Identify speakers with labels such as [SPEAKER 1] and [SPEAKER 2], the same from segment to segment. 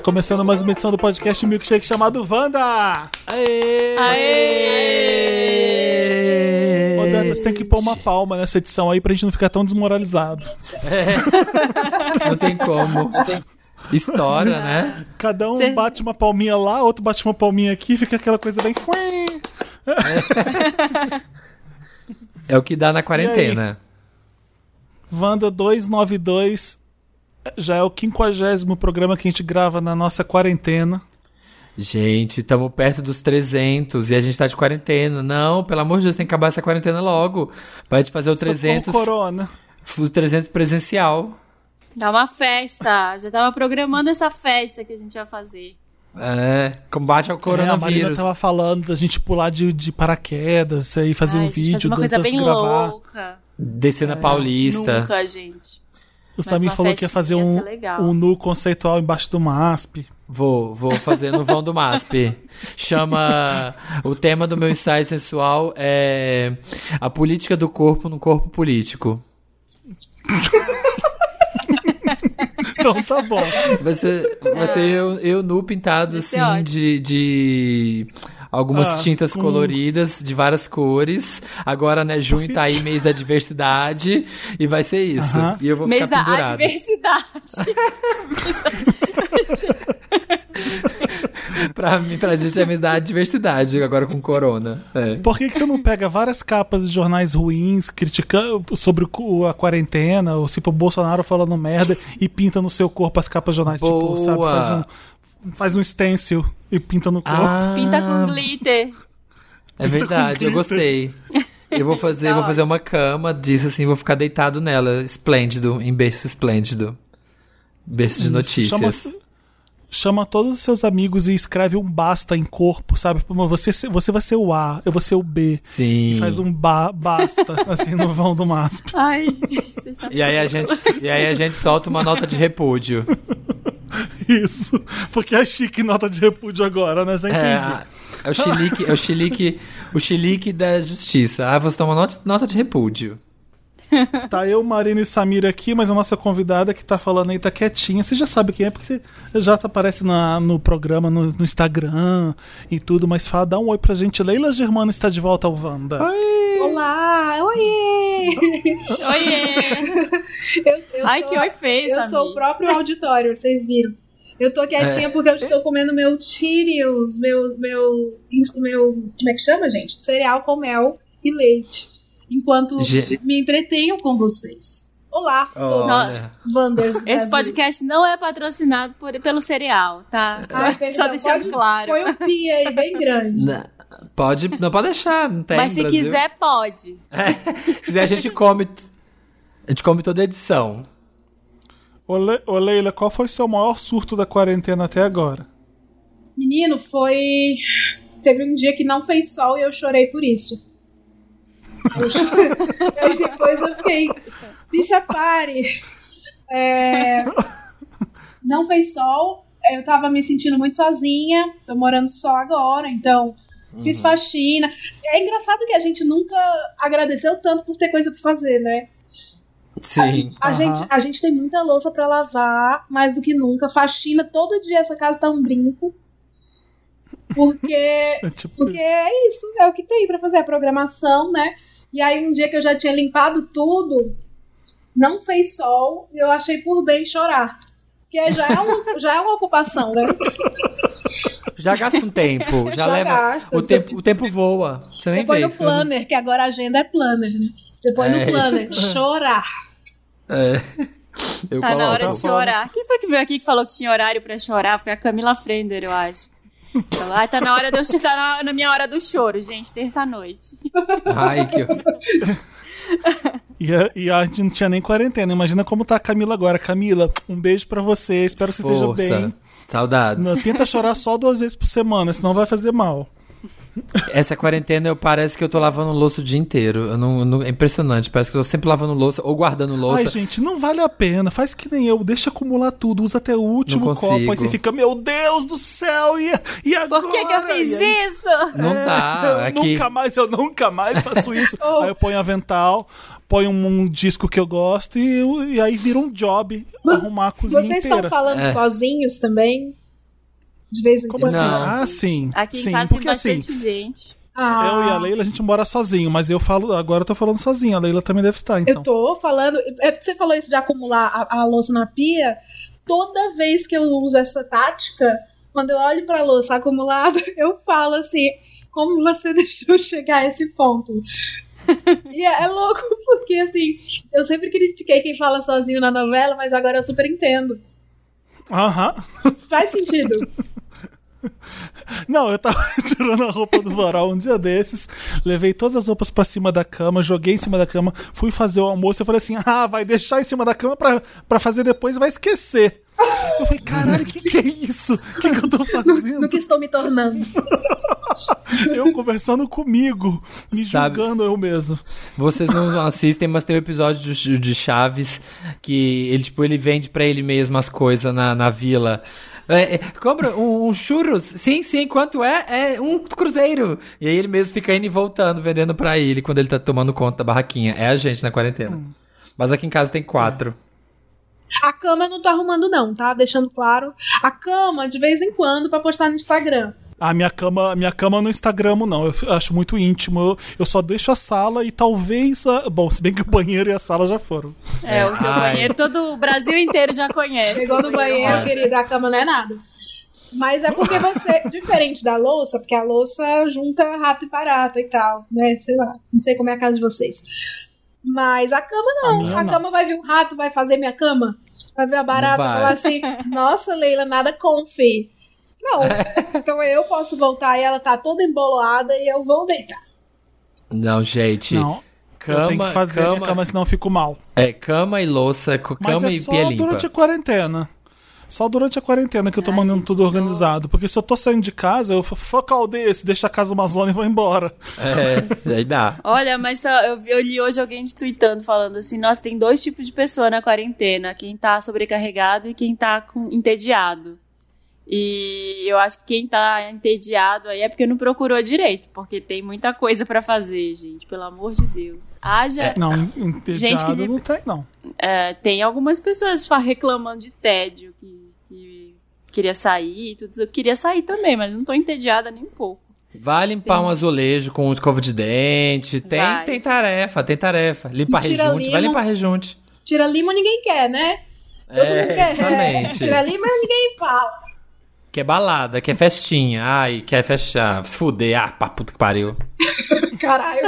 [SPEAKER 1] Tá começando mais uma edição do podcast Milkshake chamado Wanda!
[SPEAKER 2] Aê!
[SPEAKER 3] Aê!
[SPEAKER 1] Ô, Dantas, tem que pôr uma palma nessa edição aí pra gente não ficar tão desmoralizado.
[SPEAKER 2] Não tem como. História, né?
[SPEAKER 1] Cada um
[SPEAKER 3] Cê-
[SPEAKER 1] bate uma palminha lá, outro bate uma palminha aqui, fica aquela coisa bem.
[SPEAKER 2] É o que dá na quarentena.
[SPEAKER 1] Wanda 292 já é o quinquagésimo programa que a gente grava na nossa quarentena.
[SPEAKER 2] Gente, estamos perto dos 300 e a gente tá de quarentena. Não, pelo amor de Deus, tem que acabar essa quarentena logo. Pra gente fazer o
[SPEAKER 1] Socorro,
[SPEAKER 2] 300,
[SPEAKER 1] Corona.
[SPEAKER 2] o 300 presencial.
[SPEAKER 3] Dá uma festa. Já tava programando essa festa que a gente vai fazer.
[SPEAKER 2] É, combate ao
[SPEAKER 1] É, a Marina
[SPEAKER 2] coronavírus.
[SPEAKER 1] tava falando da gente pular de, de paraquedas, aí fazer
[SPEAKER 3] Ai,
[SPEAKER 1] um vídeo,
[SPEAKER 3] fazer uma coisa bem
[SPEAKER 1] gravar.
[SPEAKER 3] louca.
[SPEAKER 2] Descer na Paulista.
[SPEAKER 3] Nunca, gente.
[SPEAKER 1] O Samir falou que ia fazer um, um nu conceitual embaixo do MASP.
[SPEAKER 2] Vou, vou fazer no vão do MASP. Chama. O tema do meu ensaio sensual é a política do corpo no corpo político.
[SPEAKER 1] Então tá bom.
[SPEAKER 2] Vai ser, vai ser eu, eu nu pintado assim
[SPEAKER 3] ótimo.
[SPEAKER 2] de, de algumas
[SPEAKER 1] Ah,
[SPEAKER 2] tintas
[SPEAKER 1] com-
[SPEAKER 2] coloridas de várias cores. Agora, né, junho tá aí mês da diversidade e vai ser isso.
[SPEAKER 1] Aham.
[SPEAKER 2] E eu vou
[SPEAKER 3] Mês
[SPEAKER 2] ficar
[SPEAKER 3] da adversidade.
[SPEAKER 2] Pra mim, pra gente é mês da diversidade agora com corona. É.
[SPEAKER 1] Por que, que você não pega várias capas de jornais ruins criticando sobre a quarentena, ou tipo o Bolsonaro falando merda e pinta no seu corpo as capas de jornais? Tipo,
[SPEAKER 2] Boa.
[SPEAKER 1] sabe, faz um, faz um stencil e pinta no corpo.
[SPEAKER 2] Ah,
[SPEAKER 3] Pinta com glitter.
[SPEAKER 2] É verdade, eu gostei. Eu vou fazer,
[SPEAKER 3] Tá
[SPEAKER 2] vou fazer uma cama disso assim, vou ficar deitado nela, esplêndido, em berço esplêndido. Berço de notícias.
[SPEAKER 1] Chama, chama todos os seus amigos e escreve um basta em corpo, sabe? Você, você vai ser o A, eu vou ser o B.
[SPEAKER 2] Sim.
[SPEAKER 1] E faz um ba, basta, assim, no vão do MASP.
[SPEAKER 3] Ai, vocês estão
[SPEAKER 2] E aí a gente, e aí a gente solta uma nota de repúdio.
[SPEAKER 1] Isso. Porque é chique nota de repúdio agora, né? Já
[SPEAKER 2] É,
[SPEAKER 1] entendi.
[SPEAKER 2] a- é o chilique, é o chilique, o chilique da justiça. Ah, você toma nota, nota de repúdio.
[SPEAKER 1] Tá eu, Marina e Samira aqui, mas a nossa convidada que tá falando aí tá quietinha. Você já sabe quem é, porque você já tá, aparece na, no programa, no, no Instagram e tudo, mas fala, dá um oi pra gente. Leila Germana está de volta ao Wanda.
[SPEAKER 4] Olá, oiê!
[SPEAKER 3] Oiê!
[SPEAKER 4] Eu, eu
[SPEAKER 3] Ai,
[SPEAKER 4] sou,
[SPEAKER 3] que oi fez,
[SPEAKER 4] Eu sou o próprio auditório, vocês viram. Eu tô quietinha
[SPEAKER 2] É.
[SPEAKER 4] porque eu estou comendo meu Cheerios, meu, meu, meu. Como é que chama, gente? Cereal com mel e leite. Enquanto
[SPEAKER 2] Ge-
[SPEAKER 4] me entretenho com vocês. Olá, todos. Wanders.
[SPEAKER 3] Esse
[SPEAKER 4] Brasil.
[SPEAKER 3] podcast não é patrocinado por- pelo cereal, tá?
[SPEAKER 4] Ah,
[SPEAKER 3] Só deixando
[SPEAKER 4] pode-
[SPEAKER 3] claro.
[SPEAKER 4] Põe um pi aí bem grande.
[SPEAKER 2] Não, pode, não pode deixar, não tem.
[SPEAKER 3] Mas se
[SPEAKER 2] Brasil.
[SPEAKER 3] quiser, pode.
[SPEAKER 2] Se quiser, a gente come. A gente come toda a edição.
[SPEAKER 1] Ô, Le- ô, Leila, qual foi o seu maior surto da quarentena até agora?
[SPEAKER 4] Menino, foi. Teve um dia que não fez sol e eu chorei por isso. Aí depois eu fiquei. Bicha, pare! É, Não fez sol, eu tava me sentindo muito sozinha, tô morando só agora, então fiz faxina. É engraçado que a gente nunca agradeceu tanto por ter coisa pra fazer, né?
[SPEAKER 2] Sim.
[SPEAKER 4] A,
[SPEAKER 1] Aham.
[SPEAKER 4] gente, a gente tem muita louça pra lavar, mais do que nunca. Faxina, todo dia essa casa tá um brinco. Porque,
[SPEAKER 1] É tipo
[SPEAKER 4] porque
[SPEAKER 1] isso.
[SPEAKER 4] é isso, é o que tem pra fazer a programação, né? E aí um dia que eu já tinha limpado tudo, não fez sol, e eu achei por bem chorar. Porque já é uma, já é uma ocupação, né?
[SPEAKER 2] Já gasta um tempo. Já,
[SPEAKER 4] Já
[SPEAKER 2] leva.
[SPEAKER 4] gasta,
[SPEAKER 2] o,
[SPEAKER 4] você-
[SPEAKER 2] tempo, o tempo voa. Você,
[SPEAKER 4] Você
[SPEAKER 2] nem
[SPEAKER 4] põe
[SPEAKER 2] vê.
[SPEAKER 4] no planner, que agora a agenda é planner, né? Você põe
[SPEAKER 2] É.
[SPEAKER 4] no planner, chorar.
[SPEAKER 2] É. Eu
[SPEAKER 3] Tá na
[SPEAKER 2] coloco.
[SPEAKER 3] hora de chorar. Quem foi que veio aqui que falou que tinha horário pra chorar? Foi a Camila Frender, eu acho. Falou, ah, tá na hora de eu chorar, na, na minha hora do choro, gente, terça-noite.
[SPEAKER 2] Ai, que.
[SPEAKER 1] E a, e a gente não tinha nem quarentena. Imagina como tá a Camila agora. Camila, um beijo pra você. Espero que você esteja
[SPEAKER 2] Força.
[SPEAKER 1] bem.
[SPEAKER 2] Saudades.
[SPEAKER 1] Não, tenta chorar só duas vezes por semana, senão vai fazer mal.
[SPEAKER 2] Essa quarentena eu parece que eu tô lavando louça o dia inteiro. Eu não, não- é impressionante. Parece que eu tô sempre lavando louça ou guardando louça.
[SPEAKER 1] Ai, gente, não vale a pena. Faz que nem eu. Deixa acumular tudo. Usa até o último
[SPEAKER 2] Não
[SPEAKER 1] copo. Aí você fica, meu Deus do céu, e, e agora?
[SPEAKER 3] Por que, que eu fiz
[SPEAKER 1] aí-
[SPEAKER 3] isso?
[SPEAKER 2] Não
[SPEAKER 1] É,
[SPEAKER 2] dá.
[SPEAKER 1] eu
[SPEAKER 2] Aqui.
[SPEAKER 1] nunca mais, eu nunca mais faço isso.
[SPEAKER 4] Oh.
[SPEAKER 1] Aí eu ponho avental, ponho um, um disco que eu gosto e, e aí vira um job arrumar a cozinha
[SPEAKER 4] Vocês
[SPEAKER 1] inteira.
[SPEAKER 4] estão falando
[SPEAKER 2] É.
[SPEAKER 4] sozinhos também? De vez em
[SPEAKER 1] Como
[SPEAKER 4] quando.
[SPEAKER 1] assim? Ah, sim.
[SPEAKER 3] Aqui em
[SPEAKER 1] sim,
[SPEAKER 3] casa tem
[SPEAKER 1] porque assim,
[SPEAKER 3] bastante gente.
[SPEAKER 4] Ah,
[SPEAKER 1] eu e a Leila a gente mora sozinho, mas eu falo, agora eu tô falando sozinho, a Leila também deve estar, então.
[SPEAKER 4] Eu tô falando. É porque você falou isso de acumular a, a louça na pia. Toda vez que eu uso essa tática, quando eu olho pra louça acumulada, eu falo assim: como você deixou chegar a esse ponto? e é, é louco, porque assim, eu sempre critiquei quem fala sozinho na novela, mas agora eu super entendo.
[SPEAKER 1] Aham.
[SPEAKER 4] Faz sentido.
[SPEAKER 1] Não, eu tava tirando a roupa do varal um dia desses, levei todas as roupas pra cima da cama, joguei em cima da cama, fui fazer o almoço, eu falei assim, ah, vai deixar em cima da cama pra, pra fazer depois e vai esquecer. Eu falei, caralho, o que, que é isso? O que, que eu tô
[SPEAKER 4] No
[SPEAKER 1] fazendo?
[SPEAKER 4] que estou me tornando.
[SPEAKER 1] Eu conversando comigo, me
[SPEAKER 2] Sabe-
[SPEAKER 1] julgando eu mesmo.
[SPEAKER 2] Vocês não assistem, mas tem um episódio de, de Chaves que ele, tipo, ele vende pra ele mesmo as coisas na, na vila. É, é, compra um, um churros? Sim, sim, quanto é? É um cruzeiro. E aí ele mesmo fica indo e voltando, vendendo pra ele quando ele tá tomando conta da barraquinha. É a gente na quarentena. Mas aqui em casa tem quatro.
[SPEAKER 4] A cama eu não tô arrumando, não, tá? Deixando claro. A cama, de vez em quando, pra postar no Instagram.
[SPEAKER 1] A minha cama, minha cama no Instagram não, eu acho muito íntimo. Eu, eu só deixo a sala e talvez. A... Bom, se bem que o banheiro e a sala já foram.
[SPEAKER 3] É, o seu
[SPEAKER 2] Ai.
[SPEAKER 3] banheiro todo o Brasil inteiro já conhece.
[SPEAKER 4] Chegou no banheiro, querida, a cama não é nada. Mas é porque você, diferente da louça, porque a louça junta rato e barata e tal, né? Sei lá, não sei como é a casa de vocês. Mas a cama
[SPEAKER 1] A
[SPEAKER 4] não.
[SPEAKER 1] minha
[SPEAKER 4] A,
[SPEAKER 1] não.
[SPEAKER 4] cama vai vir um rato, vai fazer minha cama, vai ver a barata e falar assim: nossa, Leila, nada confi. Não. Então eu posso voltar e ela tá toda embolada e eu vou deitar.
[SPEAKER 2] Não, gente.
[SPEAKER 1] Não.
[SPEAKER 2] Cama,
[SPEAKER 1] eu tenho que fazer
[SPEAKER 2] cama,
[SPEAKER 1] minha cama, senão eu fico mal.
[SPEAKER 2] É, cama e louça, co-
[SPEAKER 1] Mas
[SPEAKER 2] cama
[SPEAKER 1] é
[SPEAKER 2] e
[SPEAKER 1] só
[SPEAKER 2] pia limpa.
[SPEAKER 1] durante a quarentena. Só durante a quarentena que eu tô
[SPEAKER 3] Ai,
[SPEAKER 1] mandando
[SPEAKER 3] gente,
[SPEAKER 1] tudo organizado. Porque se eu tô saindo de casa, eu fuck all desse, deixo a casa uma zona e vou embora.
[SPEAKER 2] É, aí dá.
[SPEAKER 3] Olha, mas tá- eu, vi- eu li hoje alguém tweetando falando assim: nossa, tem dois tipos de pessoa na quarentena: quem tá sobrecarregado e quem tá com, entediado. E eu acho que quem tá entediado aí é porque não procurou direito, porque tem muita coisa pra fazer, gente, pelo amor de Deus. Haja.
[SPEAKER 1] Não,
[SPEAKER 3] Gente
[SPEAKER 1] entediado
[SPEAKER 3] que-
[SPEAKER 1] não tem, não.
[SPEAKER 3] É, tem algumas pessoas reclamando de tédio, que, que queria sair, tudo. Eu queria sair também, mas não tô entediada nem um pouco.
[SPEAKER 2] Vai limpar
[SPEAKER 3] Tem-
[SPEAKER 2] um azulejo com escova de dente. Tem,
[SPEAKER 3] Vai.
[SPEAKER 2] tem tarefa, tem tarefa. Limpar
[SPEAKER 4] Tira
[SPEAKER 2] rejunte, vai limpar rejunte.
[SPEAKER 4] Tira lima ninguém quer, né? Todo mundo
[SPEAKER 2] É,
[SPEAKER 4] quer.
[SPEAKER 2] exatamente.
[SPEAKER 4] Tira lima ninguém fala.
[SPEAKER 2] Quer balada, quer festinha. Ai, quer fechar. Se fuder. Ah, pá, puta que pariu.
[SPEAKER 4] Caralho.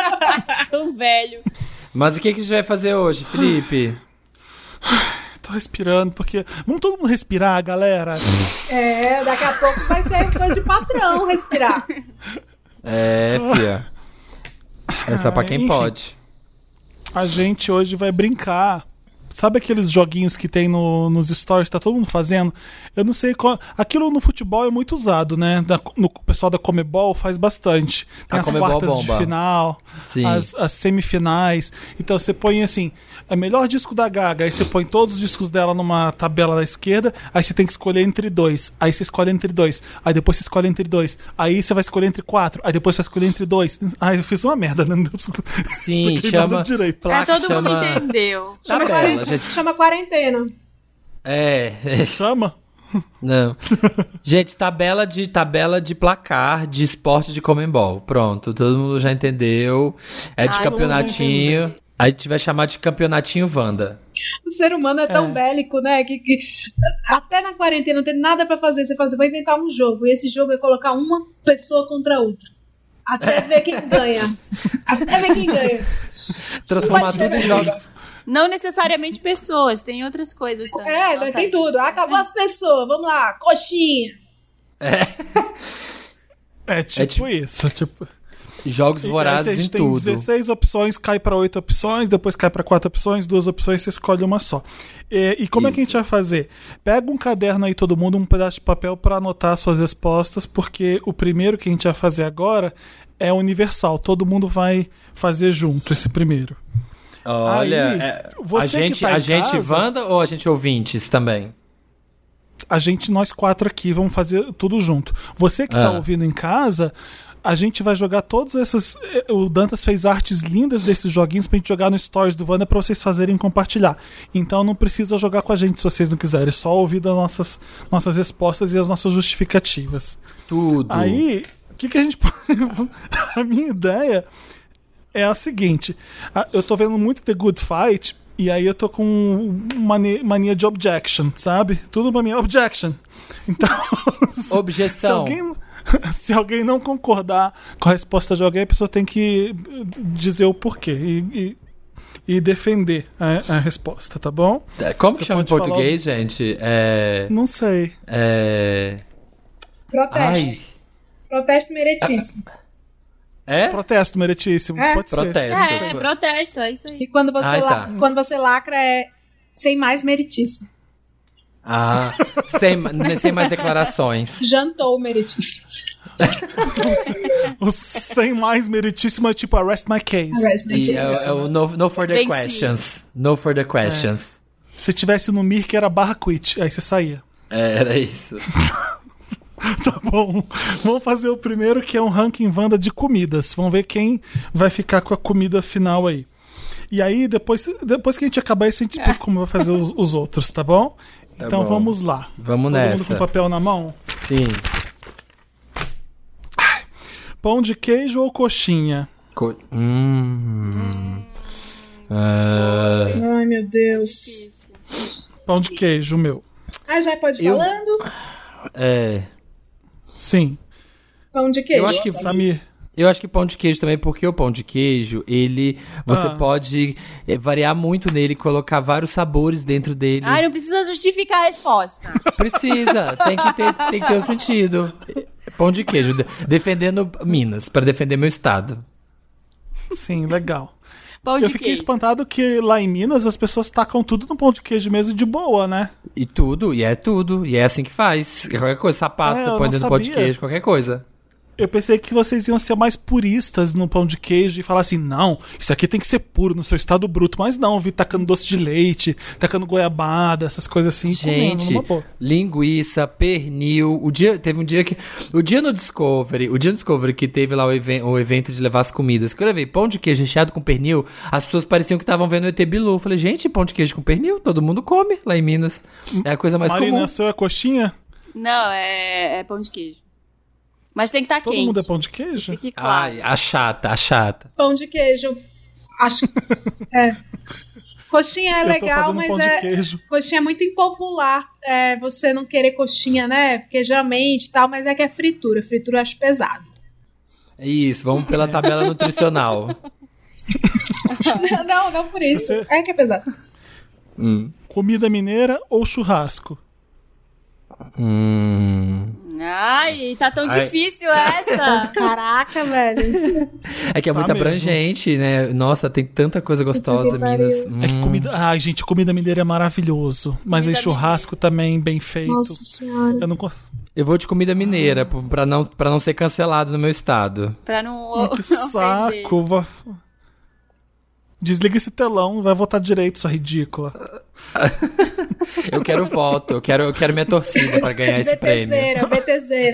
[SPEAKER 3] Tão velho.
[SPEAKER 2] Mas o que, que a gente vai fazer hoje, Felipe?
[SPEAKER 1] Tô respirando, porque. Vamos todo mundo respirar, galera.
[SPEAKER 4] É, daqui a pouco vai ser coisa de patrão respirar.
[SPEAKER 2] É, fia. É só pra quem
[SPEAKER 1] enfim.
[SPEAKER 2] pode.
[SPEAKER 1] A gente hoje vai brincar. Sabe aqueles joguinhos que tem no- nos stories, tá todo mundo fazendo? Eu não sei qual. Aquilo no futebol é muito usado, né? Da- no, o pessoal da Comebol faz bastante. Tem
[SPEAKER 2] A
[SPEAKER 1] as
[SPEAKER 2] Comebol
[SPEAKER 1] quartas
[SPEAKER 2] bomba.
[SPEAKER 1] de final, as, as semifinais. Então você põe assim: é melhor disco da Gaga. Aí você põe todos os discos dela numa tabela da esquerda. Aí você tem que escolher entre dois. Aí você escolhe entre dois. Aí depois você escolhe entre dois. Aí você vai escolher entre quatro. Aí depois você vai escolher entre dois. Ai, eu fiz uma merda, né? Não deu pra-
[SPEAKER 2] Sim, chama.
[SPEAKER 1] nada direito.
[SPEAKER 2] Placa
[SPEAKER 3] todo mundo
[SPEAKER 2] chama-
[SPEAKER 3] entendeu.
[SPEAKER 4] Chama,
[SPEAKER 2] Tabela, gente.
[SPEAKER 4] chama quarentena.
[SPEAKER 2] É, é,
[SPEAKER 1] Chama?
[SPEAKER 2] não. Gente, tabela de tabela de placar de esporte de Comembol. Pronto, todo mundo já entendeu. É de
[SPEAKER 3] Ai,
[SPEAKER 2] campeonatinho.
[SPEAKER 3] vamos
[SPEAKER 2] A gente vai chamar de campeonatinho Wanda.
[SPEAKER 4] O ser humano é tão bélico, né? Que, que até na quarentena não tem nada pra fazer. Você fala, assim, vou inventar um jogo. E esse jogo é colocar uma pessoa contra outra. Até ver quem ganha. Até ver quem ganha.
[SPEAKER 2] Transformar tudo em jogos.
[SPEAKER 3] Não necessariamente pessoas, tem outras coisas também.
[SPEAKER 4] É,
[SPEAKER 3] Nossa,
[SPEAKER 4] tem tudo. Acabou as pessoas. Vamos lá, coxinha.
[SPEAKER 1] É tipo,
[SPEAKER 2] tipo-
[SPEAKER 1] isso. Tipo,
[SPEAKER 2] Jogos
[SPEAKER 1] E aí
[SPEAKER 2] vorazes
[SPEAKER 1] a gente
[SPEAKER 2] em
[SPEAKER 1] tem
[SPEAKER 2] tudo.
[SPEAKER 1] 16 opções, cai pra 8 opções, depois cai pra 4 opções, duas opções, você escolhe uma só. E, e como é que a gente vai fazer? Pega um caderno aí, todo mundo, um pedaço de papel pra anotar suas respostas, porque o primeiro que a gente vai fazer agora é universal. Todo mundo vai fazer junto esse primeiro.
[SPEAKER 2] Olha,
[SPEAKER 1] Aí,
[SPEAKER 2] é, a gente,
[SPEAKER 1] tá
[SPEAKER 2] a gente
[SPEAKER 1] casa-
[SPEAKER 2] Wanda ou a gente ouvintes também?
[SPEAKER 1] A gente, nós quatro aqui, vamos fazer tudo junto. Você que tá
[SPEAKER 2] Ah.
[SPEAKER 1] ouvindo em casa, A gente vai jogar todos esses. eh, O Dantas fez artes lindas desses joguinhos pra gente jogar no Stories do Wanda pra vocês fazerem e compartilhar. Então não precisa jogar com a gente se vocês não quiserem. É só ouvir das nossas, nossas respostas e as nossas justificativas.
[SPEAKER 2] Tudo.
[SPEAKER 1] Aí, o que, que a gente pode. a minha ideia é a seguinte: eu tô vendo muito The Good Fight. E aí eu tô com mania, mania de objection, sabe? Tudo pra mim é objection. Então, se
[SPEAKER 2] Objeção.
[SPEAKER 1] alguém, se alguém não concordar com a resposta de alguém, a pessoa tem que eh, dizer o porquê e, e- e defender a, a resposta, tá bom?
[SPEAKER 2] Como que
[SPEAKER 1] Você
[SPEAKER 2] chama em
[SPEAKER 1] pode falar
[SPEAKER 2] português, gente? É.
[SPEAKER 1] Não sei.
[SPEAKER 2] É.
[SPEAKER 4] Protesto.
[SPEAKER 2] Ai.
[SPEAKER 4] Protesto meritíssimo.
[SPEAKER 2] É?
[SPEAKER 1] Protesto meritíssimo,
[SPEAKER 4] É.
[SPEAKER 1] pode ser.
[SPEAKER 2] Protesto.
[SPEAKER 3] É, protesto, é isso aí.
[SPEAKER 4] E quando você,
[SPEAKER 2] Ai, tá.
[SPEAKER 4] quando você lacra é sem mais meritíssimo.
[SPEAKER 2] Ah, sem, sem mais declarações.
[SPEAKER 4] Jantou meritíssimo.
[SPEAKER 1] O sem mais meritíssimo é tipo arrest my case.
[SPEAKER 4] Arrest my
[SPEAKER 2] E é,
[SPEAKER 4] case.
[SPEAKER 2] é o no, no further
[SPEAKER 3] Venci.
[SPEAKER 2] questions. No further questions.
[SPEAKER 1] Se tivesse no Mirk era barra quit, aí você saía.
[SPEAKER 2] É, era isso.
[SPEAKER 1] Tá bom. Vamos fazer o primeiro que é um ranking Wanda de comidas. Vamos ver quem vai ficar com a comida final aí. E aí, depois, depois que a gente acabar isso, a gente explica como vai fazer os, os outros, tá bom?
[SPEAKER 2] Tá
[SPEAKER 1] então
[SPEAKER 2] bom.
[SPEAKER 1] vamos lá.
[SPEAKER 2] Vamos
[SPEAKER 1] Todo mundo
[SPEAKER 2] nessa.
[SPEAKER 1] com papel na mão?
[SPEAKER 2] Sim.
[SPEAKER 1] Pão de queijo ou coxinha?
[SPEAKER 2] Co- hum. Ah,
[SPEAKER 4] Ai, meu Deus.
[SPEAKER 1] Pão de queijo, meu.
[SPEAKER 4] Ah, já pode ir
[SPEAKER 2] Eu-
[SPEAKER 4] falando?
[SPEAKER 2] é.
[SPEAKER 1] Sim.
[SPEAKER 4] Pão de queijo.
[SPEAKER 2] Eu acho que
[SPEAKER 1] Samir.
[SPEAKER 2] Eu acho que pão de queijo também, porque o pão de queijo, ele. Você
[SPEAKER 1] Ah.
[SPEAKER 2] pode eh, variar muito nele, colocar vários sabores dentro dele.
[SPEAKER 3] Ai, não precisa justificar a resposta.
[SPEAKER 2] Precisa, tem que ter, tem que ter um sentido. Pão de queijo, de- defendendo Minas, para defender meu estado.
[SPEAKER 1] Sim, legal.
[SPEAKER 3] Pão de
[SPEAKER 1] Eu fiquei
[SPEAKER 3] queijo.
[SPEAKER 1] espantado que lá em Minas as pessoas tacam tudo no pão de queijo mesmo de boa, né?
[SPEAKER 2] E tudo, e é tudo, e é assim que faz. Qualquer coisa, sapato,
[SPEAKER 1] É,
[SPEAKER 2] você põe dentro do pão de queijo, qualquer coisa.
[SPEAKER 1] Eu pensei que vocês iam ser mais puristas no pão de queijo e falar assim: não, isso aqui tem que ser puro no seu estado bruto. Mas não, vi tacando doce de leite, tacando goiabada, essas coisas assim, comendo
[SPEAKER 2] Gente,
[SPEAKER 1] numa boa.
[SPEAKER 2] linguiça, pernil. O dia teve um dia que o dia no Discovery, o dia no Discovery que teve lá o, even- o evento de levar as comidas, que eu levei pão de queijo recheado com pernil, as pessoas pareciam que estavam vendo o ET Bilu. Eu falei, gente, pão de queijo com pernil, todo mundo come lá em Minas. É a coisa mais
[SPEAKER 1] Marina,
[SPEAKER 2] comum.
[SPEAKER 1] a sua é coxinha?
[SPEAKER 3] Não, é, é pão de queijo. Mas tem que estar
[SPEAKER 1] Todo
[SPEAKER 3] quente.
[SPEAKER 1] mundo é pão de queijo?
[SPEAKER 3] Fique claro.
[SPEAKER 2] Ai, a chata, a chata.
[SPEAKER 4] Pão de queijo. Acho. é. Coxinha é legal, mas é. Coxinha é muito impopular. É, você não querer coxinha, né? Porque geralmente tal, mas é que é fritura. Fritura eu acho pesado.
[SPEAKER 2] É Isso, vamos pela tabela nutricional.
[SPEAKER 4] não, não por isso. É que é pesado.
[SPEAKER 2] Hum.
[SPEAKER 1] Comida mineira ou churrasco?
[SPEAKER 2] Hum.
[SPEAKER 3] Ai, tá tão
[SPEAKER 2] Ai.
[SPEAKER 3] difícil essa.
[SPEAKER 4] Caraca, velho.
[SPEAKER 2] É que é
[SPEAKER 1] Tá
[SPEAKER 2] muito
[SPEAKER 1] mesmo.
[SPEAKER 2] abrangente, né? Nossa, tem tanta coisa gostosa. Minas.
[SPEAKER 1] É que
[SPEAKER 2] Hum.
[SPEAKER 1] comida. Ai, gente, comida mineira é maravilhoso. Mas aí
[SPEAKER 3] Comida
[SPEAKER 1] churrasco também bem feito.
[SPEAKER 4] Nossa senhora.
[SPEAKER 1] Eu não
[SPEAKER 2] Eu vou de comida mineira, p- pra não, pra não ser cancelado no meu estado.
[SPEAKER 3] pra não,
[SPEAKER 1] Que
[SPEAKER 3] não ofender.
[SPEAKER 1] saco. va- Desliga esse telão, vai votar direito, sua ridícula.
[SPEAKER 2] Eu quero voto, eu quero, eu quero minha torcida pra ganhar esse prêmio.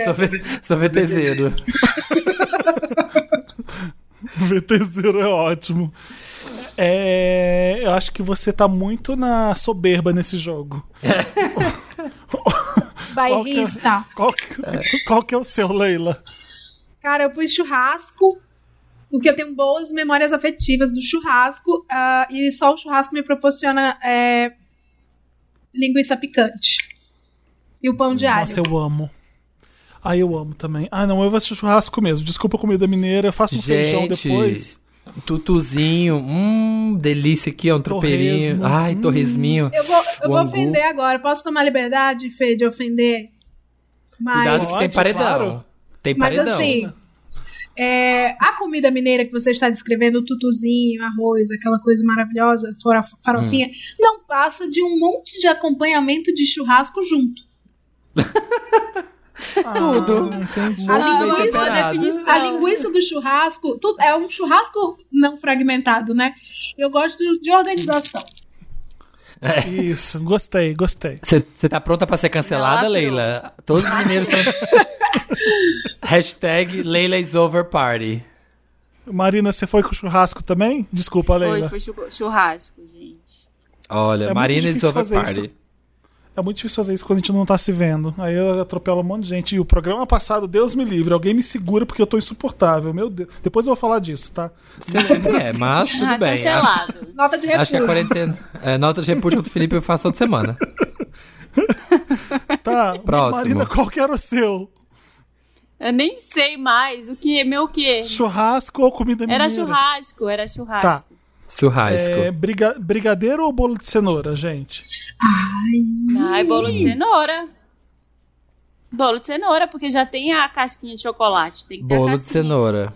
[SPEAKER 2] Sou, ve- sou VTZero.
[SPEAKER 1] VT0 é ótimo. É, eu acho que você tá muito na soberba nesse jogo.
[SPEAKER 4] Bairrista.
[SPEAKER 1] Qual que, qual que é o seu, Leila?
[SPEAKER 4] Cara, eu pus churrasco, porque eu tenho boas memórias afetivas do churrasco, ah, e só o churrasco me proporciona é, linguiça picante. E o pão de alho.
[SPEAKER 1] Nossa, eu amo. Ah, eu amo também. Ah, não, eu vou assistir churrasco mesmo. Desculpa a comida mineira, eu faço um feijão
[SPEAKER 2] Gente,
[SPEAKER 1] depois.
[SPEAKER 2] tutuzinho, hum, delícia aqui, ó, um tropeirinho.
[SPEAKER 1] Torresmo,
[SPEAKER 2] Ai,
[SPEAKER 1] hum.
[SPEAKER 2] torresminho.
[SPEAKER 4] Eu vou, eu vou ofender agora. Posso tomar liberdade, Fê, de ofender? Mas,
[SPEAKER 2] Cuidado que tem paredão.
[SPEAKER 1] claro.
[SPEAKER 2] Tem
[SPEAKER 4] mas
[SPEAKER 2] paredão.
[SPEAKER 4] assim, é, a comida mineira que você está descrevendo, o tutuzinho, arroz, aquela coisa maravilhosa, farofinha,
[SPEAKER 2] Hum.
[SPEAKER 4] não passa de um monte de acompanhamento de churrasco junto.
[SPEAKER 2] Tudo.
[SPEAKER 1] Ah, entendi.
[SPEAKER 4] A linguiça, a linguiça do churrasco, tu- é um churrasco não fragmentado, né? Eu gosto de organização.
[SPEAKER 1] Isso, gostei, gostei.
[SPEAKER 2] Você tá pronta pra ser cancelada,
[SPEAKER 3] Ela
[SPEAKER 2] Leila? Todos os mineiros estão. Hashtag Leila is over party.
[SPEAKER 1] Marina, você foi com churrasco também? Desculpa,
[SPEAKER 3] Foi,
[SPEAKER 1] Leila.
[SPEAKER 3] foi chu- churrasco, gente.
[SPEAKER 2] Olha,
[SPEAKER 1] É
[SPEAKER 2] Marina is over party.
[SPEAKER 1] isso. É muito difícil fazer isso quando a gente não tá se vendo. Aí eu atropelo um monte de gente. E o programa passado, Deus me livre, alguém me segura porque eu tô insuportável. Meu Deus. Depois eu vou falar disso, tá?
[SPEAKER 2] Você sempre é, mas tudo
[SPEAKER 3] Ah,
[SPEAKER 2] bem.
[SPEAKER 3] cancelado.
[SPEAKER 4] Nota de
[SPEAKER 2] Acho que a
[SPEAKER 4] repúdio.
[SPEAKER 2] quarentena. É, nota de repúdio contra o Felipe eu faço toda semana.
[SPEAKER 1] Tá.
[SPEAKER 2] Próximo.
[SPEAKER 1] Marina, qual que era o seu?
[SPEAKER 3] Eu nem sei mais o que, meu o quê?
[SPEAKER 1] Churrasco ou comida mineira?
[SPEAKER 3] Era churrasco, era churrasco.
[SPEAKER 1] Tá.
[SPEAKER 2] Churrasco.
[SPEAKER 1] É, briga- brigadeiro ou bolo de cenoura, gente?
[SPEAKER 3] Ai, bolo de cenoura. Bolo de cenoura, porque já tem a casquinha de chocolate. Tem que ter a
[SPEAKER 2] Bolo de
[SPEAKER 3] casquinha.
[SPEAKER 2] cenoura.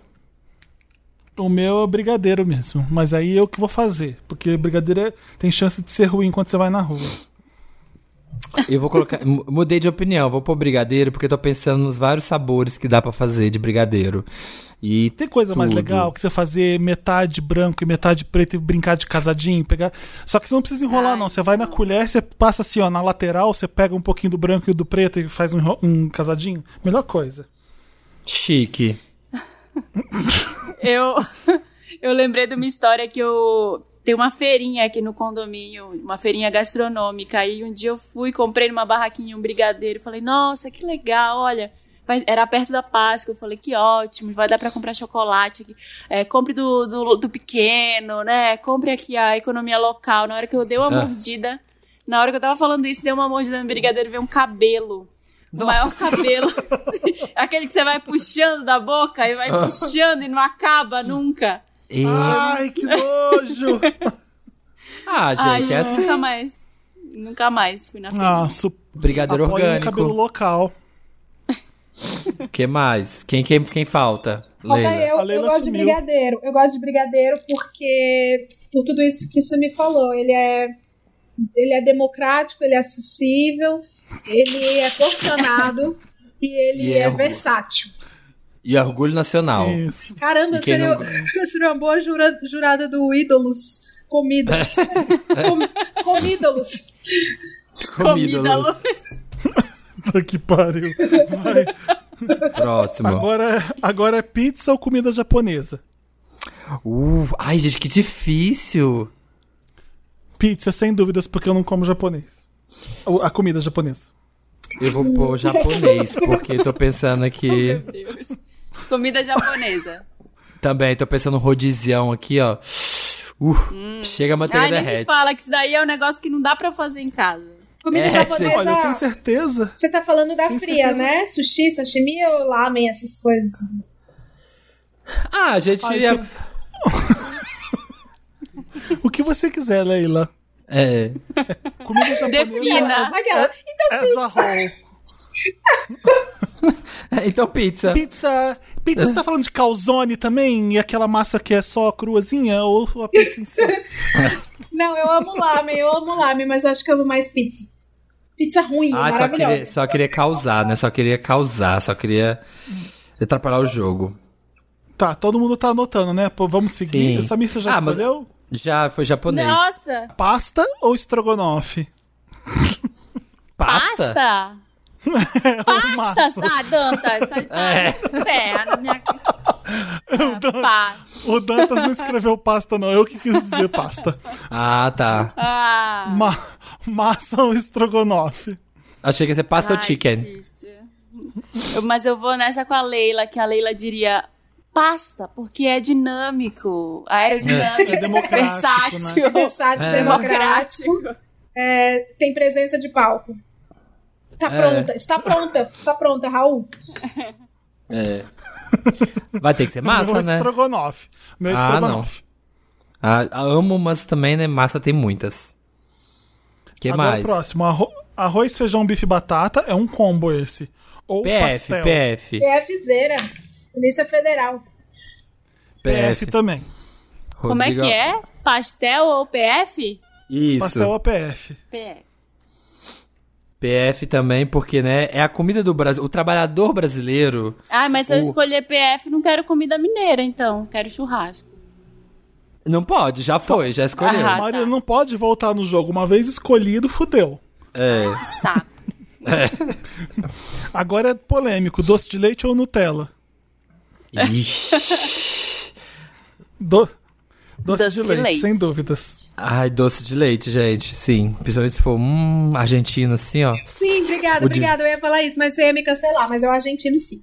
[SPEAKER 1] O meu é brigadeiro mesmo. Mas aí eu que vou fazer. Porque brigadeiro é- tem chance de ser ruim quando você vai na rua.
[SPEAKER 2] Eu vou colocar. mu- Mudei de opinião, vou pôr brigadeiro porque eu tô pensando nos vários sabores que dá pra fazer de brigadeiro. E
[SPEAKER 1] Tem coisa mais
[SPEAKER 2] Tudo.
[SPEAKER 1] legal que você fazer metade branco e metade preto e brincar de casadinho, pegar. Só que você não precisa enrolar,
[SPEAKER 3] Ai,
[SPEAKER 1] não. Você vai na colher, você passa assim, ó, na lateral, você pega um pouquinho do branco e do preto e faz um, enro- um casadinho. Melhor coisa.
[SPEAKER 2] chique.
[SPEAKER 3] Eu, eu lembrei de uma história que eu. Tem uma feirinha aqui no condomínio, uma feirinha gastronômica. Aí um dia eu fui, comprei numa barraquinha um brigadeiro. Falei, nossa, que legal, olha. Era perto da Páscoa, eu falei, que ótimo, vai dar pra comprar chocolate aqui. É, compre do, do, do pequeno, né? Compre aqui a economia local. Na hora que eu dei uma
[SPEAKER 2] Ah.
[SPEAKER 3] mordida, na hora que eu tava falando isso, dei uma mordida no brigadeiro, veio um cabelo. O maior cabelo. Aquele que você vai puxando da boca e vai puxando e não acaba nunca.
[SPEAKER 2] E-
[SPEAKER 1] Ai, que nojo!
[SPEAKER 2] Ah,
[SPEAKER 3] Ai,
[SPEAKER 2] gente, é assim.
[SPEAKER 3] Nunca mais. Nunca mais fui na feira.
[SPEAKER 1] ah, su...
[SPEAKER 2] Brigadeiro
[SPEAKER 1] apoia um
[SPEAKER 2] orgânico.
[SPEAKER 1] cabelo local.
[SPEAKER 2] O que mais? Quem, quem, quem falta?
[SPEAKER 4] Falta
[SPEAKER 2] Leila.
[SPEAKER 4] eu,
[SPEAKER 1] A
[SPEAKER 4] eu
[SPEAKER 1] Leila
[SPEAKER 4] gosto
[SPEAKER 1] sumiu.
[SPEAKER 4] de brigadeiro. Eu gosto de brigadeiro porque, por tudo isso que você me falou, ele é, ele é democrático, ele é acessível, ele é porcionado e ele
[SPEAKER 2] E
[SPEAKER 4] é,
[SPEAKER 2] é
[SPEAKER 4] versátil.
[SPEAKER 2] E orgulho nacional.
[SPEAKER 1] Isso.
[SPEAKER 4] Caramba, seria,
[SPEAKER 2] não-
[SPEAKER 4] seria uma boa jura- jurada do Ídolos. Comidas. Com, comídolos.
[SPEAKER 3] Luz.
[SPEAKER 1] Puta que pariu. Vai.
[SPEAKER 2] Próximo.
[SPEAKER 1] Agora, agora é pizza ou comida japonesa?
[SPEAKER 2] Uh, ai, gente, que difícil.
[SPEAKER 1] Pizza, sem dúvidas, porque eu não como japonês. A comida japonesa.
[SPEAKER 2] Eu vou pôr japonês, porque tô pensando aqui.
[SPEAKER 3] Meu Deus. Comida japonesa.
[SPEAKER 2] Também, tô pensando no rodizião aqui, ó. Uh, chega a manteiga
[SPEAKER 3] Ai, nem me
[SPEAKER 2] derrete.
[SPEAKER 3] fala que isso daí é um negócio que não dá pra fazer em casa.
[SPEAKER 4] Comida
[SPEAKER 2] É,
[SPEAKER 4] japonesa.
[SPEAKER 1] Olha, eu tenho certeza.
[SPEAKER 4] Você tá falando da
[SPEAKER 1] Tenho
[SPEAKER 4] fria,
[SPEAKER 1] certeza.
[SPEAKER 4] né? Sushi, sashimi ou lamen, essas coisas?
[SPEAKER 2] Ah, a gente.
[SPEAKER 1] Ai,
[SPEAKER 2] ia-
[SPEAKER 1] você- O que você quiser, Leila.
[SPEAKER 2] É.
[SPEAKER 1] Comida japonesa.
[SPEAKER 3] Defina.
[SPEAKER 4] Aquela. Então,
[SPEAKER 1] As a whole.
[SPEAKER 2] Então, pizza.
[SPEAKER 1] Pizza. Pizza, você tá falando de calzone também? E aquela massa que é só cruazinha? Ou a pizza em si?
[SPEAKER 4] não, eu amo lamen, eu amo lamen, mas acho que eu amo mais pizza. Pizza ruim,
[SPEAKER 2] Ah, só
[SPEAKER 4] maravilhosa.
[SPEAKER 2] queria, só queria causar, né? Só queria causar, só queria atrapalhar o jogo.
[SPEAKER 1] Tá, todo mundo tá anotando, né? Pô, vamos seguir.
[SPEAKER 2] Sim.
[SPEAKER 1] Samir, você já
[SPEAKER 2] Ah, mas-
[SPEAKER 1] escolheu?
[SPEAKER 2] Já foi japonês.
[SPEAKER 3] Nossa!
[SPEAKER 1] Pasta ou estrogonofe?
[SPEAKER 2] Pasta?
[SPEAKER 3] Pasta!
[SPEAKER 1] Ou
[SPEAKER 3] Pasta!
[SPEAKER 1] massa?
[SPEAKER 3] Ah, Dantas! Tá, tá
[SPEAKER 2] É.
[SPEAKER 3] ferra minha... Ah, pá.
[SPEAKER 1] O Dantas não escreveu pasta, não. Eu que quis dizer pasta.
[SPEAKER 2] Ah, tá.
[SPEAKER 3] Ah,
[SPEAKER 1] Ma massa ou estrogonofe?
[SPEAKER 2] Achei que ia ser pasta ou
[SPEAKER 3] ai,
[SPEAKER 2] chicken.
[SPEAKER 3] difícil. Eu- Mas eu vou nessa com a Leila, que a Leila diria pasta, porque é dinâmico, aerodinâmico,
[SPEAKER 1] É democrático,
[SPEAKER 3] versátil,
[SPEAKER 4] É versátil,
[SPEAKER 2] É.
[SPEAKER 4] democrático. É, tem presença de palco. Tá
[SPEAKER 2] É.
[SPEAKER 4] pronta, está pronta, está pronta, Raul.
[SPEAKER 2] É. Vai ter que ser massa,
[SPEAKER 1] Meu
[SPEAKER 2] né?
[SPEAKER 1] estrogonofe. Meu
[SPEAKER 2] Ah,
[SPEAKER 1] estrogonofe.
[SPEAKER 2] Ah, amo, mas também, né? Massa tem muitas. que
[SPEAKER 1] Agora
[SPEAKER 2] mais?
[SPEAKER 1] o próximo. Arro- arroz, feijão, bife e batata é um combo esse. Ou
[SPEAKER 2] PF,
[SPEAKER 1] pastel.
[SPEAKER 2] PF.
[SPEAKER 4] PFzeira, Polícia Federal.
[SPEAKER 1] PF também.
[SPEAKER 3] Como é que é? Pastel ou PF?
[SPEAKER 2] Isso.
[SPEAKER 1] Pastel ou PF.
[SPEAKER 3] PF.
[SPEAKER 2] PF também, porque, né? É a comida do Brasil. O trabalhador brasileiro.
[SPEAKER 3] Ah, mas se eu
[SPEAKER 2] O-
[SPEAKER 3] escolher PF, não quero comida mineira, então. Quero churrasco.
[SPEAKER 2] Não pode, já foi, já escolheu.
[SPEAKER 3] Ah,
[SPEAKER 1] Maria
[SPEAKER 3] tá.
[SPEAKER 1] não pode voltar no jogo. Uma vez escolhido, fudeu.
[SPEAKER 2] É.
[SPEAKER 3] Saco.
[SPEAKER 1] Agora é polêmico: doce de leite ou Nutella?
[SPEAKER 2] Ixi.
[SPEAKER 1] Do- Doce,
[SPEAKER 3] Doce
[SPEAKER 1] de,
[SPEAKER 3] de
[SPEAKER 1] leite,
[SPEAKER 3] leite.
[SPEAKER 1] sem dúvidas.
[SPEAKER 2] Ai, doce de leite, gente, sim. Principalmente se for hum, argentino, assim, ó.
[SPEAKER 4] Sim, obrigada,
[SPEAKER 2] O de-
[SPEAKER 4] obrigada. Eu ia falar isso, mas você ia me cancelar. Mas eu argentino sim.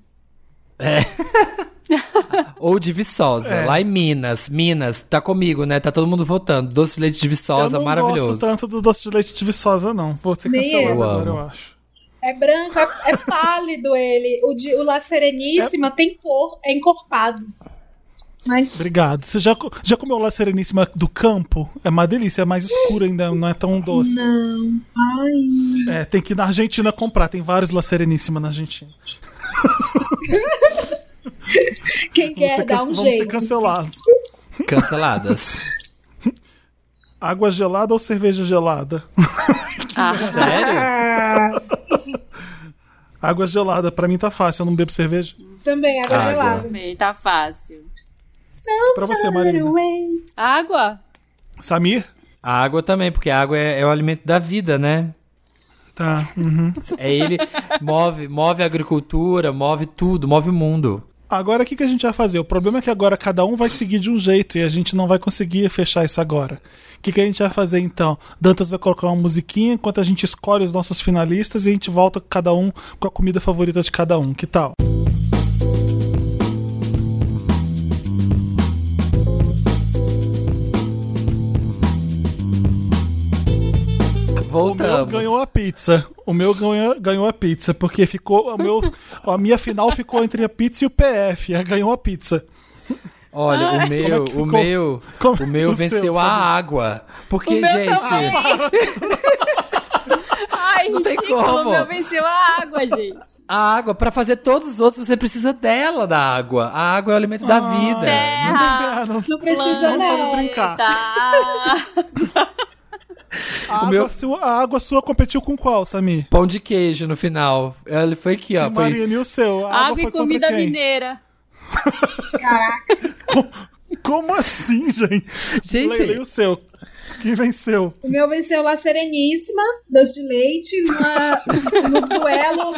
[SPEAKER 2] Ou de Viçosa,
[SPEAKER 1] É.
[SPEAKER 2] lá em Minas. Minas, tá comigo, né? Tá todo mundo votando. Doce de leite de
[SPEAKER 1] eu
[SPEAKER 2] Viçosa,
[SPEAKER 1] não
[SPEAKER 2] maravilhoso.
[SPEAKER 1] gosto tanto do doce de leite de Viçosa, não. Vou ser cancelado
[SPEAKER 2] eu.
[SPEAKER 1] agora,
[SPEAKER 2] Eu
[SPEAKER 1] eu acho.
[SPEAKER 4] É branco, é, é pálido ele. O, de, o La Sereníssima tem cor, é encorpado. Mas
[SPEAKER 1] Obrigado. Você já, já comeu lá Sereníssima do campo? É uma delícia, é mais escura ainda, não é tão doce.
[SPEAKER 4] não. Ai.
[SPEAKER 1] É, tem que ir na Argentina comprar, tem vários La Sereníssima na Argentina.
[SPEAKER 4] Quem
[SPEAKER 1] Vamos
[SPEAKER 4] quer
[SPEAKER 1] ser,
[SPEAKER 4] dar um
[SPEAKER 1] vamos ser
[SPEAKER 4] jeito.
[SPEAKER 1] cancelados.
[SPEAKER 2] Canceladas.
[SPEAKER 1] Água gelada ou cerveja gelada?
[SPEAKER 3] Ah,
[SPEAKER 2] Sério?
[SPEAKER 1] Água gelada, pra mim tá fácil, eu não bebo cerveja.
[SPEAKER 4] também, água
[SPEAKER 2] Água.
[SPEAKER 4] gelada.
[SPEAKER 3] também, tá fácil.
[SPEAKER 1] Pra você, Marina.
[SPEAKER 4] Away.
[SPEAKER 3] Água?
[SPEAKER 1] Samir?
[SPEAKER 2] A água também, porque a água é, é o alimento da vida, né?
[SPEAKER 1] Tá. uhum.
[SPEAKER 2] É ele move, move a agricultura, move tudo, move o mundo.
[SPEAKER 1] Agora o que, que a gente vai fazer? O problema é que agora cada um vai seguir de um jeito e a gente não vai conseguir fechar isso agora. O que, que a gente vai fazer então? Dantas vai colocar uma musiquinha enquanto a gente escolhe os nossos finalistas e a gente volta cada um com a comida favorita de cada um. Que tal? O meu
[SPEAKER 2] Voltamos.
[SPEAKER 1] ganhou a pizza. O meu ganhou, ganhou a pizza, porque ficou. O meu, a minha final ficou entre a pizza e o PF. Aí Ganhou a pizza.
[SPEAKER 2] Olha, o meu,
[SPEAKER 1] é
[SPEAKER 2] o meu,
[SPEAKER 1] Como-
[SPEAKER 2] o meu
[SPEAKER 1] o seu,
[SPEAKER 2] venceu a água. Porque,
[SPEAKER 3] O
[SPEAKER 2] gente.
[SPEAKER 3] Ai,
[SPEAKER 2] Não tem
[SPEAKER 3] ridículo,
[SPEAKER 2] como.
[SPEAKER 3] o meu venceu a água, gente.
[SPEAKER 2] a água, pra fazer todos os outros, você precisa dela, da água. A água é o alimento da vida.
[SPEAKER 3] Terra,
[SPEAKER 1] Não,
[SPEAKER 4] Não precisa,
[SPEAKER 1] Não
[SPEAKER 4] não.
[SPEAKER 1] brincar. A, água,
[SPEAKER 2] meu-
[SPEAKER 1] sua, a água sua competiu com qual, Samir?
[SPEAKER 2] Pão de queijo no final. Ele foi aqui, ó.
[SPEAKER 1] E
[SPEAKER 2] Foi...
[SPEAKER 1] Marina, e o seu? A
[SPEAKER 3] Água
[SPEAKER 1] foi
[SPEAKER 3] e comida
[SPEAKER 1] quem?
[SPEAKER 3] mineira.
[SPEAKER 1] Como assim, gente?
[SPEAKER 2] Gente,
[SPEAKER 1] Leila, e o seu? Quem venceu?
[SPEAKER 4] O meu venceu La Sereníssima, doce de leite, numa- no duelo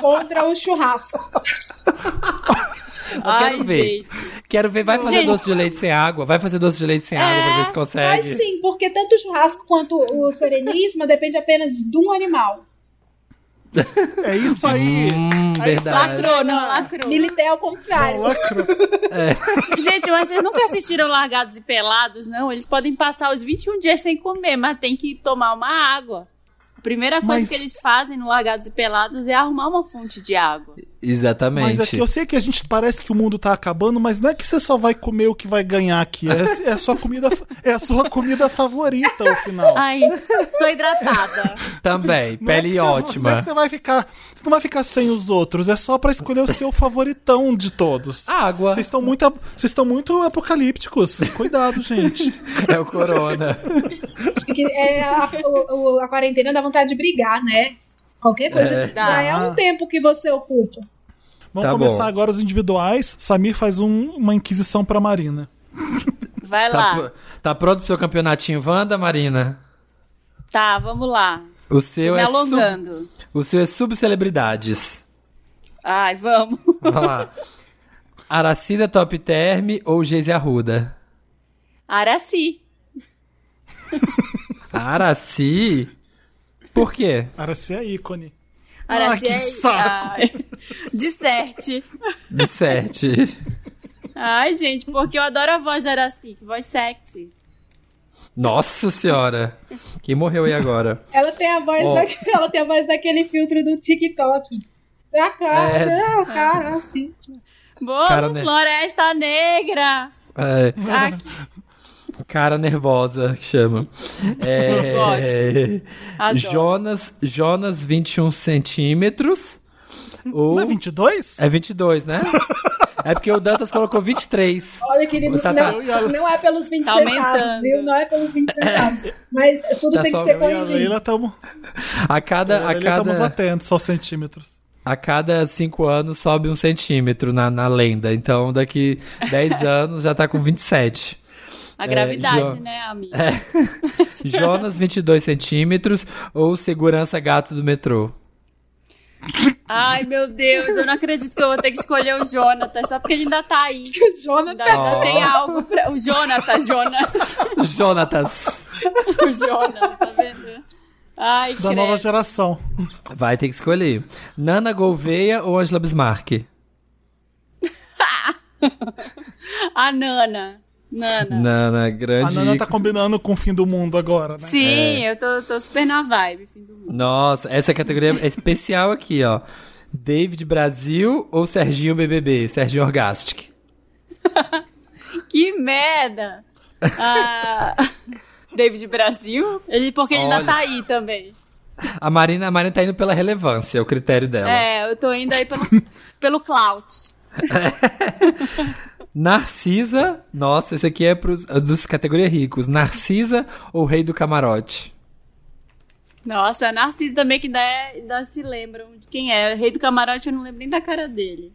[SPEAKER 4] contra o churrasco.
[SPEAKER 3] Ai,
[SPEAKER 2] quero ver.
[SPEAKER 3] gente.
[SPEAKER 2] quero ver. Vai fazer
[SPEAKER 3] Gente.
[SPEAKER 2] doce de leite sem água? Vai fazer doce de leite sem água pra ver se consegue.
[SPEAKER 4] Mas sim, porque tanto o churrasco quanto o Sereníssima depende apenas de um animal.
[SPEAKER 1] É isso aí.
[SPEAKER 2] Hum,
[SPEAKER 1] Aí
[SPEAKER 2] verdade.
[SPEAKER 3] Lacrou, não, lacrou.
[SPEAKER 4] Milité ao contrário.
[SPEAKER 1] Lacrou.
[SPEAKER 3] Gente, mas vocês nunca assistiram Largados e Pelados, não? Eles podem passar os 21 dias sem comer, mas tem que tomar uma água. A primeira coisa
[SPEAKER 1] Mas-
[SPEAKER 3] que eles fazem no Largados e Pelados é arrumar uma fonte de água.
[SPEAKER 2] Exatamente.
[SPEAKER 1] Mas é que eu sei que a gente parece que o mundo tá acabando, mas não é que você só vai comer o que vai ganhar aqui. É, é a sua comida, é a sua comida favorita ao final.
[SPEAKER 3] Ai, sou hidratada.
[SPEAKER 2] Também,
[SPEAKER 1] Não é que
[SPEAKER 2] pele
[SPEAKER 1] você- Não é
[SPEAKER 2] ótima.
[SPEAKER 1] que você vai ficar. Você não vai ficar sem os outros, é só pra escolher o seu favoritão de todos.
[SPEAKER 2] Água.
[SPEAKER 1] Vocês estão muito, vocês estão muito apocalípticos. Cuidado, gente.
[SPEAKER 2] É o corona.
[SPEAKER 4] É, a, o- a quarentena dá vontade de brigar, né? Qualquer coisa.
[SPEAKER 2] É.
[SPEAKER 4] Já é um tempo que você ocupa.
[SPEAKER 1] Vamos
[SPEAKER 2] Tá
[SPEAKER 1] começar
[SPEAKER 2] bom.
[SPEAKER 1] agora os individuais. Samir faz um- uma inquisição pra Marina.
[SPEAKER 3] Vai
[SPEAKER 2] Tá,
[SPEAKER 3] lá.
[SPEAKER 2] pr- tá pronto pro seu campeonatinho, Wanda, Marina?
[SPEAKER 3] Tá, vamos lá.
[SPEAKER 2] O seu
[SPEAKER 3] Tô me
[SPEAKER 2] é sub,
[SPEAKER 3] alongando.
[SPEAKER 2] o seu é subcelebridades.
[SPEAKER 3] Ai, vamos.
[SPEAKER 2] Vamos lá. Aracida Top Term ou Geise Arruda?
[SPEAKER 3] Araci.
[SPEAKER 2] Araci? Por quê?
[SPEAKER 1] Araci é ícone.
[SPEAKER 3] Araci
[SPEAKER 1] que
[SPEAKER 3] é.
[SPEAKER 1] saco.
[SPEAKER 3] De sete.
[SPEAKER 2] De sete.
[SPEAKER 3] Ai, gente, porque eu adoro a voz da Araci, que voz sexy.
[SPEAKER 2] Nossa senhora. Quem morreu aí agora?
[SPEAKER 4] Ela tem a voz,
[SPEAKER 2] Ó.
[SPEAKER 4] da, ela tem a voz daquele filtro do TikTok. Da cara,
[SPEAKER 2] É.
[SPEAKER 4] não, cara, assim.
[SPEAKER 2] Cara, né?
[SPEAKER 3] Floresta Negra.
[SPEAKER 2] É,
[SPEAKER 3] Aqui.
[SPEAKER 2] Cara nervosa, que chama. É,
[SPEAKER 3] Gosto. Adoro.
[SPEAKER 2] Jonas, Jonas 21 centímetros. Ou...
[SPEAKER 1] Não é 22?
[SPEAKER 2] É 22, né? É porque o Dantas colocou 23.
[SPEAKER 4] Olha, querido,
[SPEAKER 2] Tá,
[SPEAKER 4] não,
[SPEAKER 2] tá.
[SPEAKER 4] não é pelos 20
[SPEAKER 3] Tá
[SPEAKER 4] centavos, viu? Não é pelos 20 centavos. Mas tudo
[SPEAKER 2] Tá
[SPEAKER 4] tem que ser
[SPEAKER 1] e a
[SPEAKER 4] corrigido.
[SPEAKER 1] Leila estamos
[SPEAKER 2] A cada, a
[SPEAKER 1] estamos
[SPEAKER 2] cada,
[SPEAKER 1] atentos aos centímetros.
[SPEAKER 2] a cada cinco anos sobe um centímetro na, na lenda. Então, daqui 10 anos já tá com 27.
[SPEAKER 3] A gravidade,
[SPEAKER 2] Jo-
[SPEAKER 3] né, amiga?
[SPEAKER 2] Jonas, 22 centímetros ou segurança gato do metrô?
[SPEAKER 3] Ai, meu Deus, eu não acredito que eu vou ter que escolher o Jonathan, só porque ele ainda tá aí.
[SPEAKER 4] Jonathan.
[SPEAKER 3] Ainda, ainda tem algo pra. O Jonathan, Jonas.
[SPEAKER 2] Jonatas.
[SPEAKER 3] O Jonas, tá vendo? Ai,
[SPEAKER 1] Da nova geração.
[SPEAKER 2] Vai ter que escolher. Nana Gouveia ou Angela Bismarck?
[SPEAKER 3] A Nana. Nana.
[SPEAKER 2] Nana,
[SPEAKER 1] A
[SPEAKER 2] grande.
[SPEAKER 1] Nana tá combinando com o fim do mundo agora, né?
[SPEAKER 3] Sim, eu tô, tô super na vibe, fim do mundo.
[SPEAKER 2] Nossa, essa categoria é especial aqui, ó. David Brasil ou Serginho BBB? Serginho Orgastic.
[SPEAKER 3] Que merda! Ah, David Brasil? Ele, porque ele ainda
[SPEAKER 2] Olha.
[SPEAKER 3] tá aí também.
[SPEAKER 2] A Marina, a Marina tá indo pela relevância, é o critério dela.
[SPEAKER 3] É, eu tô indo aí pelo, pelo clout.
[SPEAKER 2] Narcisa, nossa, esse aqui é pros, dos categoria ricos. Narcisa ou Rei do Camarote?
[SPEAKER 3] Nossa, a Narciso também que ainda, é, ainda se lembram de quem é. O rei do camarote eu não lembro nem da cara dele.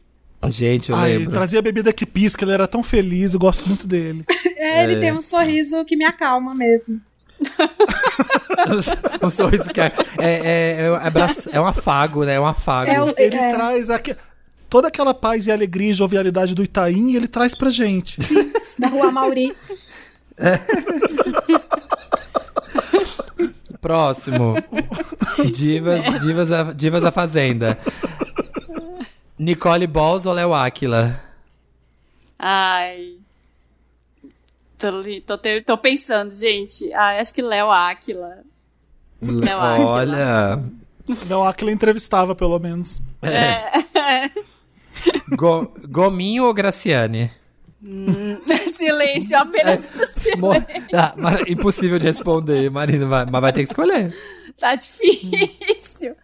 [SPEAKER 2] Gente, eu
[SPEAKER 1] Ai,
[SPEAKER 2] lembro.
[SPEAKER 1] trazia bebida que pisca, ele era tão feliz, eu gosto muito dele.
[SPEAKER 4] É, ele tem um sorriso que me acalma mesmo.
[SPEAKER 2] um sorriso que é, é, é, é, é um afago, né? É um afago.
[SPEAKER 4] É
[SPEAKER 1] Ele
[SPEAKER 4] É.
[SPEAKER 1] traz aque- toda aquela paz e alegria e jovialidade do Itaim, ele traz pra gente.
[SPEAKER 4] Da rua Mauri.
[SPEAKER 2] Próximo. Divas, divas, da- divas da Fazenda. Nicole Balls ou Léo Áquila?
[SPEAKER 3] Ai. Tô, tô, te- tô pensando, gente. Ai, acho que Léo Áquila. Léo Áquila.
[SPEAKER 2] Olha.
[SPEAKER 1] Não, aquele entrevistava, pelo menos.
[SPEAKER 2] Go- Gominho ou Graciane?
[SPEAKER 3] silêncio, apenas silêncio.
[SPEAKER 2] Mo- Ah, impossível de responder, Marina, mas vai ter que escolher.
[SPEAKER 3] Tá difícil.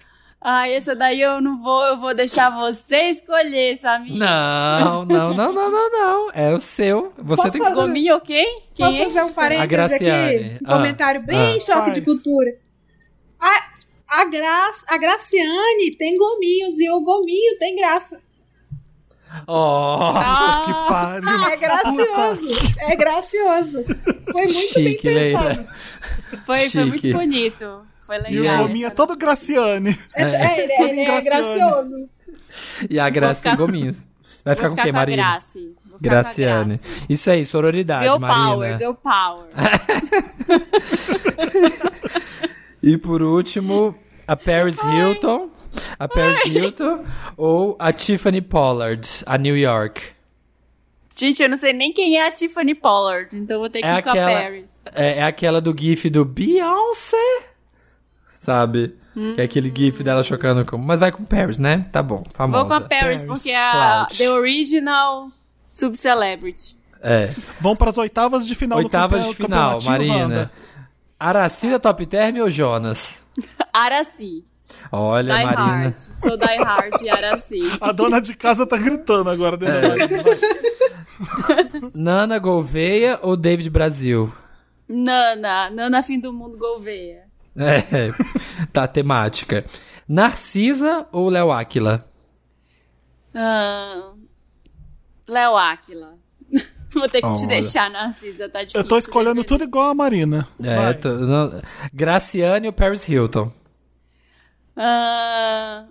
[SPEAKER 3] Ai, essa daí eu não vou, eu vou deixar você escolher, Samir.
[SPEAKER 2] Não, não, não, não, não, não. É o seu. Você
[SPEAKER 4] Posso
[SPEAKER 2] tem que
[SPEAKER 4] fazer?
[SPEAKER 3] Gominho ou quem? Quem
[SPEAKER 4] Posso
[SPEAKER 3] é?
[SPEAKER 4] fazer um parênteses
[SPEAKER 2] Graciane.
[SPEAKER 4] aqui? Um
[SPEAKER 2] Ah,
[SPEAKER 4] comentário bem
[SPEAKER 2] ah.
[SPEAKER 4] choque de
[SPEAKER 1] Faz.
[SPEAKER 4] cultura. A, a, Gra, a Graciane tem gominhos e o gominho tem graça.
[SPEAKER 2] Oh,
[SPEAKER 1] Que pariu.
[SPEAKER 4] É gracioso. É gracioso. Foi muito
[SPEAKER 2] Chique,
[SPEAKER 4] bem pensado.
[SPEAKER 2] Leila.
[SPEAKER 3] Foi, foi muito bonito. Foi
[SPEAKER 1] E
[SPEAKER 3] legal.
[SPEAKER 1] o Gominho é todo Graciane.
[SPEAKER 4] É, é, ele, é-
[SPEAKER 1] Todo
[SPEAKER 4] é
[SPEAKER 1] Graciane.
[SPEAKER 4] gracioso.
[SPEAKER 2] E a Graça
[SPEAKER 3] ficar-
[SPEAKER 2] tem gominhos. Vai ficar com
[SPEAKER 3] ficar
[SPEAKER 2] quem,
[SPEAKER 3] com a
[SPEAKER 2] Marina?
[SPEAKER 3] Grace.
[SPEAKER 2] Graciane. Isso aí, sororidade,
[SPEAKER 3] Girl
[SPEAKER 2] Marina.
[SPEAKER 3] power, girl power.
[SPEAKER 2] E por último, a Paris Hilton. A Paris Hilton ou a Tiffany Pollard, a New York.
[SPEAKER 3] Gente, eu não sei nem quem é a Tiffany Pollard, então vou ter que
[SPEAKER 2] É
[SPEAKER 3] ir com a
[SPEAKER 2] aquela,
[SPEAKER 3] Paris.
[SPEAKER 2] é, é aquela do gif do Beyoncé, sabe? Que é aquele gif dela chocando com... Mas vai com Paris, né? Tá bom, famosa.
[SPEAKER 3] Vou com a Paris,
[SPEAKER 1] Paris,
[SPEAKER 3] porque é a
[SPEAKER 2] Clout.
[SPEAKER 3] The Original Sub-Celebrity.
[SPEAKER 2] É.
[SPEAKER 1] Vamos para as oitavas de final
[SPEAKER 2] Oitavas
[SPEAKER 1] do
[SPEAKER 2] de
[SPEAKER 1] campe-
[SPEAKER 2] final, Marina.
[SPEAKER 1] Wanda.
[SPEAKER 2] Aracida Top Term ou Jonas?
[SPEAKER 3] Araci.
[SPEAKER 2] Olha,
[SPEAKER 3] Die
[SPEAKER 2] Marina.
[SPEAKER 3] Hard. Sou Die Hard e Araci.
[SPEAKER 1] A dona de casa tá gritando agora
[SPEAKER 2] É. Nana Gouveia ou David Brasil?
[SPEAKER 3] Nana. Nana Fim do Mundo Gouveia.
[SPEAKER 2] É, tá temática. Narcisa ou Léo Áquila?
[SPEAKER 3] Ah, Léo Áquila. Vou ter que te
[SPEAKER 2] Olha.
[SPEAKER 3] deixar, Narcisa. Tá difícil.
[SPEAKER 1] Eu tô escolhendo tudo igual a Marina.
[SPEAKER 2] É, tô- não- Graciane ou Paris Hilton?
[SPEAKER 3] Ah,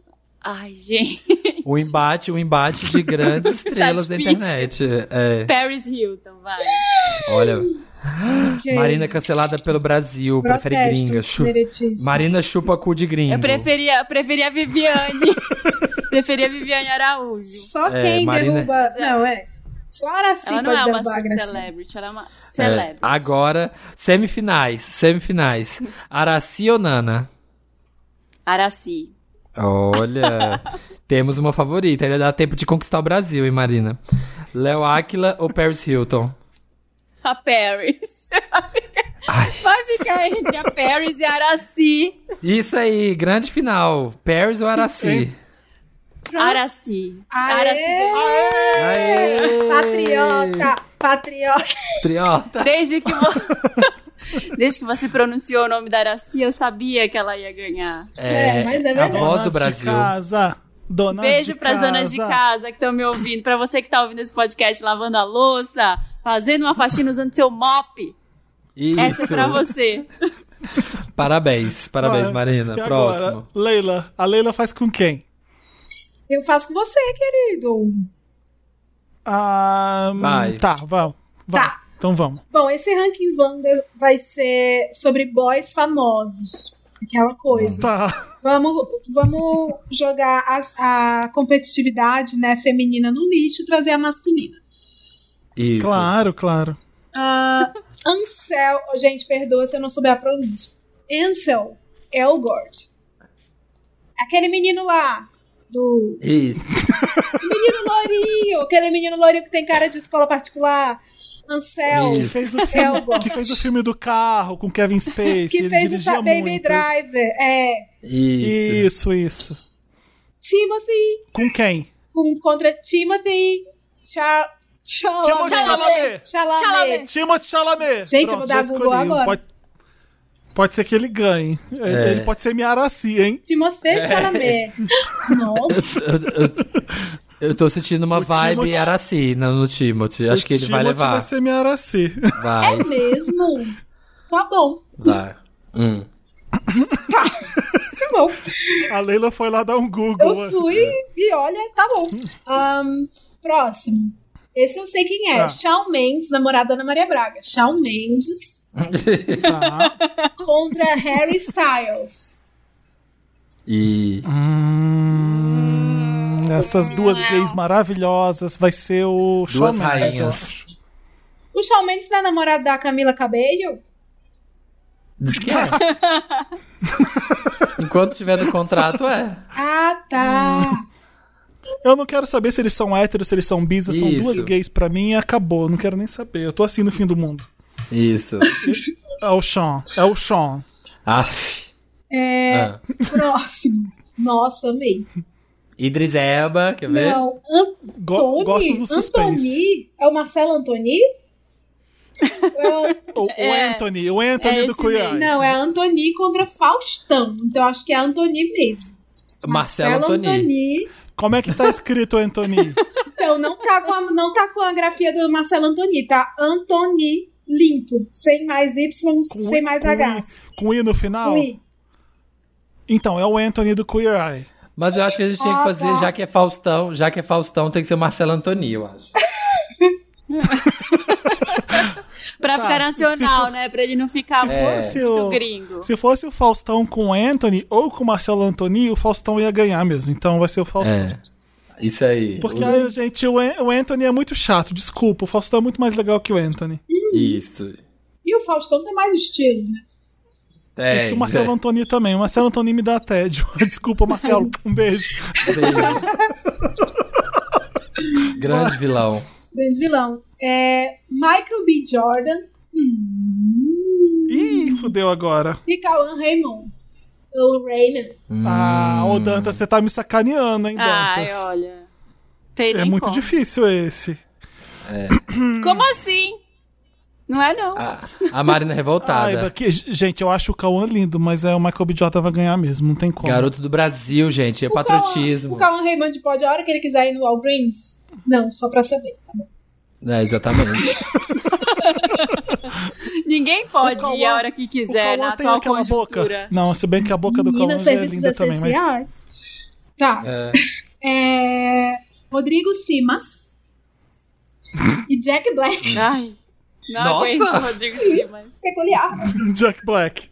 [SPEAKER 3] ai, gente.
[SPEAKER 2] O embate, o embate de grandes estrelas da
[SPEAKER 3] difícil.
[SPEAKER 2] internet. É,
[SPEAKER 3] Paris Hilton, vai.
[SPEAKER 2] olha,
[SPEAKER 4] Ok.
[SPEAKER 2] Marina cancelada pelo Brasil, prefere
[SPEAKER 4] Protesto,
[SPEAKER 2] gringa. Chu-. Marina chupa cu de gringo.
[SPEAKER 3] Eu preferia, preferia a Viviane. preferia a Viviane Araújo.
[SPEAKER 4] Só
[SPEAKER 2] É,
[SPEAKER 4] quem
[SPEAKER 2] Marina-
[SPEAKER 4] derruba. Não, é. Só Araci
[SPEAKER 3] Ela não é uma
[SPEAKER 4] a
[SPEAKER 3] sub-celebrity, ela é uma
[SPEAKER 2] É,
[SPEAKER 3] celebrity.
[SPEAKER 2] agora, semifinais, semifinais. Araci ou Nana?
[SPEAKER 3] Araci.
[SPEAKER 2] Olha, temos uma favorita. Ainda dá tempo de conquistar o Brasil, hein, Marina? Léo Áquila ou Paris Hilton?
[SPEAKER 3] A Paris.
[SPEAKER 2] Ai.
[SPEAKER 3] Vai ficar entre a Paris e a Araci.
[SPEAKER 2] Isso aí, grande final. Paris ou Araci?
[SPEAKER 3] Araci.
[SPEAKER 4] Aê!
[SPEAKER 3] Araci.
[SPEAKER 2] Aê!
[SPEAKER 4] Patriota! Patriota!
[SPEAKER 2] Patriota.
[SPEAKER 3] Desde que, vo... Desde que você pronunciou o nome da Araci, eu sabia que ela ia ganhar.
[SPEAKER 4] É, mas é
[SPEAKER 2] a
[SPEAKER 4] verdade.
[SPEAKER 2] voz do Brasil.
[SPEAKER 1] Casa. Donas
[SPEAKER 3] Beijo pras
[SPEAKER 1] casa.
[SPEAKER 3] donas de casa que estão me ouvindo. Pra você que tá ouvindo esse podcast lavando a louça, fazendo uma faxina usando seu mop.
[SPEAKER 2] Isso.
[SPEAKER 3] Essa é pra você.
[SPEAKER 2] Parabéns, parabéns, Marina. Próximo.
[SPEAKER 1] Agora, Leila. A Leila faz com quem?
[SPEAKER 4] Eu faço com você, querido.
[SPEAKER 1] Ah,
[SPEAKER 2] Vai.
[SPEAKER 1] Tá, vamos.
[SPEAKER 4] Tá.
[SPEAKER 1] Então vamos.
[SPEAKER 4] Bom, esse ranking Wanda vai ser sobre boys famosos. Aquela coisa.
[SPEAKER 1] Tá.
[SPEAKER 4] Vamos, vamos jogar as- a competitividade né, feminina no lixo e trazer a masculina.
[SPEAKER 2] Isso.
[SPEAKER 1] Claro, claro.
[SPEAKER 4] Ah, Ansel. Gente, perdoa se eu não souber a pronúncia. Ansel Elgort. Aquele menino lá. Do.
[SPEAKER 2] Isso.
[SPEAKER 4] Menino Lourinho! Aquele menino Lourinho que tem cara de escola particular. Ansel
[SPEAKER 1] Que fez, o filme, que fez o filme do carro com Kevin Spacey.
[SPEAKER 4] Que
[SPEAKER 1] ele
[SPEAKER 4] fez o Baby
[SPEAKER 1] muito.
[SPEAKER 4] Driver. É.
[SPEAKER 2] Isso.
[SPEAKER 1] Isso, isso.
[SPEAKER 4] Timothy
[SPEAKER 1] Com quem?
[SPEAKER 4] com, contra Timothy Char Chalamet.
[SPEAKER 1] Chalamet.
[SPEAKER 4] Chalamet.
[SPEAKER 1] Timothée Chalamet.
[SPEAKER 4] Gente, eu
[SPEAKER 1] Pronto,
[SPEAKER 4] vou
[SPEAKER 1] já
[SPEAKER 4] dar Google
[SPEAKER 1] escolhi.
[SPEAKER 4] agora.
[SPEAKER 1] Pode, pode ser que ele ganhe.
[SPEAKER 2] É.
[SPEAKER 1] Ele pode ser Miaraci, hein?
[SPEAKER 4] Timothée Chalamet. Nossa.
[SPEAKER 2] Eu, tô sentindo uma
[SPEAKER 1] O
[SPEAKER 2] vibe
[SPEAKER 1] Timothy-
[SPEAKER 2] Araci no, no Timothy. Acho
[SPEAKER 1] O
[SPEAKER 2] que ele vai
[SPEAKER 1] Timothée
[SPEAKER 2] levar.
[SPEAKER 1] vai ser Miaraci.
[SPEAKER 2] Vai,
[SPEAKER 4] É mesmo? Tá bom.
[SPEAKER 2] vai. Hum.
[SPEAKER 4] Tá bom.
[SPEAKER 1] A Leila foi lá dar um Google.
[SPEAKER 4] Eu fui e olha, tá bom. Ahn, próximo. Esse eu sei quem é.
[SPEAKER 1] Tá.
[SPEAKER 4] Shawn Mendes, namorado da Ana Maria Braga. Shawn Mendes
[SPEAKER 1] Tá.
[SPEAKER 4] contra Harry Styles.
[SPEAKER 2] E.
[SPEAKER 1] Hum, essas duas gays maravilhosas vai ser o
[SPEAKER 2] Duas
[SPEAKER 1] Shawn Mendes,
[SPEAKER 2] rainhas.
[SPEAKER 1] acho.
[SPEAKER 4] O Shawn Mendes não é namorado da Camila Cabello?
[SPEAKER 2] Diz que é. Enquanto tiver no contrato, é.
[SPEAKER 4] Ah, tá.
[SPEAKER 1] Eu não quero saber se eles são héteros, se eles são bis, são duas gays pra mim e acabou. Não quero nem saber. Eu tô assim no fim do mundo.
[SPEAKER 2] Isso.
[SPEAKER 1] É o Sean. É o Sean.
[SPEAKER 2] Aff.
[SPEAKER 4] É,
[SPEAKER 2] Ah.
[SPEAKER 4] Próximo. Nossa, amei.
[SPEAKER 2] Idris Elba, quer ver?
[SPEAKER 4] Não,
[SPEAKER 1] Go
[SPEAKER 4] Antony.
[SPEAKER 1] gosto do suspense.
[SPEAKER 4] Antony? É o Marcelo Antony? É o-
[SPEAKER 1] O, o
[SPEAKER 3] É.
[SPEAKER 1] Anthony. O Anthony
[SPEAKER 3] É
[SPEAKER 1] do
[SPEAKER 3] esse
[SPEAKER 1] Queer
[SPEAKER 3] mesmo.
[SPEAKER 1] Eye.
[SPEAKER 4] Não, é Antony contra Faustão. Então acho que é Antony mesmo.
[SPEAKER 2] Marcelo Antoni.
[SPEAKER 4] Antony.
[SPEAKER 1] Como é que tá escrito Anthony?
[SPEAKER 4] Então, não tá, com a, não tá com a grafia do Marcelo Antoni, tá Antony limpo. Sem mais Y, sem mais
[SPEAKER 1] com
[SPEAKER 4] H.
[SPEAKER 1] I, com I no final?
[SPEAKER 4] Ui.
[SPEAKER 1] Então, é o Anthony do Queer Eye.
[SPEAKER 2] Mas eu acho que a gente tinha que
[SPEAKER 4] Ah,
[SPEAKER 2] fazer,
[SPEAKER 4] tá.
[SPEAKER 2] já que é Faustão, já que é Faustão, tem que ser o Marcelo Antoni, eu acho.
[SPEAKER 3] Pra
[SPEAKER 1] Tá,
[SPEAKER 3] ficar nacional,
[SPEAKER 1] for-
[SPEAKER 3] né? Pra ele não ficar
[SPEAKER 1] Se fosse,
[SPEAKER 3] muito
[SPEAKER 1] o,
[SPEAKER 3] gringo.
[SPEAKER 1] se fosse o Faustão com o Anthony ou com o Marcelo Antony, o Faustão ia ganhar mesmo. Então vai ser o Faustão.
[SPEAKER 2] É. Isso aí.
[SPEAKER 1] Porque, ai, gente, o, o Anthony é muito chato. Desculpa, o Faustão é muito mais legal que o Anthony.
[SPEAKER 2] Isso.
[SPEAKER 4] E o Faustão tem mais estilo, né?
[SPEAKER 2] É,
[SPEAKER 1] E que o Marcelo Antony também. O Marcelo Antony me dá tédio. Desculpa, Marcelo. Um beijo.
[SPEAKER 2] Grande vilão.
[SPEAKER 4] Grande vilão. É Michael B. Jordan
[SPEAKER 1] Ih, fudeu agora.
[SPEAKER 4] e Cauã Raymond. O Raymond.
[SPEAKER 1] Ah, ô Dantas, você tá me sacaneando, hein,
[SPEAKER 3] Ai,
[SPEAKER 1] Dantas?
[SPEAKER 3] olha. Tem
[SPEAKER 1] é muito
[SPEAKER 3] como.
[SPEAKER 1] difícil esse.
[SPEAKER 3] Como assim? Não é, não.
[SPEAKER 2] A, a Marina revoltada.
[SPEAKER 1] Ai, que- gente, eu acho o Cauã lindo, mas é o Michael B. Jordan vai ganhar mesmo, não tem como.
[SPEAKER 2] Garoto do Brasil, gente. É
[SPEAKER 4] O Cauã-
[SPEAKER 2] patriotismo.
[SPEAKER 4] O Cauã Raymond pode, a hora que ele quiser ir no Walgreens? Não, só pra saber, tá bom.
[SPEAKER 2] É, exatamente.
[SPEAKER 3] Ninguém pode ir a hora que quiser, na
[SPEAKER 1] tem
[SPEAKER 3] atual
[SPEAKER 1] aquela boca. Não, se bem que a boca do Cauã
[SPEAKER 4] Menina,
[SPEAKER 1] é linda também, mas...
[SPEAKER 4] Tá.
[SPEAKER 2] É.
[SPEAKER 4] É, Rodrigo Simas e Jack Black.
[SPEAKER 3] Ai, não
[SPEAKER 2] Nossa!
[SPEAKER 3] aguento, Rodrigo Simas.
[SPEAKER 4] Peculiar.
[SPEAKER 1] Jack Black.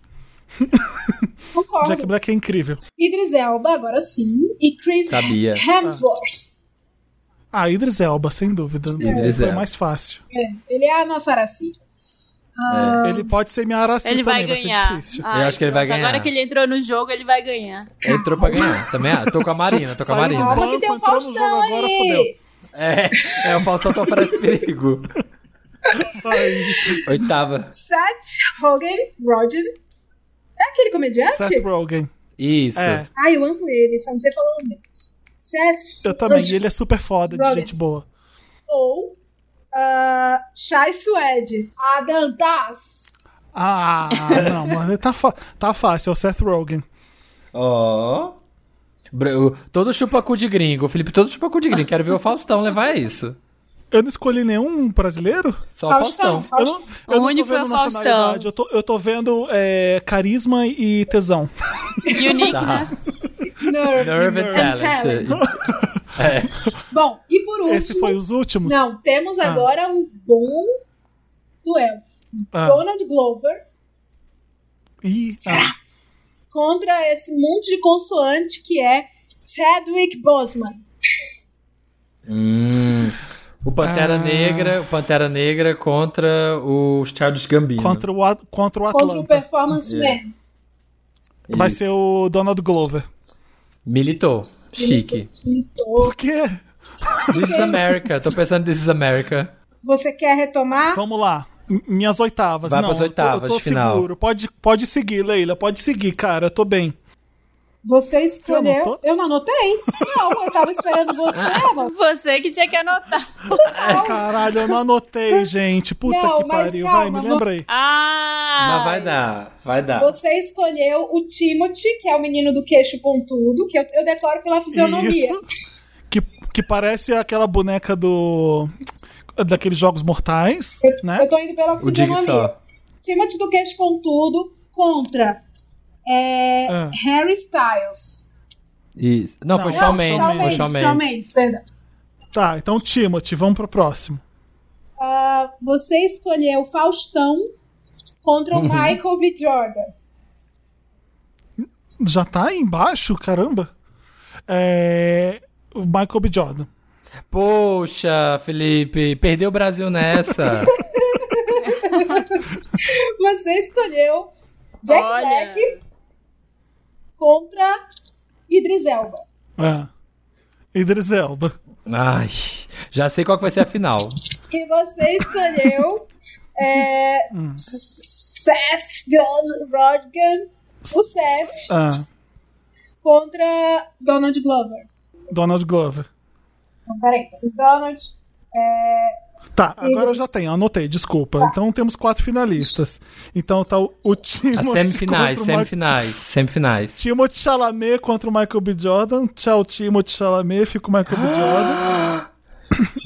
[SPEAKER 4] Concordo.
[SPEAKER 1] Jack Black é incrível.
[SPEAKER 4] Idris Elba, agora sim. E Chris
[SPEAKER 2] Sabia.
[SPEAKER 4] Hemsworth.
[SPEAKER 1] Ah, Idris Elba, sem dúvida.
[SPEAKER 2] Idris
[SPEAKER 1] Foi mais fácil.
[SPEAKER 4] É, ele é a nossa Araci.
[SPEAKER 1] Ele pode ser minha Araci
[SPEAKER 3] Ele
[SPEAKER 1] também,
[SPEAKER 3] vai
[SPEAKER 1] ser
[SPEAKER 3] ganhar.
[SPEAKER 1] difícil.
[SPEAKER 3] Ai,
[SPEAKER 2] Eu acho que ele vai ganhar.
[SPEAKER 3] Agora que ele entrou no jogo, ele vai ganhar.
[SPEAKER 2] Entrou pra ganhar. Também, ah, tô com a Marina, tô com a Marina.
[SPEAKER 4] Calma que o
[SPEAKER 1] no
[SPEAKER 4] Faustão
[SPEAKER 1] agora,
[SPEAKER 4] aí.
[SPEAKER 1] fodeu.
[SPEAKER 2] É, é, o Faustão tá oferece perigo. Oitava.
[SPEAKER 4] Seth Rogen, Roger. É aquele comediante?
[SPEAKER 1] Seth Rogen.
[SPEAKER 2] Isso.
[SPEAKER 1] É,
[SPEAKER 4] Ai, eu amo ele, só não sei falar o nome. Seth
[SPEAKER 1] eu também.
[SPEAKER 4] Rogen.
[SPEAKER 1] E ele é super foda, de
[SPEAKER 4] Rogen.
[SPEAKER 1] gente boa.
[SPEAKER 4] Ou uh, Shai Suede. Adam Taz.
[SPEAKER 1] Ah, não, mano, tá, tá fácil, é o Seth Rogen.
[SPEAKER 2] Ó. Bra- o- Todo chupacu de gringo. Felipe, todo chupacu de gringo. Quero ver o Faustão levar isso.
[SPEAKER 1] Eu não escolhi nenhum brasileiro?
[SPEAKER 2] Só o Faustão.
[SPEAKER 1] Eu não, eu
[SPEAKER 3] O
[SPEAKER 1] não
[SPEAKER 3] único
[SPEAKER 1] tô vendo
[SPEAKER 3] foi o Faustão.
[SPEAKER 1] Eu tô, eu tô vendo é, carisma e tesão.
[SPEAKER 3] Uniqueness.
[SPEAKER 4] Nerve.
[SPEAKER 2] Nerve and talent.
[SPEAKER 4] Bom, e por último.
[SPEAKER 1] Esse foi os últimos?
[SPEAKER 4] Não, temos
[SPEAKER 1] Ah.
[SPEAKER 4] agora um bom duelo.
[SPEAKER 1] Ah.
[SPEAKER 4] Donald Glover
[SPEAKER 1] Ih, ah.
[SPEAKER 4] contra esse monte de consoante que é Chadwick Boseman.
[SPEAKER 2] Hum. O Pantera
[SPEAKER 1] Ah.
[SPEAKER 2] Negra, o Pantera Negra contra o Charles Gambino.
[SPEAKER 1] Contra, o, contra o
[SPEAKER 4] Contra o
[SPEAKER 1] Atlanta.
[SPEAKER 4] Performance
[SPEAKER 2] É.
[SPEAKER 4] Man.
[SPEAKER 1] Vai
[SPEAKER 2] Isso.
[SPEAKER 1] ser o Donald Glover.
[SPEAKER 2] Militou. Chique.
[SPEAKER 4] Então,
[SPEAKER 1] Por quê?
[SPEAKER 2] This is America. Tô pensando This is America.
[SPEAKER 4] Você quer retomar?
[SPEAKER 1] Vamos lá. M- Minhas oitavas.
[SPEAKER 2] Vai
[SPEAKER 1] Não,
[SPEAKER 2] pras
[SPEAKER 1] eu tô-
[SPEAKER 2] oitavas
[SPEAKER 1] eu tô
[SPEAKER 2] de final.
[SPEAKER 1] seguro. Pode, pode seguir, Leila. Pode seguir, cara. Eu tô bem.
[SPEAKER 4] Você escolheu.
[SPEAKER 1] anotou?
[SPEAKER 4] eu não anotei. Não, eu tava esperando você, mano.
[SPEAKER 3] Você que tinha que anotar.
[SPEAKER 1] Caralho, eu não anotei, gente. Puta
[SPEAKER 4] Não,
[SPEAKER 1] que pariu.
[SPEAKER 4] calma,
[SPEAKER 1] Vai, me lembra aí.
[SPEAKER 3] Ah!
[SPEAKER 2] Mas vai dar, vai dar.
[SPEAKER 4] Você escolheu o Timothy, que é o menino do queixo pontudo, que eu, eu decoro pela fisionomia.
[SPEAKER 1] Isso. Que, que parece aquela boneca do. Daqueles jogos mortais,
[SPEAKER 4] Eu,
[SPEAKER 1] né?
[SPEAKER 4] eu tô indo pela
[SPEAKER 2] O
[SPEAKER 4] fisionomia. Timothy do queixo pontudo contra é,
[SPEAKER 1] Ah.
[SPEAKER 4] Harry Styles.
[SPEAKER 2] Isso. Não,
[SPEAKER 1] Não,
[SPEAKER 2] foi
[SPEAKER 1] não,
[SPEAKER 2] Shawn
[SPEAKER 1] Shawn
[SPEAKER 2] Mendes.
[SPEAKER 4] Shawn
[SPEAKER 2] Foi
[SPEAKER 4] Mendes,
[SPEAKER 2] Shawn
[SPEAKER 4] Shawn
[SPEAKER 2] Mendes.
[SPEAKER 4] Perdão.
[SPEAKER 1] Tá, então Timothy, vamos pro próximo.
[SPEAKER 4] Ah, você escolheu Faustão contra o
[SPEAKER 2] Uhum.
[SPEAKER 4] Michael B. Jordan.
[SPEAKER 1] Já tá aí embaixo? Caramba. É. O Michael B. Jordan.
[SPEAKER 2] Poxa, Felipe, perdeu o Brasil nessa.
[SPEAKER 4] Você escolheu Jack
[SPEAKER 3] Olha.
[SPEAKER 4] Black contra Idris Elba.
[SPEAKER 1] É. Idris Elba.
[SPEAKER 2] Ai, já sei qual que vai ser a final.
[SPEAKER 4] E você escolheu é, Seth Rogen, o Seth,
[SPEAKER 1] Ah,
[SPEAKER 4] contra Donald Glover.
[SPEAKER 1] Donald Glover.
[SPEAKER 4] Não, peraí, temos Donald. É,
[SPEAKER 1] Tá, agora eu já tenho, anotei, desculpa. Então temos quatro finalistas. Então tá o, o
[SPEAKER 2] As
[SPEAKER 1] Timothy
[SPEAKER 2] semifinais,
[SPEAKER 1] Ma-
[SPEAKER 2] semifinais, semifinais.
[SPEAKER 1] Timothy Chalamet contra o Michael B. Jordan. Tchau, Timothy Chalamet, fica o Michael B. Jordan.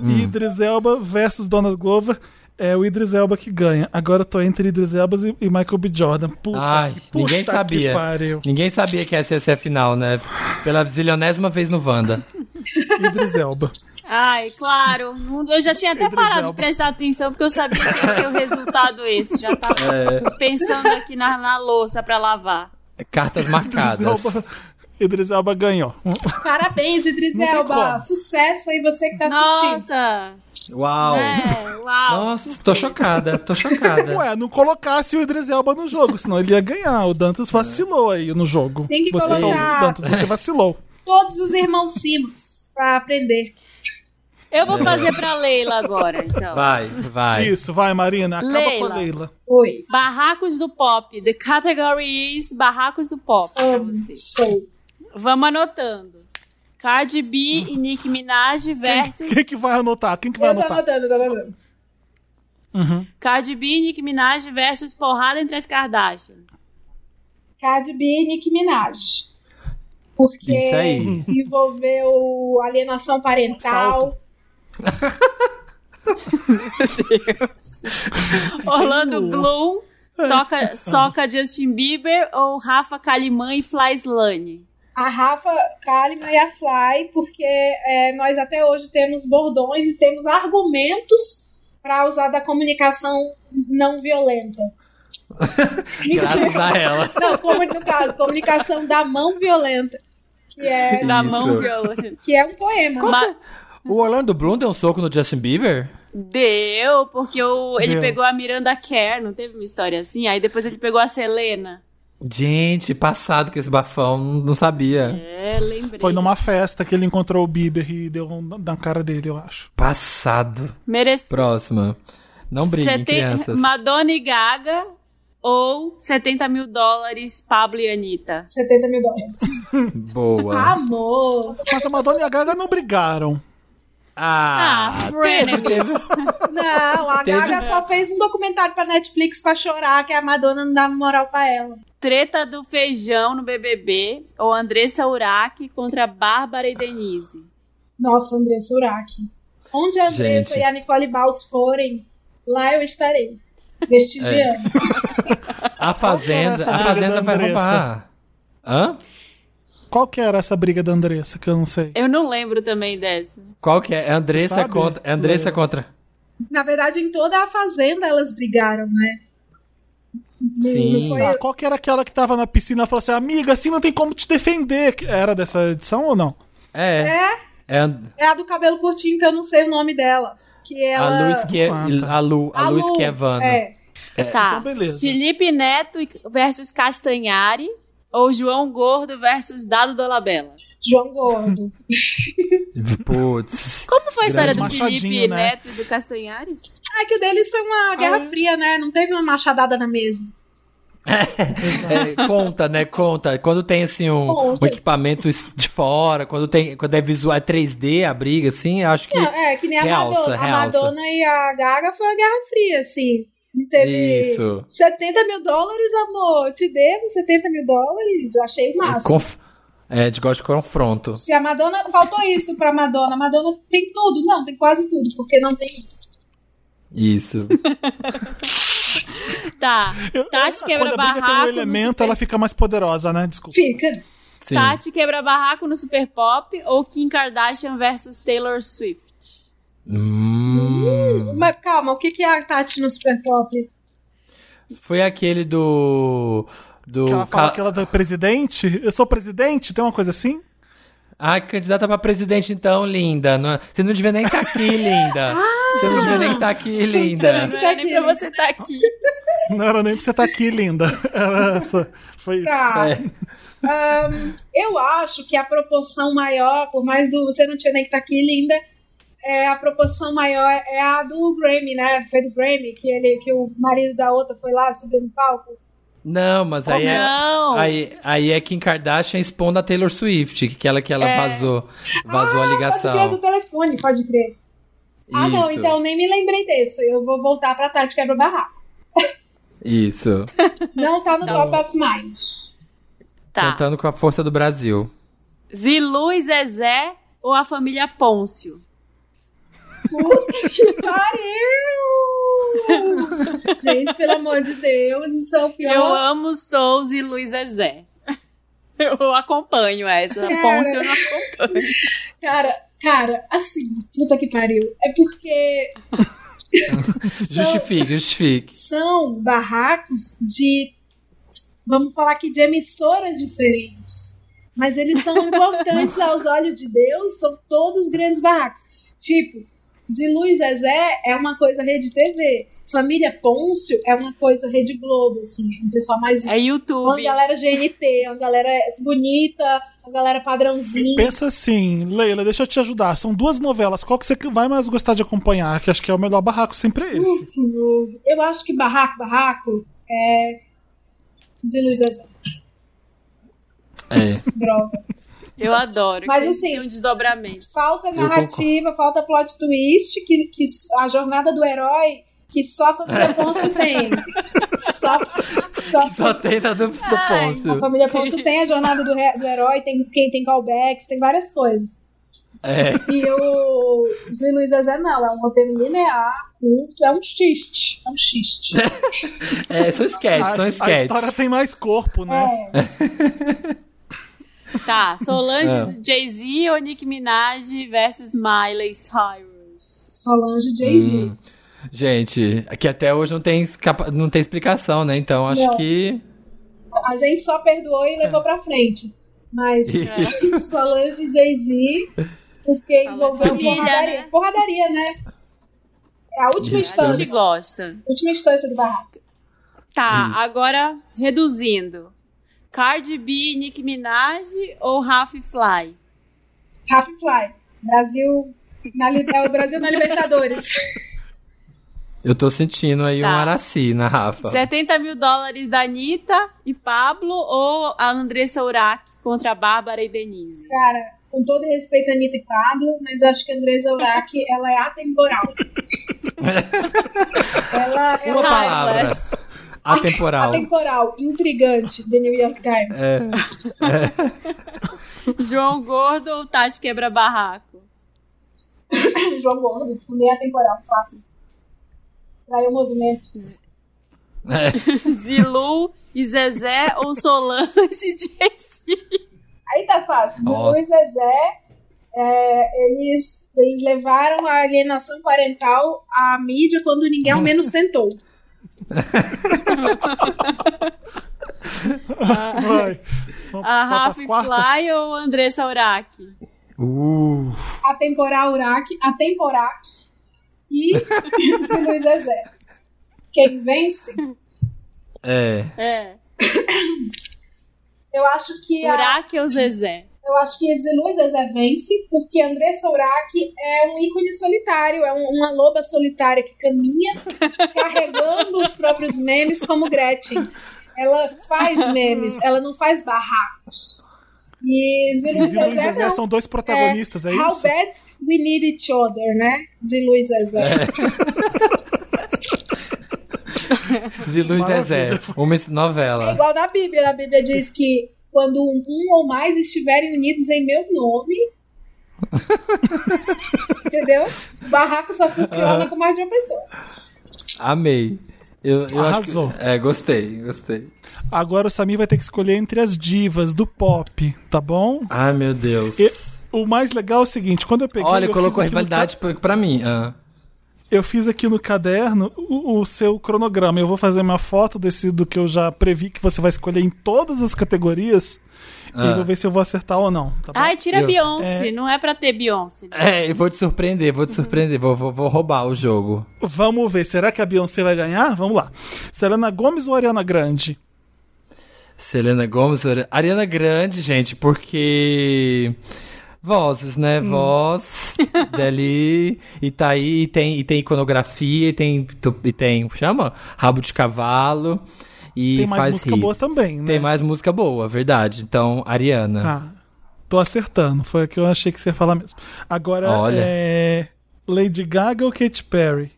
[SPEAKER 1] E Idris Elba versus Donald Glover. É o Idris Elba que ganha. Agora eu tô entre Idris Elba e, e Michael B. Jordan. Puta
[SPEAKER 2] Ai,
[SPEAKER 1] que, puta
[SPEAKER 2] ninguém
[SPEAKER 1] que
[SPEAKER 2] sabia.
[SPEAKER 1] pariu.
[SPEAKER 2] Ninguém sabia que essa ia ser a final, né? Pela zilionésima vez no Wanda.
[SPEAKER 1] Idris Elba.
[SPEAKER 3] Ai, claro. Eu já tinha até
[SPEAKER 1] Idris
[SPEAKER 3] parado de
[SPEAKER 1] Elba.
[SPEAKER 3] prestar atenção, porque eu sabia que ia ser o resultado esse. Já tava pensando aqui na, na louça pra lavar.
[SPEAKER 2] Cartas
[SPEAKER 1] Idris
[SPEAKER 2] marcadas.
[SPEAKER 1] Idris Elba ganhou.
[SPEAKER 4] parabéns, Idris Elba. Sucesso aí, você que tá assistindo.
[SPEAKER 3] Nossa!
[SPEAKER 2] Uau!
[SPEAKER 3] É, uau!
[SPEAKER 2] Nossa, tô chocada, tô chocada.
[SPEAKER 1] Ué, não colocasse o Idris Elba no jogo, senão ele ia ganhar. O Dantas vacilou aí no jogo.
[SPEAKER 4] Tem que
[SPEAKER 1] você tá
[SPEAKER 4] colocar.
[SPEAKER 1] ouvindo, Dantas, você vacilou.
[SPEAKER 4] Todos os irmãos Simas pra aprender.
[SPEAKER 3] Eu vou fazer pra Leila agora, então.
[SPEAKER 2] Vai, vai.
[SPEAKER 1] Isso, vai, Marina. Acaba
[SPEAKER 3] Leila.
[SPEAKER 1] com a Leila.
[SPEAKER 4] Oi.
[SPEAKER 3] Barracos do Pop. The category is Barracos do Pop. Pra você.
[SPEAKER 4] Sou.
[SPEAKER 3] Vamos anotando. Cardi B e Nicki Minaj versus
[SPEAKER 1] Quem que vai anotar? Quem que vai
[SPEAKER 4] Eu tô
[SPEAKER 1] anotar?
[SPEAKER 4] anotando, eu tô anotando.
[SPEAKER 3] Cardi B e Nicki Minaj versus porrada entre as Kardashian.
[SPEAKER 4] Cardi B e Nicki Minaj. Porque
[SPEAKER 2] Isso aí.
[SPEAKER 4] envolveu alienação parental.
[SPEAKER 3] Orlando Bloom, soca, soca Justin Bieber ou Rafa Kalimann e Fly Slane?
[SPEAKER 4] A Rafa Kalimann e a Fly, porque é, nós até hoje temos bordões e temos argumentos para usar da comunicação não violenta.
[SPEAKER 2] Graças a ela.
[SPEAKER 4] Não, como no caso, comunicação da mão violenta. Que é,
[SPEAKER 3] Da mão violenta.
[SPEAKER 4] que é um poema.
[SPEAKER 3] Ma-
[SPEAKER 2] O Orlando Bloom deu um soco no Justin Bieber?
[SPEAKER 3] Deu, porque o, ele
[SPEAKER 1] Deu.
[SPEAKER 3] pegou a Miranda Kerr, não teve uma história assim? Aí depois ele pegou a Selena.
[SPEAKER 2] Gente, passado com esse bafão, não sabia.
[SPEAKER 3] É, lembrei.
[SPEAKER 1] Foi numa festa que ele encontrou o Bieber e deu um na cara dele, eu acho.
[SPEAKER 2] Passado.
[SPEAKER 3] Merecido.
[SPEAKER 2] Próxima. Não briguem,
[SPEAKER 3] Você tem
[SPEAKER 2] crianças.
[SPEAKER 3] Madonna e Gaga ou 70 mil dólares Pablo e Anitta?
[SPEAKER 4] 70 mil dólares.
[SPEAKER 2] Boa.
[SPEAKER 4] Amor!
[SPEAKER 1] Mas a Madonna e a Gaga não brigaram.
[SPEAKER 3] Ah,
[SPEAKER 2] Ah,
[SPEAKER 3] frenemies.
[SPEAKER 4] Não, a
[SPEAKER 2] Teve-
[SPEAKER 4] Gaga só fez um documentário pra Netflix pra chorar que a Madonna não dava moral pra ela.
[SPEAKER 3] Treta do feijão no BBB ou Andressa Urach contra Bárbara e Denise?
[SPEAKER 4] Nossa, Andressa Urach. Onde a Andressa
[SPEAKER 2] Gente.
[SPEAKER 4] e a Nicole Baus forem, lá eu estarei. Prestigiando.
[SPEAKER 2] a Fazenda, a Fazenda
[SPEAKER 1] da
[SPEAKER 2] vai roubar. Hã?
[SPEAKER 1] Qual que era essa briga da Andressa, que eu não sei?
[SPEAKER 3] Eu não lembro também dessa.
[SPEAKER 2] Qual que é? É Andressa contra. É Andressa
[SPEAKER 1] Leia.
[SPEAKER 2] contra.
[SPEAKER 4] Na verdade, em toda a fazenda elas brigaram, né?
[SPEAKER 2] Sim.
[SPEAKER 4] Não foi,
[SPEAKER 1] Ah, qual que era aquela que tava na piscina e falou assim, amiga, assim não tem como te defender? Era dessa edição ou não?
[SPEAKER 2] É.
[SPEAKER 4] É,
[SPEAKER 2] É And-
[SPEAKER 4] é a do cabelo curtinho, que eu não sei o nome dela. Que ela.
[SPEAKER 2] a Lu Esque...
[SPEAKER 1] Ah, tá.
[SPEAKER 2] a Lu, a Lu
[SPEAKER 4] Lu,
[SPEAKER 2] Esquiavano.
[SPEAKER 4] É.
[SPEAKER 3] Tá.
[SPEAKER 1] então beleza.
[SPEAKER 3] Felipe Neto versus Castanhari ou João Gordo versus Dado Dolabella?
[SPEAKER 4] João Gordo.
[SPEAKER 2] Putz.
[SPEAKER 3] Como foi a história do Felipe
[SPEAKER 1] né?
[SPEAKER 3] Neto e do Castanhari?
[SPEAKER 4] É que o deles foi uma guerra
[SPEAKER 1] Ah, é?
[SPEAKER 4] fria, né? Não teve uma machadada na mesa.
[SPEAKER 2] É, conta, né? Conta. Quando tem assim um, um equipamento de fora, quando tem, quando é visual, é 3D a briga, assim, acho que.
[SPEAKER 4] Não, é, que nem a
[SPEAKER 2] Realça,
[SPEAKER 4] Madonna. A. Madonna e a Gaga foi uma guerra fria, assim. Teve
[SPEAKER 2] Isso.
[SPEAKER 4] 70 mil dólares, amor. Te devo 70 mil dólares. Achei massa.
[SPEAKER 2] Conf... É, de gosto de confronto.
[SPEAKER 4] Se a Madonna. Faltou isso pra Madonna. A Madonna tem tudo. Não, tem quase tudo, porque não tem isso.
[SPEAKER 2] Isso.
[SPEAKER 3] Tá.
[SPEAKER 1] Eu-
[SPEAKER 3] Tati
[SPEAKER 1] quando
[SPEAKER 3] quebra
[SPEAKER 1] a briga tem um
[SPEAKER 3] barraco. no
[SPEAKER 1] elemento,
[SPEAKER 3] Super-
[SPEAKER 1] ela fica mais poderosa, né? Desculpa.
[SPEAKER 4] Fica.
[SPEAKER 2] Sim.
[SPEAKER 3] Tati quebra barraco no Super Pop ou Kim Kardashian versus Taylor Swift?
[SPEAKER 2] Hum.
[SPEAKER 4] Mas calma, o que que é a Tati no Super Pop?
[SPEAKER 2] Foi aquele do. Do.
[SPEAKER 1] Que ela fala
[SPEAKER 2] ca-
[SPEAKER 1] que ela é presidente? Eu sou presidente? Tem uma coisa assim?
[SPEAKER 2] Ah, candidata pra presidente, então, linda. Não- Você não devia nem estar aqui, linda. Você não devia nem estar aqui, linda.
[SPEAKER 3] Não era nem pra você estar aqui.
[SPEAKER 1] Não era nem pra você estar aqui, linda. Era essa. Foi isso.
[SPEAKER 4] Tá.
[SPEAKER 2] É.
[SPEAKER 4] Ahn, eu acho que a proporção maior, por mais do você não tinha nem que estar aqui linda, é a proporção maior é a do Grammy, né? Foi do Grammy que ele que o marido da outra foi lá subir no palco.
[SPEAKER 2] Não, mas aí é.
[SPEAKER 3] Não.
[SPEAKER 2] Aí, aí é Kim Kardashian expondo a Taylor Swift, que ela que ela
[SPEAKER 3] É.
[SPEAKER 2] vazou. Vazou a
[SPEAKER 4] Pode crer
[SPEAKER 2] ligação.
[SPEAKER 4] do telefone, pode crer. Ah, não,
[SPEAKER 2] Isso,
[SPEAKER 4] então nem me lembrei desse. Eu vou voltar pra Tati Quebra Barraco.
[SPEAKER 2] Isso.
[SPEAKER 4] Não tá no
[SPEAKER 3] Tá
[SPEAKER 4] top of mind.
[SPEAKER 3] Tá.
[SPEAKER 2] Contando com a força do Brasil.
[SPEAKER 3] Zilu e Zezé ou a família Pôncio?
[SPEAKER 4] Pariu! Gente, pelo amor de Deus, isso é o pior.
[SPEAKER 3] Eu amo Souls e Luiz Zezé. Eu acompanho essa.
[SPEAKER 4] Cara.
[SPEAKER 3] Pôncio eu não acompanho.
[SPEAKER 4] Cara, cara, assim, puta que pariu. É porque são,
[SPEAKER 2] Justifique, justifique.
[SPEAKER 4] são barracos de. Vamos falar aqui de emissoras diferentes. Mas eles são importantes aos olhos de Deus, são todos grandes barracos. Tipo, Zilu e Zezé é uma coisa Rede TV. Família Pôncio é uma coisa Rede Globo, assim, um pessoal mais.
[SPEAKER 3] É
[SPEAKER 4] uma
[SPEAKER 3] YouTube.
[SPEAKER 4] galera GNT, uma galera bonita, uma galera padrãozinha.
[SPEAKER 1] Pensa assim, Leila, deixa eu te ajudar. São duas novelas. Qual que você vai mais gostar de acompanhar? Que acho que é o melhor barraco sempre é esse.
[SPEAKER 4] Eu acho que Barraco, Barraco é. Zilu e Zezé.
[SPEAKER 2] É.
[SPEAKER 4] Droga.
[SPEAKER 3] Eu adoro.
[SPEAKER 4] Mas,
[SPEAKER 3] que
[SPEAKER 4] assim,
[SPEAKER 3] tem um desdobramento.
[SPEAKER 4] Falta narrativa, falta plot twist, que, que a jornada do herói que só a família Ponço tem. Só, só,
[SPEAKER 2] Só tem da do, do
[SPEAKER 3] Ai,
[SPEAKER 4] a família Ponço tem a jornada do, do herói, tem quem tem callbacks, tem várias coisas.
[SPEAKER 2] É.
[SPEAKER 4] E o Zilu e Zezé não, é um roteiro linear, curto, é um xiste. É um xiste.
[SPEAKER 2] É, são
[SPEAKER 1] A,
[SPEAKER 2] sketches, são
[SPEAKER 1] a história
[SPEAKER 2] sketches.
[SPEAKER 1] tem mais corpo, né?
[SPEAKER 4] É.
[SPEAKER 3] Tá, Solange
[SPEAKER 2] É.
[SPEAKER 3] Jay-Z ou Nicki Minaj versus Miley Cyrus?
[SPEAKER 4] Solange Jay-Z.
[SPEAKER 2] Hum. Gente, aqui até hoje não tem, não tem explicação, né? Então acho
[SPEAKER 4] Não.
[SPEAKER 2] que.
[SPEAKER 4] A gente só perdoou e levou pra frente. Mas Solange e Jay-Z, porque
[SPEAKER 3] Fala
[SPEAKER 4] envolveu
[SPEAKER 3] família,
[SPEAKER 4] porradaria.
[SPEAKER 3] né?
[SPEAKER 4] Porradaria, né? É a última.
[SPEAKER 3] A
[SPEAKER 4] instância.
[SPEAKER 3] gente gosta.
[SPEAKER 4] Última instância do barraco.
[SPEAKER 3] Tá, agora reduzindo. Cardi B, Nicki Minaj ou Rafi Fly?
[SPEAKER 4] Half Fly. Brasil. Na, é o Brasil na Libertadores.
[SPEAKER 2] Eu tô sentindo aí um
[SPEAKER 3] Tá.
[SPEAKER 2] Araci na Rafa.
[SPEAKER 3] 70 mil dólares da Anitta e Pablo ou a Andressa Urach contra a Bárbara e Denise?
[SPEAKER 4] Cara, com todo respeito a Anitta e Pablo, mas acho que a Andresa Urach, ela é atemporal. ela é
[SPEAKER 2] Uma
[SPEAKER 4] uma
[SPEAKER 2] palavra. Atemporal.
[SPEAKER 4] atemporal, intrigante, The New York Times.
[SPEAKER 2] É.
[SPEAKER 3] João Gordo ou Tati Quebra Barraco?
[SPEAKER 4] João Gordo, também é atemporal, fácil. Traiu o movimento.
[SPEAKER 2] É.
[SPEAKER 3] Zilu e Zezé ou Solange Jay-Z?
[SPEAKER 4] Aí tá fácil. Zilu
[SPEAKER 2] Ó.
[SPEAKER 4] e Zezé, é, eles, eles levaram a alienação parental à mídia quando ninguém ao menos tentou.
[SPEAKER 3] A
[SPEAKER 1] vai pras
[SPEAKER 3] Rafa? Fly ou Andressa Urach?
[SPEAKER 2] Uh,
[SPEAKER 4] A temporal Urac, a temporac e Zilu e Zezé. Quem vence?
[SPEAKER 2] é.
[SPEAKER 3] É.
[SPEAKER 4] Eu acho que a,
[SPEAKER 3] Urach ou Zezé?
[SPEAKER 4] Eu acho que Zilu e Zezé vence porque Andressa Urach é um ícone solitário, é um- uma loba solitária que caminha carregando os próprios memes como Gretchen. Ela faz memes, ela não faz barracos. E Zilu e
[SPEAKER 1] Zilu
[SPEAKER 4] Zezé,
[SPEAKER 1] Zezé
[SPEAKER 4] não.
[SPEAKER 1] são dois protagonistas, é,
[SPEAKER 4] How
[SPEAKER 1] isso?
[SPEAKER 4] bad we need each other, né? Zilu e Zezé.
[SPEAKER 2] Zilu e Zezé. Uma
[SPEAKER 4] É
[SPEAKER 2] novela.
[SPEAKER 4] igual na Bíblia. Na Bíblia diz que quando um ou mais estiverem unidos em meu nome. Entendeu? O barraco só funciona com mais de uma pessoa.
[SPEAKER 2] Amei. Eu, eu acho
[SPEAKER 1] Arrasou.
[SPEAKER 2] que, é, gostei, gostei.
[SPEAKER 1] Agora o Samir vai ter que escolher entre as divas do pop, tá bom?
[SPEAKER 2] Ai, meu Deus.
[SPEAKER 1] E- o mais legal é o seguinte, quando eu peguei...
[SPEAKER 2] Olha,
[SPEAKER 1] eu
[SPEAKER 2] colocou
[SPEAKER 1] aqui no
[SPEAKER 2] rivalidade pra, pra mim. ah.
[SPEAKER 1] Eu fiz aqui no caderno o, o seu cronograma. Eu vou fazer uma foto desse do que eu já previ que você vai escolher em todas as categorias e
[SPEAKER 2] Ah.
[SPEAKER 1] vou ver se eu vou acertar ou não. Tá?
[SPEAKER 3] Ai, tira
[SPEAKER 2] Eu-
[SPEAKER 3] Beyoncé. Não é pra ter Beyoncé. né?
[SPEAKER 2] É, eu vou te surpreender, vou te surpreender. Vou, vou, vou roubar o jogo.
[SPEAKER 1] Vamos ver. Será que a Beyoncé vai ganhar? Vamos lá. Selena Gomes ou Ariana Grande?
[SPEAKER 2] Selena Gomes, Ari- Ariana Grande, gente, porque. Vozes,
[SPEAKER 1] Hum.
[SPEAKER 2] né? Voz dali. E tá aí, e tem, e tem iconografia, e tem. E tem. Chama? Rabo de cavalo. E
[SPEAKER 1] Tem mais música
[SPEAKER 2] hit.
[SPEAKER 1] boa também, né?
[SPEAKER 2] Tem mais música boa, verdade. Então, Ariana.
[SPEAKER 1] Tá. Tô acertando. Foi o que eu achei que você ia falar mesmo. Agora,
[SPEAKER 2] Olha.
[SPEAKER 1] é... Lady Gaga ou Katy Perry?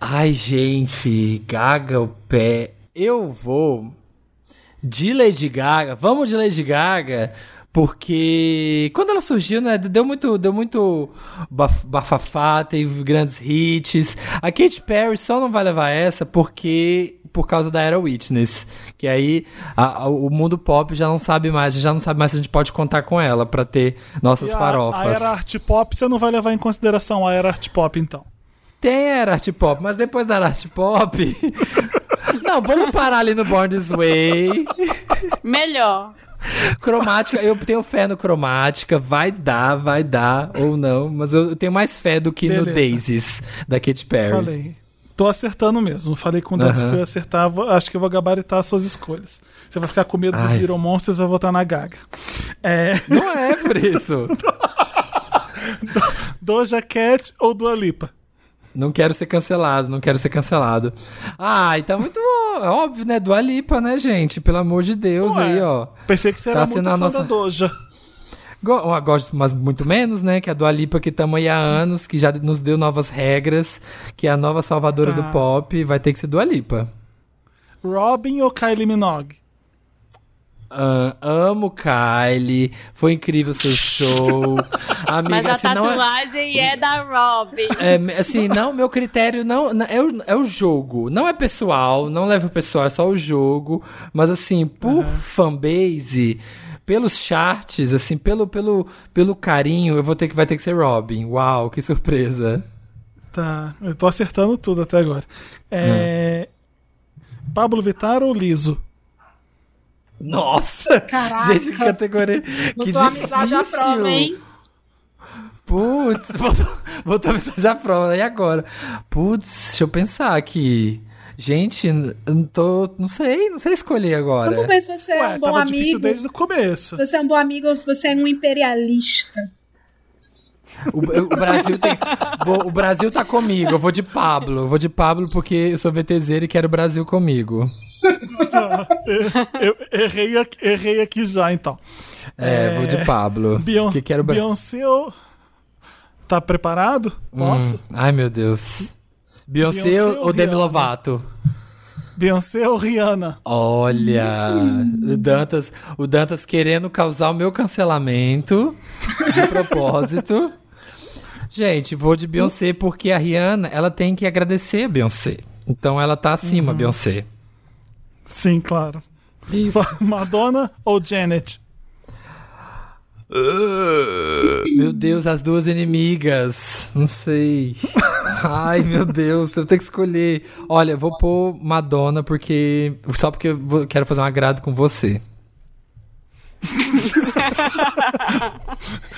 [SPEAKER 2] Ai, gente, Gaga o pé. Eu vou de Lady Gaga. Vamos de Lady Gaga, porque quando ela surgiu, né, deu muito, deu muito baf- bafafá, teve grandes hits. A Katy Perry só não vai levar essa porque por causa da Era Witness, que aí a- a- o mundo pop já não sabe mais, já não sabe mais se a gente pode contar com ela pra ter nossas
[SPEAKER 1] E a-
[SPEAKER 2] farofas.
[SPEAKER 1] A era art pop, você não vai levar em consideração a era art pop, então.
[SPEAKER 2] Tem era art pop, mas depois da art pop. Não, vamos parar ali no Born This Way.
[SPEAKER 3] Melhor.
[SPEAKER 2] Cromática, eu tenho fé no cromática. Vai dar, vai dar ou não. Mas eu tenho mais fé do que no
[SPEAKER 1] Beleza.
[SPEAKER 2] Daisies da Katy Perry.
[SPEAKER 1] Falei. Tô acertando mesmo. Falei com o Dantas
[SPEAKER 2] Aham.
[SPEAKER 1] que eu ia acertar. vou- Acho que eu vou gabaritar as suas escolhas. Você vai ficar com medo dos
[SPEAKER 2] Ai.
[SPEAKER 1] Little Monsters vai votar na Gaga. É,
[SPEAKER 2] Não é por isso.
[SPEAKER 1] Doja Cat ou Dua Lipa?
[SPEAKER 2] Não quero ser cancelado, não quero ser cancelado. Ai, tá muito é óbvio, né? Dua Lipa, né, gente? Pelo amor de Deus
[SPEAKER 1] Ué,
[SPEAKER 2] aí, ó.
[SPEAKER 1] Pensei que você era
[SPEAKER 2] Tá
[SPEAKER 1] muito
[SPEAKER 2] sendo
[SPEAKER 1] fã
[SPEAKER 2] a nossa-
[SPEAKER 1] da Doja.
[SPEAKER 2] Go gosto, mas muito menos, né? Que a Dua Lipa que estamos aí há anos, que já nos deu novas regras, que é a nova salvadora
[SPEAKER 1] Tá.
[SPEAKER 2] do pop, vai ter que ser Dua Lipa.
[SPEAKER 1] Robin ou Kylie Minogue?
[SPEAKER 2] Ah, amo Kylie, foi incrível o seu show. Amiga,
[SPEAKER 3] Mas a
[SPEAKER 2] assim, não é-
[SPEAKER 3] tatuagem é... da Robin.
[SPEAKER 2] É, assim, não, meu critério não, não- é, o, é o jogo. Não é pessoal, não leva o pessoal, é só o jogo. Mas assim, por fanbase, pelos charts, assim, pelo, pelo, pelo carinho, eu vou ter que vai ter que ser Robin. Uau, que surpresa.
[SPEAKER 1] Tá, eu tô acertando tudo até agora. É... Pablo Vittar ou Liso?
[SPEAKER 2] Nossa!
[SPEAKER 4] Caraca.
[SPEAKER 2] Gente, que categoria. que
[SPEAKER 4] Botou
[SPEAKER 2] difícil.
[SPEAKER 4] a amizade à prova, hein?
[SPEAKER 2] Putz, botou, botou a amizade à prova. E agora? Putz, deixa eu pensar aqui. Gente, eu não tô. Não sei, não sei escolher agora.
[SPEAKER 4] Vamos ver se você é
[SPEAKER 1] Ué,
[SPEAKER 4] um bom amigo.
[SPEAKER 1] desde o começo.
[SPEAKER 4] Se você é um bom amigo ou se você é um imperialista.
[SPEAKER 2] O, o Brasil tem. O Brasil tá comigo. Eu vou de Pablo. Eu vou de Pablo porque eu sou VTZero e quero o Brasil comigo.
[SPEAKER 1] eu errei aqui, errei aqui já, então.
[SPEAKER 2] É, vou de Pablo.
[SPEAKER 1] Beyon
[SPEAKER 2] que quero o Brasil.
[SPEAKER 1] Beyoncé ou... Tá preparado? Posso?
[SPEAKER 2] Ai, meu Deus. Beyoncé,
[SPEAKER 1] Beyoncé
[SPEAKER 2] ou,
[SPEAKER 1] ou
[SPEAKER 2] Demi? Lovato?
[SPEAKER 1] Beyoncé ou Rihanna?
[SPEAKER 2] Olha, o Dantas, o Dantas querendo causar o meu cancelamento de propósito. Gente, vou de Beyoncé porque a Rihanna, ela tem que agradecer a Beyoncé. Então ela tá acima,
[SPEAKER 1] Uhum.
[SPEAKER 2] Beyoncé.
[SPEAKER 1] Sim, claro.
[SPEAKER 2] Isso.
[SPEAKER 1] Madonna ou Janet?
[SPEAKER 2] Meu Deus, as duas inimigas. Não sei. Ai, meu Deus, eu tenho que escolher. Olha, vou pôr Madonna porque. Só porque eu quero fazer um agrado com você.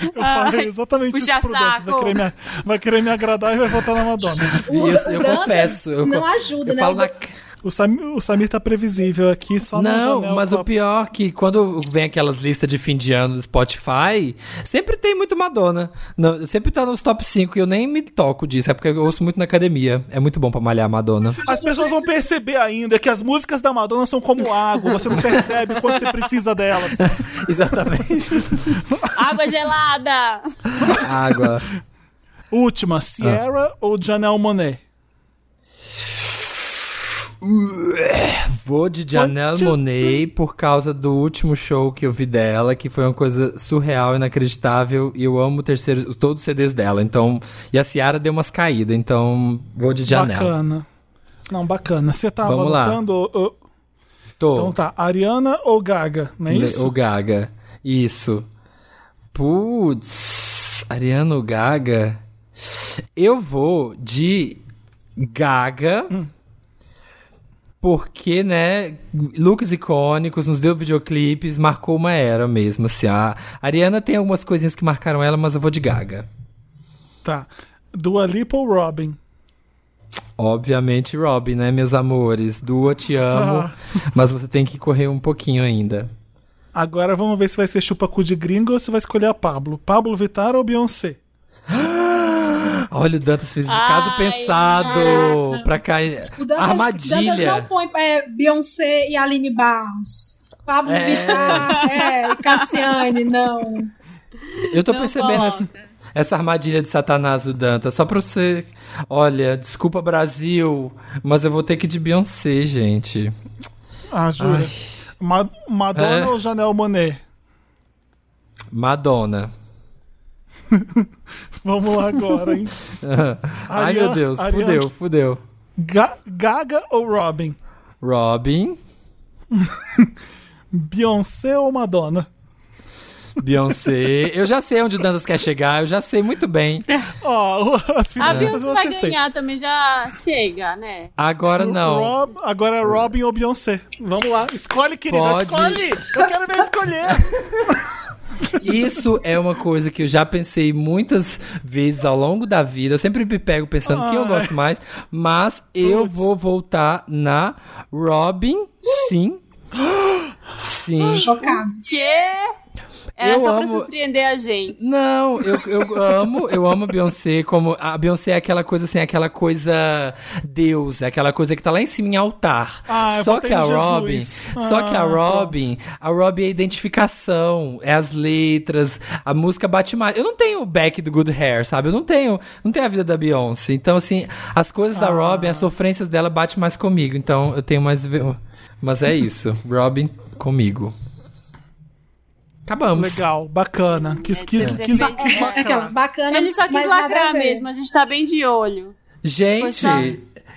[SPEAKER 1] Eu falei exatamente
[SPEAKER 3] puxa
[SPEAKER 1] isso pro Dantas. Vai querer, me, vai querer me agradar e vai votar na Madonna.
[SPEAKER 4] O,
[SPEAKER 2] Eu- eu
[SPEAKER 4] o
[SPEAKER 2] confesso, eu
[SPEAKER 4] não ajuda,
[SPEAKER 2] Eu
[SPEAKER 4] né?
[SPEAKER 2] falo
[SPEAKER 4] O-
[SPEAKER 2] na.
[SPEAKER 1] O Samir, o Samir tá previsível aqui, só na
[SPEAKER 2] Não, mas o
[SPEAKER 1] a-
[SPEAKER 2] pior é que quando vem aquelas listas de fim de ano do Spotify, sempre tem muito Madonna. Não, sempre tá nos top 5 e eu nem me toco disso. É porque eu ouço muito na academia. É muito bom pra malhar Madonna.
[SPEAKER 1] As pessoas vão perceber ainda que as músicas da Madonna são como água, você não percebe quando você precisa delas.
[SPEAKER 2] Exatamente.
[SPEAKER 3] Água gelada!
[SPEAKER 2] Água.
[SPEAKER 1] Última, Sierra ou Janelle Monet?
[SPEAKER 2] Vou de Janelle Monet por causa do último show que eu vi dela, que foi uma coisa surreal, inacreditável, e eu amo terceiro, todos os CDs dela. Então, e a Ciara deu umas caídas, então vou de Janelle.
[SPEAKER 1] Bacana. Não, bacana. Você tava
[SPEAKER 2] Vamos lá.
[SPEAKER 1] lutando.
[SPEAKER 2] Tô.
[SPEAKER 1] Então tá, Ariana ou Gaga, não é
[SPEAKER 2] Le-
[SPEAKER 1] isso?
[SPEAKER 2] O Gaga. Isso. Putz. Ariano Gaga. Eu vou de Gaga.
[SPEAKER 1] Hum.
[SPEAKER 2] Porque, né, looks icônicos, nos deu videoclipes, marcou uma era mesmo, assim. A Ariana tem algumas coisinhas que marcaram ela, mas eu vou de Gaga.
[SPEAKER 1] Tá. Dua Lipa ou Robin?
[SPEAKER 2] Obviamente, Robin, né, meus amores? Dua, te amo,
[SPEAKER 1] Ah.
[SPEAKER 2] mas você tem que correr um pouquinho ainda.
[SPEAKER 1] Agora vamos ver se vai ser chupa-cu de gringo ou se vai escolher a Pablo. Pablo Vittar ou Beyoncé?
[SPEAKER 2] Olha, o Dantas fez de
[SPEAKER 3] Ai,
[SPEAKER 2] caso pensado pra cair.
[SPEAKER 4] O Dantas,
[SPEAKER 2] Armadilha.
[SPEAKER 4] Dantas não põe é, Beyoncé e Aline Barros. Pablo
[SPEAKER 2] É.
[SPEAKER 4] Vittar, é, Cassiane, não.
[SPEAKER 2] Eu tô
[SPEAKER 3] Não
[SPEAKER 2] percebendo essa, essa armadilha de Satanás do Dantas. Só pra você. Olha, desculpa, Brasil, mas eu vou ter que ir de Beyoncé, gente.
[SPEAKER 1] Ah, jura?
[SPEAKER 2] Ai.
[SPEAKER 1] Ma- Madonna
[SPEAKER 2] É.
[SPEAKER 1] ou Janelle Monet?
[SPEAKER 2] Madonna.
[SPEAKER 1] Vamos lá agora, hein?
[SPEAKER 2] Ai, meu Deus,
[SPEAKER 1] Ariana-
[SPEAKER 2] fudeu, fudeu.
[SPEAKER 1] Ga- Gaga ou Robin?
[SPEAKER 2] Robin,
[SPEAKER 1] Beyoncé ou Madonna?
[SPEAKER 2] Beyoncé. Eu já sei onde o Dantas quer chegar, eu já sei muito bem.
[SPEAKER 1] Ó, as
[SPEAKER 3] A Beyoncé vai ganhar também, já chega, né?
[SPEAKER 2] Agora não.
[SPEAKER 1] Rob- agora é Robin ou Beyoncé. Vamos lá. Escolhe, querida.
[SPEAKER 2] Pode.
[SPEAKER 1] Escolhe. Eu quero ver escolher.
[SPEAKER 2] Isso é uma coisa que eu já pensei muitas vezes ao longo da vida. Eu sempre me pego pensando quem eu
[SPEAKER 1] Ai.
[SPEAKER 2] gosto mais, mas eu
[SPEAKER 1] Putz.
[SPEAKER 2] vou voltar na Robin, sim. Sim.
[SPEAKER 4] Chocado.
[SPEAKER 3] Quê? Era
[SPEAKER 2] Eu
[SPEAKER 3] só pra
[SPEAKER 2] amo-
[SPEAKER 3] surpreender a gente.
[SPEAKER 2] Não, eu, eu amo, eu amo a Beyoncé como a Beyoncé é aquela coisa assim, aquela coisa Deus, é aquela coisa que tá lá em cima em altar.
[SPEAKER 1] Ah, eu
[SPEAKER 2] só que a Robin,
[SPEAKER 1] Jesus.
[SPEAKER 2] só que a
[SPEAKER 1] Ah,
[SPEAKER 2] Robin, a Robin é a identificação, é as letras, a música bate mais. Eu não tenho o back do Good Hair, sabe? Eu não tenho, não tenho a vida da Beyoncé. Então assim, as coisas da
[SPEAKER 1] Ah.
[SPEAKER 2] Robin, as sofrências dela bate mais comigo. Então eu tenho mais mas é isso, Robin comigo. Acabamos.
[SPEAKER 1] Legal, bacana. Quis, quis,
[SPEAKER 3] É,
[SPEAKER 1] quis,
[SPEAKER 3] é,
[SPEAKER 1] quis
[SPEAKER 4] É aquela, bacana.
[SPEAKER 3] Ele só quis
[SPEAKER 4] a
[SPEAKER 3] lacrar mesmo, a gente tá bem de olho.
[SPEAKER 2] Gente,
[SPEAKER 3] só-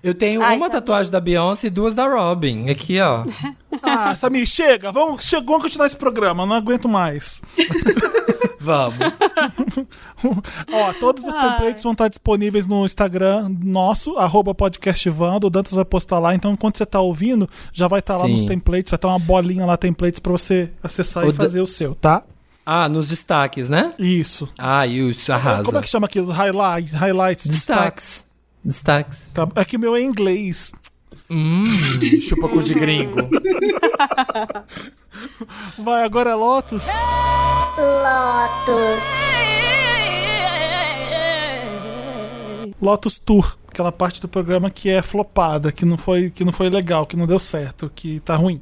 [SPEAKER 2] eu tenho
[SPEAKER 3] Ai,
[SPEAKER 2] uma tatuagem da Beyoncé e duas da Robin. Aqui, ó.
[SPEAKER 1] Ah, Samir, chega. Vamos, chega, vamos continuar esse programa. Não aguento mais.
[SPEAKER 2] Vamos.
[SPEAKER 1] Ó, todos os templates vão estar disponíveis no Instagram nosso, arroba podcastvando. O Dantas vai postar lá. Então, enquanto você tá ouvindo, já vai estar lá
[SPEAKER 2] Sim.
[SPEAKER 1] nos templates. Vai estar uma bolinha lá, templates, pra você acessar
[SPEAKER 2] O
[SPEAKER 1] e
[SPEAKER 2] da-
[SPEAKER 1] fazer o seu, tá?
[SPEAKER 2] Ah, nos destaques, né?
[SPEAKER 1] Isso.
[SPEAKER 2] Ah, isso, arrasa.
[SPEAKER 1] Como é que chama aquilo? Highlights, highlights, destaques.
[SPEAKER 2] Destaques. Destaques.
[SPEAKER 1] Tá? É que o meu é em inglês.
[SPEAKER 2] Hum, chupa cu de gringo.
[SPEAKER 1] Vai, agora é Lotus. Lotus Tour, aquela parte do programa que é flopada, que não foi, que não foi legal, que não deu certo, que tá ruim.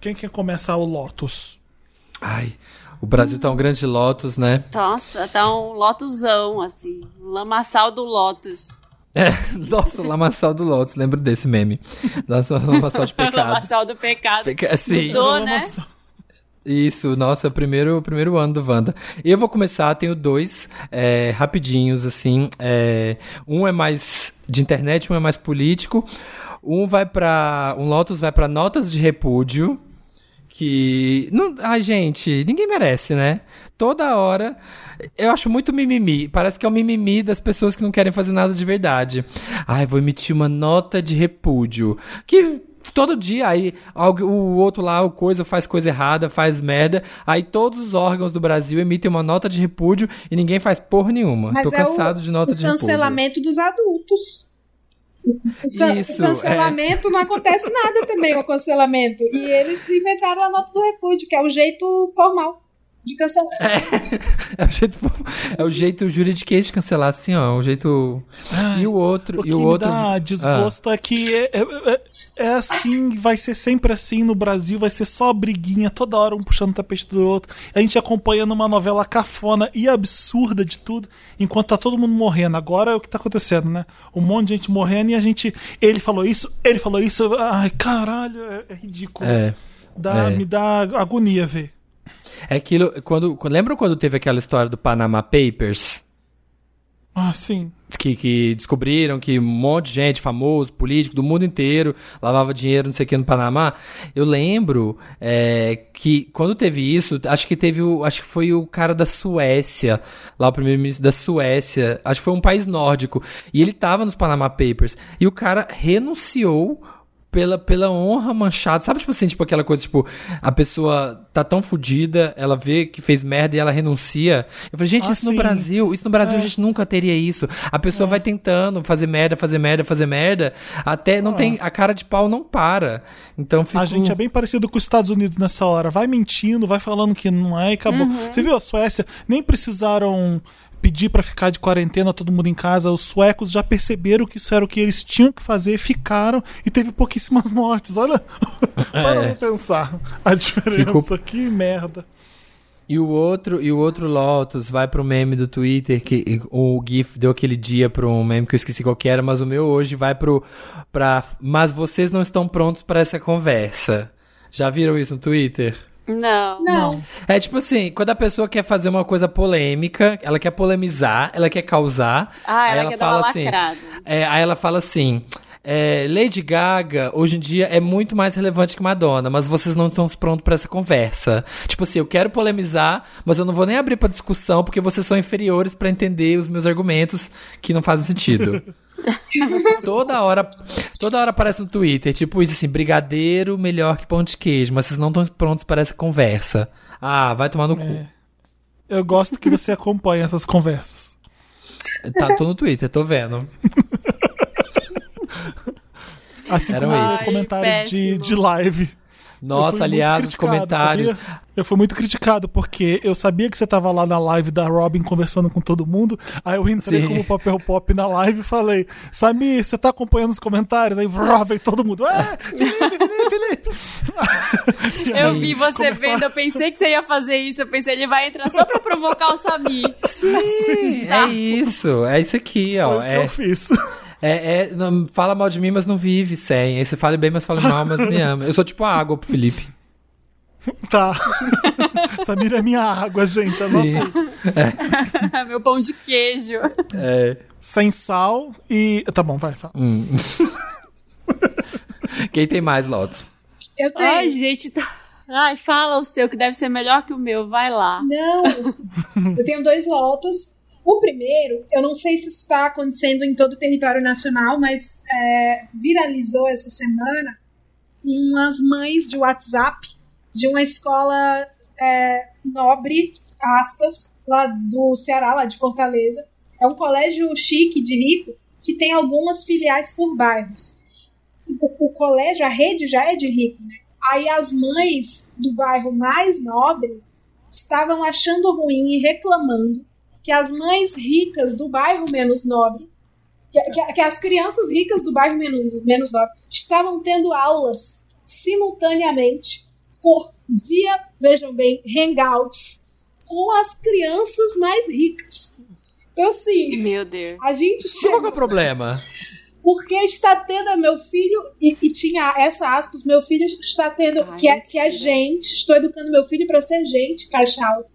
[SPEAKER 1] Quem quer começar o Lotus?
[SPEAKER 2] Ai, o Brasil tá um grande Lotus, né?
[SPEAKER 3] Nossa, tá um lotusão, assim. Um lamaçal do Lotus.
[SPEAKER 2] É, nossa, o lamaçal do Lotus, lembro desse meme. Nossa, o lamaçal de pecado.
[SPEAKER 3] lamaçal do pecado.
[SPEAKER 2] Peca- Sim.
[SPEAKER 3] Mudou, né?
[SPEAKER 2] Isso, nossa, primeiro, primeiro ano do Wanda. Eu vou começar, tenho dois é, rapidinhos, assim. é, um é mais de internet, um é mais político. Um vai pra. Um Lotus vai pra Notas de Repúdio, que. Não, ai, gente, ninguém merece, né? Toda hora. Eu acho muito mimimi. Parece que é o mimimi das pessoas que não querem fazer nada de verdade. Ai, vou emitir uma nota de repúdio. Que todo dia aí o outro lá, o coisa faz coisa errada, faz merda. Aí todos os órgãos do Brasil emitem uma nota de repúdio e ninguém faz porra nenhuma.
[SPEAKER 4] Mas
[SPEAKER 2] Tô
[SPEAKER 4] é
[SPEAKER 2] cansado
[SPEAKER 4] o,
[SPEAKER 2] de nota de repúdio.
[SPEAKER 4] cancelamento dos adultos. O, can
[SPEAKER 2] Isso,
[SPEAKER 4] o cancelamento não acontece nada também, o cancelamento. E eles inventaram a nota do repúdio, que é o jeito formal de cancelar.
[SPEAKER 2] É o jeito, é o jeito juridiquês de cancelar, assim, ó. O jeito. e o outro.
[SPEAKER 1] O
[SPEAKER 2] e
[SPEAKER 1] que
[SPEAKER 2] o
[SPEAKER 1] me
[SPEAKER 2] outro.
[SPEAKER 1] dá desgosto é que é, é- é- é assim, vai ser sempre assim no Brasil, vai ser só briguinha, toda hora um puxando o tapete do outro. A gente acompanhando uma novela cafona e absurda de tudo, enquanto tá todo mundo morrendo. Agora é o que tá acontecendo, né? Um monte de gente morrendo e a gente. Ele falou isso, ele falou isso. Ai, caralho, é, é ridículo.
[SPEAKER 2] É.
[SPEAKER 1] Dá,
[SPEAKER 2] é.
[SPEAKER 1] Me dá agonia ver.
[SPEAKER 2] É aquilo. Quando, lembra quando teve aquela história do Panama Papers?
[SPEAKER 1] Ah, sim.
[SPEAKER 2] Que, que descobriram que um monte de gente famoso, político do mundo inteiro lavava dinheiro, não sei o que, no Panamá. Eu lembro é, que quando teve isso, acho que teve o. Acho que foi o cara da Suécia, lá o primeiro-ministro da Suécia, acho que foi um país nórdico. E ele tava nos Panama Papers. E o cara renunciou pela, pela honra manchada. Sabe, tipo assim, tipo aquela coisa, tipo, a pessoa tá tão fodida, ela vê que fez merda e ela renuncia. Eu falei, gente,
[SPEAKER 1] Ah,
[SPEAKER 2] isso no
[SPEAKER 1] sim.
[SPEAKER 2] Brasil, isso no Brasil
[SPEAKER 1] É.
[SPEAKER 2] a gente nunca teria isso. A pessoa vai tentando fazer merda, fazer merda, fazer merda, até não
[SPEAKER 1] Ah.
[SPEAKER 2] tem, a cara de pau não para. Então fica
[SPEAKER 1] A gente é bem parecido com os Estados Unidos nessa hora. Vai mentindo, vai falando que não é e acabou. Você viu a Suécia? Nem precisaram pedir pra ficar de quarentena, todo mundo em casa. Os suecos já perceberam que isso era o que eles tinham que fazer, ficaram e teve pouquíssimas mortes. Olha, para
[SPEAKER 2] É.
[SPEAKER 1] pra pensar a diferença.
[SPEAKER 2] Ficou-
[SPEAKER 1] Que merda.
[SPEAKER 2] E o outro, e o outro Lotus vai pro meme do Twitter, que o GIF deu aquele dia pro um meme que eu esqueci qual que era, mas o meu hoje vai pro. Pra, mas vocês não estão prontos para essa conversa. Já viram isso no Twitter?
[SPEAKER 3] Não.
[SPEAKER 4] Não.
[SPEAKER 2] É tipo assim, quando a pessoa quer fazer uma coisa polêmica, ela quer polemizar, ela quer causar.
[SPEAKER 3] Ah,
[SPEAKER 2] aí
[SPEAKER 3] ela quer dar uma
[SPEAKER 2] fala assim,
[SPEAKER 3] lacrada.
[SPEAKER 2] é, aí ela fala assim. É, Lady Gaga, hoje em dia, é muito mais relevante que Madonna, mas vocês não estão prontos para essa conversa. Tipo assim, eu quero polemizar, mas eu não vou nem abrir pra discussão, porque vocês são inferiores pra entender os meus argumentos que não fazem sentido. toda hora, toda hora aparece no Twitter, tipo isso assim, brigadeiro melhor que pão de queijo, mas vocês não estão prontos para essa conversa. Ah, vai tomar no cu.
[SPEAKER 1] Eu gosto que você acompanhe essas conversas.
[SPEAKER 2] Tá, tô no Twitter, tô vendo.
[SPEAKER 1] Assim
[SPEAKER 2] Eram
[SPEAKER 1] como
[SPEAKER 2] esses.
[SPEAKER 1] os comentários de, de live.
[SPEAKER 2] Nossa, aliás, os
[SPEAKER 1] criticado,
[SPEAKER 2] comentários.
[SPEAKER 1] sabia? Eu fui muito criticado, porque eu sabia que você tava lá na live da Robin conversando com todo mundo. Aí eu entrei
[SPEAKER 2] Sim.
[SPEAKER 1] como papel pop na live e falei: Samir, você tá acompanhando os comentários? Aí veio todo mundo. É, Felipe, Felipe, Felipe.
[SPEAKER 3] Eu vi você vendo, eu pensei que você ia fazer isso. Eu pensei, ele vai entrar só pra provocar o Samir.
[SPEAKER 2] Sim, é isso. É isso aqui, ó.
[SPEAKER 1] Foi o que
[SPEAKER 2] É,
[SPEAKER 1] eu fiz.
[SPEAKER 2] É, é- não, fala mal de mim, mas não vive sem. Aí você fala bem, mas fala mal, mas me ama. Eu sou tipo a água pro Felipe.
[SPEAKER 1] Tá. Samir é minha água, gente.
[SPEAKER 2] Sim.
[SPEAKER 1] aí.
[SPEAKER 3] Meu pão de queijo.
[SPEAKER 2] É.
[SPEAKER 1] Sem sal e. Tá bom, vai, fala.
[SPEAKER 2] Hum. Quem tem mais, Lotus?
[SPEAKER 4] Eu tenho.
[SPEAKER 3] Ai, gente, tá. Ai, fala o seu, que deve ser melhor que o meu. Vai lá.
[SPEAKER 4] Não. eu tenho dois lotos. O primeiro, eu não sei se isso está acontecendo em todo o território nacional, mas é, viralizou essa semana umas mães de WhatsApp de uma escola é, nobre, aspas, lá do Ceará, lá de Fortaleza. É um colégio chique de rico que tem algumas filiais por bairros. O, o colégio, a rede já é de rico, né? Aí as mães do bairro mais nobre estavam achando ruim e reclamando que as mães ricas do bairro menos nobre, que, que- que as crianças ricas do bairro menos, menos nobre, estavam tendo aulas simultaneamente por via, vejam bem, hangouts com as crianças mais ricas. Então, assim,
[SPEAKER 3] Meu Deus.
[SPEAKER 4] a gente
[SPEAKER 2] Qual que é
[SPEAKER 4] chega
[SPEAKER 2] o problema?
[SPEAKER 4] porque está tendo meu filho e, e tinha essa aspas meu filho está tendo
[SPEAKER 3] Ai,
[SPEAKER 4] que é, que é gente estou educando meu filho para ser gente caixa alta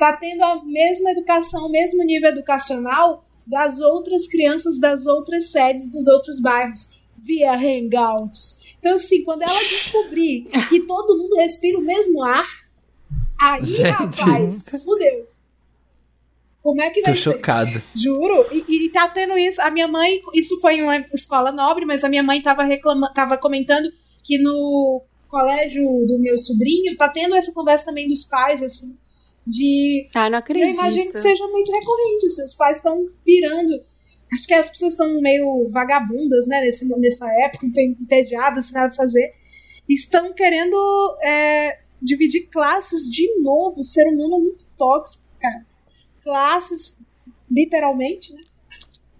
[SPEAKER 4] está tendo a mesma educação o mesmo nível educacional das outras crianças das outras sedes dos outros bairros via hangouts Então, assim, quando ela descobrir que todo mundo respira o mesmo ar, aí,
[SPEAKER 2] Gente.
[SPEAKER 4] rapaz, fudeu. Como é que vai
[SPEAKER 2] Tô
[SPEAKER 4] ser?
[SPEAKER 2] chocado.
[SPEAKER 4] Juro. E, e tá tendo isso. A minha mãe, isso foi em uma escola nobre, mas a minha mãe tava, reclama, tava comentando que no colégio do meu sobrinho tá tendo essa conversa também dos pais, assim, de.
[SPEAKER 3] Ah, não
[SPEAKER 4] Eu
[SPEAKER 3] acredito.
[SPEAKER 4] imagino que seja muito recorrente. Os pais estão pirando. Acho que as pessoas estão meio vagabundas, né, nesse, nessa época, entediadas, sem nada a fazer. Estão querendo é, dividir classes de novo. O ser humano é muito tóxico, cara. Classes, literalmente, né?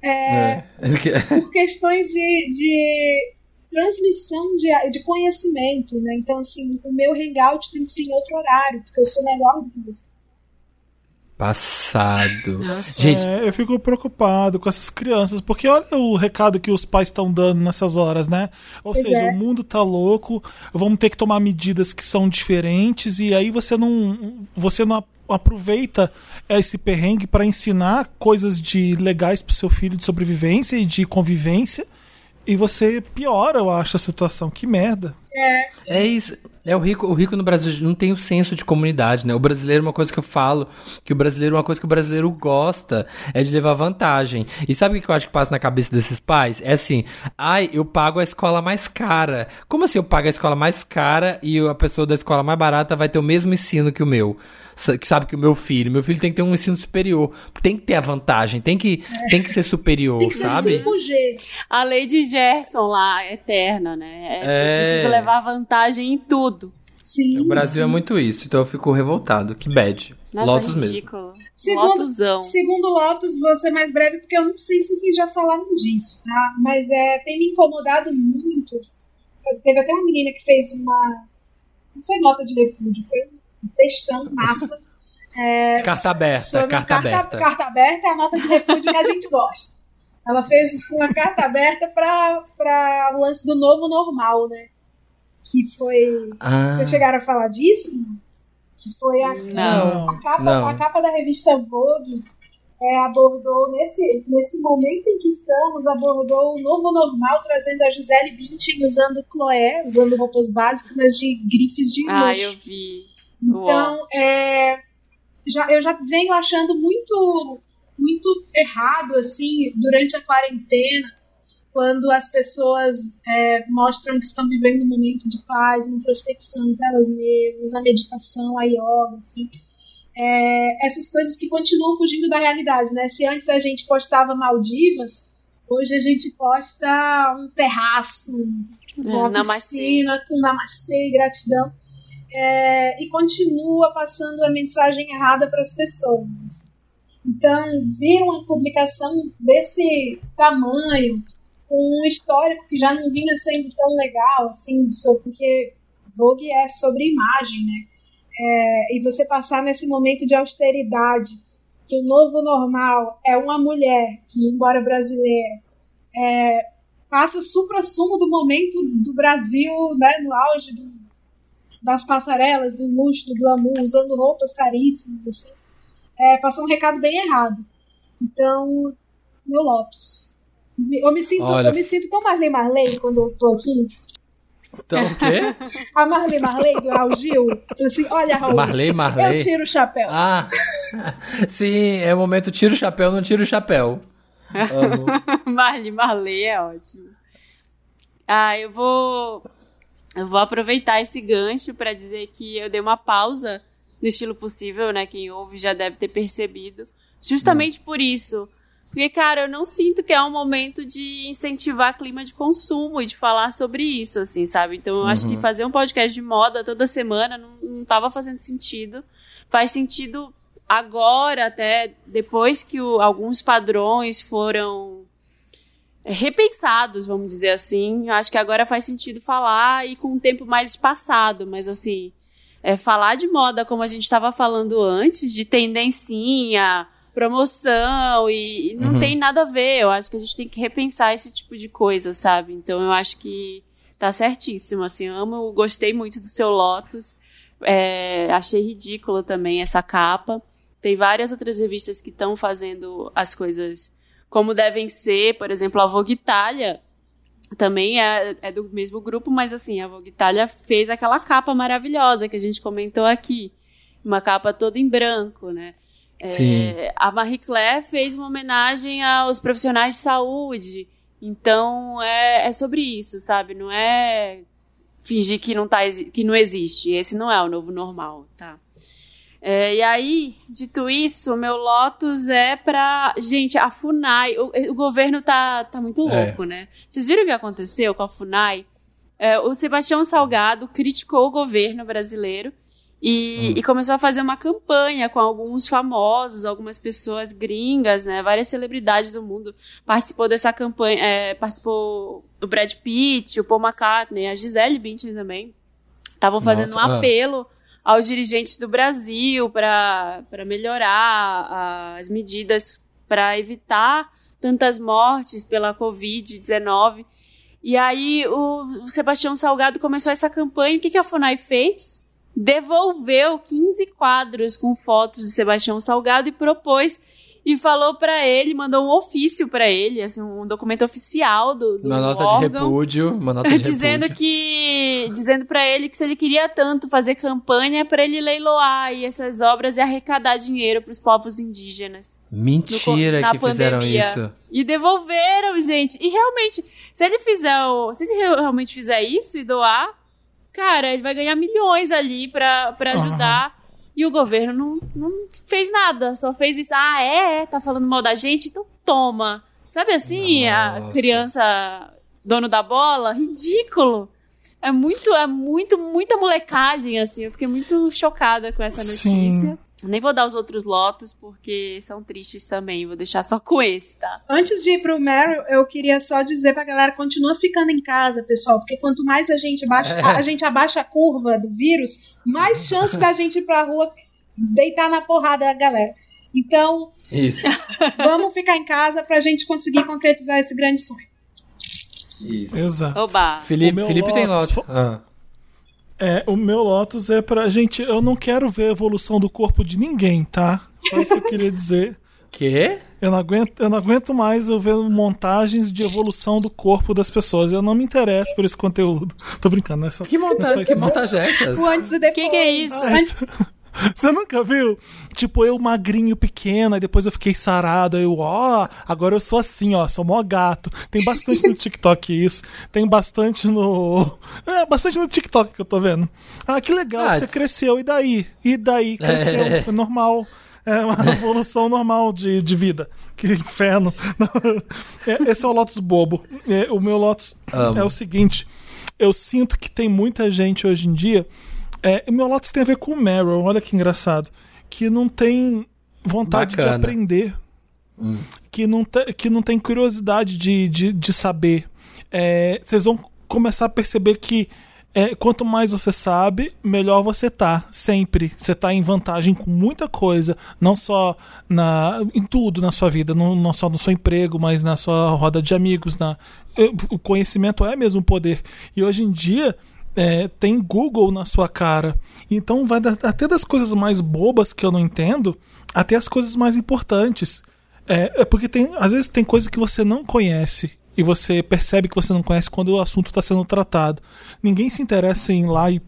[SPEAKER 2] É.
[SPEAKER 4] por questões de, de transmissão de, de conhecimento, né? Então, assim, o meu hangout tem que ser em outro horário, porque eu sou melhor do que você.
[SPEAKER 2] Passado.
[SPEAKER 3] Nossa.
[SPEAKER 2] Gente,
[SPEAKER 1] É, eu fico preocupado com essas crianças, porque olha o recado que os pais estão dando nessas horas, né? Ou
[SPEAKER 4] Pois
[SPEAKER 1] seja,
[SPEAKER 4] é.
[SPEAKER 1] o mundo tá louco, vamos ter que tomar medidas que são diferentes e aí você não você não aproveita esse perrengue para ensinar coisas de legais pro seu filho de sobrevivência e de convivência e você piora, eu acho, a situação. Que merda.
[SPEAKER 2] É isso. É o rico, o rico no Brasil não tem o senso de comunidade, né? O brasileiro, uma coisa que eu falo, que o brasileiro, uma coisa que o brasileiro gosta é de levar vantagem. E sabe o que eu acho que passa na cabeça desses pais? É assim, ai, eu pago a escola mais cara. Como assim eu pago a escola mais cara e a pessoa da escola mais barata vai ter o mesmo ensino que o meu? Que sabe que o meu filho, meu filho tem que ter um ensino superior. Tem que ter a vantagem, tem que, tem que ser superior,
[SPEAKER 4] Tem que ser
[SPEAKER 2] sabe?
[SPEAKER 4] 5G.
[SPEAKER 3] A lei de Gerson lá, eterna, né? É,
[SPEAKER 2] É.
[SPEAKER 3] Precisa levar vantagem em tudo.
[SPEAKER 4] Sim.
[SPEAKER 2] O Brasil é
[SPEAKER 4] sim.
[SPEAKER 2] muito isso, então eu fico revoltado. Que bad.
[SPEAKER 3] Nossa,
[SPEAKER 2] Lotus mesmo.
[SPEAKER 3] ridículo.
[SPEAKER 4] Segundo,
[SPEAKER 3] Lotusão.
[SPEAKER 4] segundo Lotus, vou ser mais breve, porque eu não sei se vocês já falaram disso, tá? Mas é, tem me incomodado muito. Teve até uma menina que fez uma. Não foi nota de repúdio, foi textão massa. é,
[SPEAKER 2] Carta aberta,
[SPEAKER 4] sobre
[SPEAKER 2] carta aberta.
[SPEAKER 4] Carta aberta é a nota de repúdio que a gente gosta. Ela fez uma carta aberta para o lance do novo normal, né? Que foi.
[SPEAKER 2] Ah.
[SPEAKER 4] Vocês chegaram a falar disso? Que foi a,
[SPEAKER 3] Não.
[SPEAKER 4] a, capa,
[SPEAKER 2] Não.
[SPEAKER 4] a capa da revista Vogue é, abordou, nesse, nesse momento em que estamos, abordou o novo normal, trazendo a Gisele Bündchen usando Chloé, usando roupas básicas, mas de grifes de
[SPEAKER 3] Ah,
[SPEAKER 4] luxo.
[SPEAKER 3] eu vi.
[SPEAKER 4] Então, é, já, eu já venho achando muito, muito errado, assim, durante a quarentena, quando as pessoas é, mostram que estão vivendo um momento de paz, introspecção para elas mesmas, a meditação, a yoga, assim. É, essas coisas que continuam fugindo da realidade, né? Se antes a gente postava Maldivas, hoje a gente posta um terraço, uma
[SPEAKER 3] É, namastê.
[SPEAKER 4] piscina com namastê e gratidão é, e continua passando a mensagem errada para as pessoas. assim. Então, vir uma publicação desse tamanho, com um histórico que já não vinha sendo tão legal, assim, porque Vogue é sobre imagem, né? É, e você passar nesse momento de austeridade, que o novo normal é uma mulher que, embora brasileira, é, passa o supra-sumo do momento do Brasil, né, no auge do, das passarelas, do luxo, do glamour, usando roupas caríssimas, assim, é, passou um recado bem errado. Então, meu Lotus. Eu me sinto,
[SPEAKER 2] Olha-
[SPEAKER 4] eu me sinto tão Marley Marley quando eu tô aqui.
[SPEAKER 2] Então, o quê?
[SPEAKER 4] A Marley Marley do Raul Gil. Assim, olha, Raul,
[SPEAKER 2] Marley, Marley.
[SPEAKER 4] eu tiro o chapéu.
[SPEAKER 2] Ah, sim, é o momento tira o chapéu, não tira o chapéu. Amo.
[SPEAKER 3] Marley, Marley é ótimo. Ah, eu vou. Eu vou aproveitar esse gancho para dizer que eu dei uma pausa no estilo possível, né? Quem ouve já deve ter percebido. Justamente por isso. Porque, cara, eu não sinto que é um momento de incentivar clima de consumo e de falar sobre isso, assim, sabe? Então eu acho que fazer um podcast de moda toda semana não, não tava fazendo sentido. Faz sentido agora, até depois que o- alguns padrões foram repensados, vamos dizer assim. Eu acho que agora faz sentido falar e com um tempo mais espaçado, mas assim, é, falar de moda como a gente estava falando antes, de tendencinha, promoção e, e não
[SPEAKER 2] Uhum.
[SPEAKER 3] tem nada a ver. Eu acho que a gente tem que repensar esse tipo de coisa, sabe? Então eu acho que tá certíssimo, assim, eu amo, gostei muito do seu Lotus. É, achei ridículo também essa capa. Tem várias outras revistas que estão fazendo as coisas como devem ser. Por exemplo, a Vogue Itália também é, é do mesmo grupo, mas assim, a Vogue Itália fez aquela capa maravilhosa que a gente comentou aqui. Uma capa toda em branco, né? É, a Marie Claire fez uma homenagem aos profissionais de saúde. Então, é, é sobre isso, sabe? Não é fingir que não, tá, que não existe. Esse não é o novo normal, tá? É, e aí, dito isso, meu Lotus é pra. Gente, a FUNAI. O, o governo tá, tá muito
[SPEAKER 2] É.
[SPEAKER 3] louco, né? Vocês viram o que aconteceu com a FUNAI? É, o Sebastião Salgado criticou o governo brasileiro e, e começou a fazer uma campanha com alguns famosos, algumas pessoas gringas, né? Várias celebridades do mundo participou dessa campanha. é, participou o Brad Pitt, o Paul McCartney, a Gisele Bündchen também. Estavam fazendo
[SPEAKER 2] Nossa,
[SPEAKER 3] um
[SPEAKER 2] ah.
[SPEAKER 3] Aos dirigentes do Brasil para melhorar as medidas para evitar tantas mortes pela Covid-19. E aí o, o Sebastião Salgado começou essa campanha. O que, que a FUNAI fez? Devolveu 15 quadros com fotos de Sebastião Salgado e propôs e falou para ele, mandou um ofício para ele, assim, um documento oficial do, do
[SPEAKER 2] Uma nota de
[SPEAKER 3] órgão
[SPEAKER 2] repúdio. Uma nota de
[SPEAKER 3] dizendo
[SPEAKER 2] repúdio.
[SPEAKER 3] que dizendo para ele que se ele queria tanto fazer campanha para ele leiloar aí essas obras e arrecadar dinheiro para os povos indígenas
[SPEAKER 2] Mentira
[SPEAKER 3] na
[SPEAKER 2] que fizeram
[SPEAKER 3] pandemia.
[SPEAKER 2] isso.
[SPEAKER 3] e devolveram gente e realmente se ele fizer o, se ele realmente fizer isso e doar cara ele vai ganhar milhões ali para para ajudar e o governo não, não fez nada só fez isso ah é tá falando mal da gente então toma sabe assim a
[SPEAKER 2] Nossa.
[SPEAKER 3] criança dono da bola ridículo é muito, é muito, muita molecagem, assim. Eu fiquei muito chocada com essa
[SPEAKER 1] Sim.
[SPEAKER 3] Nem vou dar os outros lotos, porque são tristes também. Vou deixar só com esse, tá?
[SPEAKER 4] Antes de ir pro Meryl, eu queria só dizer pra galera, continua ficando em casa, pessoal, porque quanto mais a gente baixa,
[SPEAKER 2] É.
[SPEAKER 4] a gente abaixa a curva do vírus, mais chance da gente ir pra rua deitar na porrada da galera. Então,
[SPEAKER 2] Isso.
[SPEAKER 4] vamos ficar em casa pra gente conseguir concretizar esse grande sonho.
[SPEAKER 2] Isso.
[SPEAKER 1] Exato.
[SPEAKER 3] Oba!
[SPEAKER 2] Felipe, Felipe tem
[SPEAKER 1] Lotus
[SPEAKER 2] lote.
[SPEAKER 1] fo-
[SPEAKER 2] Ah.
[SPEAKER 1] É, o meu Lotus é pra. Gente, eu não quero ver a evolução do corpo de ninguém, tá? Só isso que eu queria dizer.
[SPEAKER 2] Quê?
[SPEAKER 1] Eu não aguento, eu não aguento mais eu ver montagens de evolução do corpo das pessoas. Eu não me interesso por esse conteúdo. Tô brincando, não é só,
[SPEAKER 2] Que
[SPEAKER 1] não é só
[SPEAKER 2] que montagem é essa?
[SPEAKER 4] O antes e depois.
[SPEAKER 3] Que que é isso?
[SPEAKER 4] Antes-
[SPEAKER 1] Você nunca viu? Tipo, eu magrinho pequeno, aí depois eu fiquei sarado, aí eu, ó, agora eu sou assim, ó, sou mó gato. Tem bastante no TikTok isso, tem bastante no. É, bastante no TikTok que eu tô vendo. Ah, que legal,
[SPEAKER 2] Ah,
[SPEAKER 1] você
[SPEAKER 2] isso-
[SPEAKER 1] cresceu, e daí? E daí? Cresceu,
[SPEAKER 2] É.
[SPEAKER 1] é normal. É uma evolução normal de, de vida. Que inferno. É, esse é o Lotus bobo. É, o meu Lotus
[SPEAKER 2] Amo.
[SPEAKER 1] é o seguinte: eu sinto que tem muita gente hoje em dia. É, o meu Lotus tem a ver com o Meryl, olha que engraçado. Que não tem vontade
[SPEAKER 2] Bacana.
[SPEAKER 1] de aprender. Que, não que não tem curiosidade de, de, de saber. É, vocês vão começar a perceber que é, quanto mais você sabe, melhor você tá. Sempre. Você tá em vantagem com muita coisa. Não só na, em tudo na sua vida. Não, não só no seu emprego, mas na sua roda de amigos. Na, eu- o conhecimento é mesmo poder. E hoje em dia. É, tem Google na sua cara. Então vai até das coisas mais bobas que eu não entendo, até as coisas mais importantes. É, é porque tem, às vezes tem coisas que você não conhece e você percebe que você não conhece quando o assunto está sendo tratado. Ninguém se interessa em ir lá e,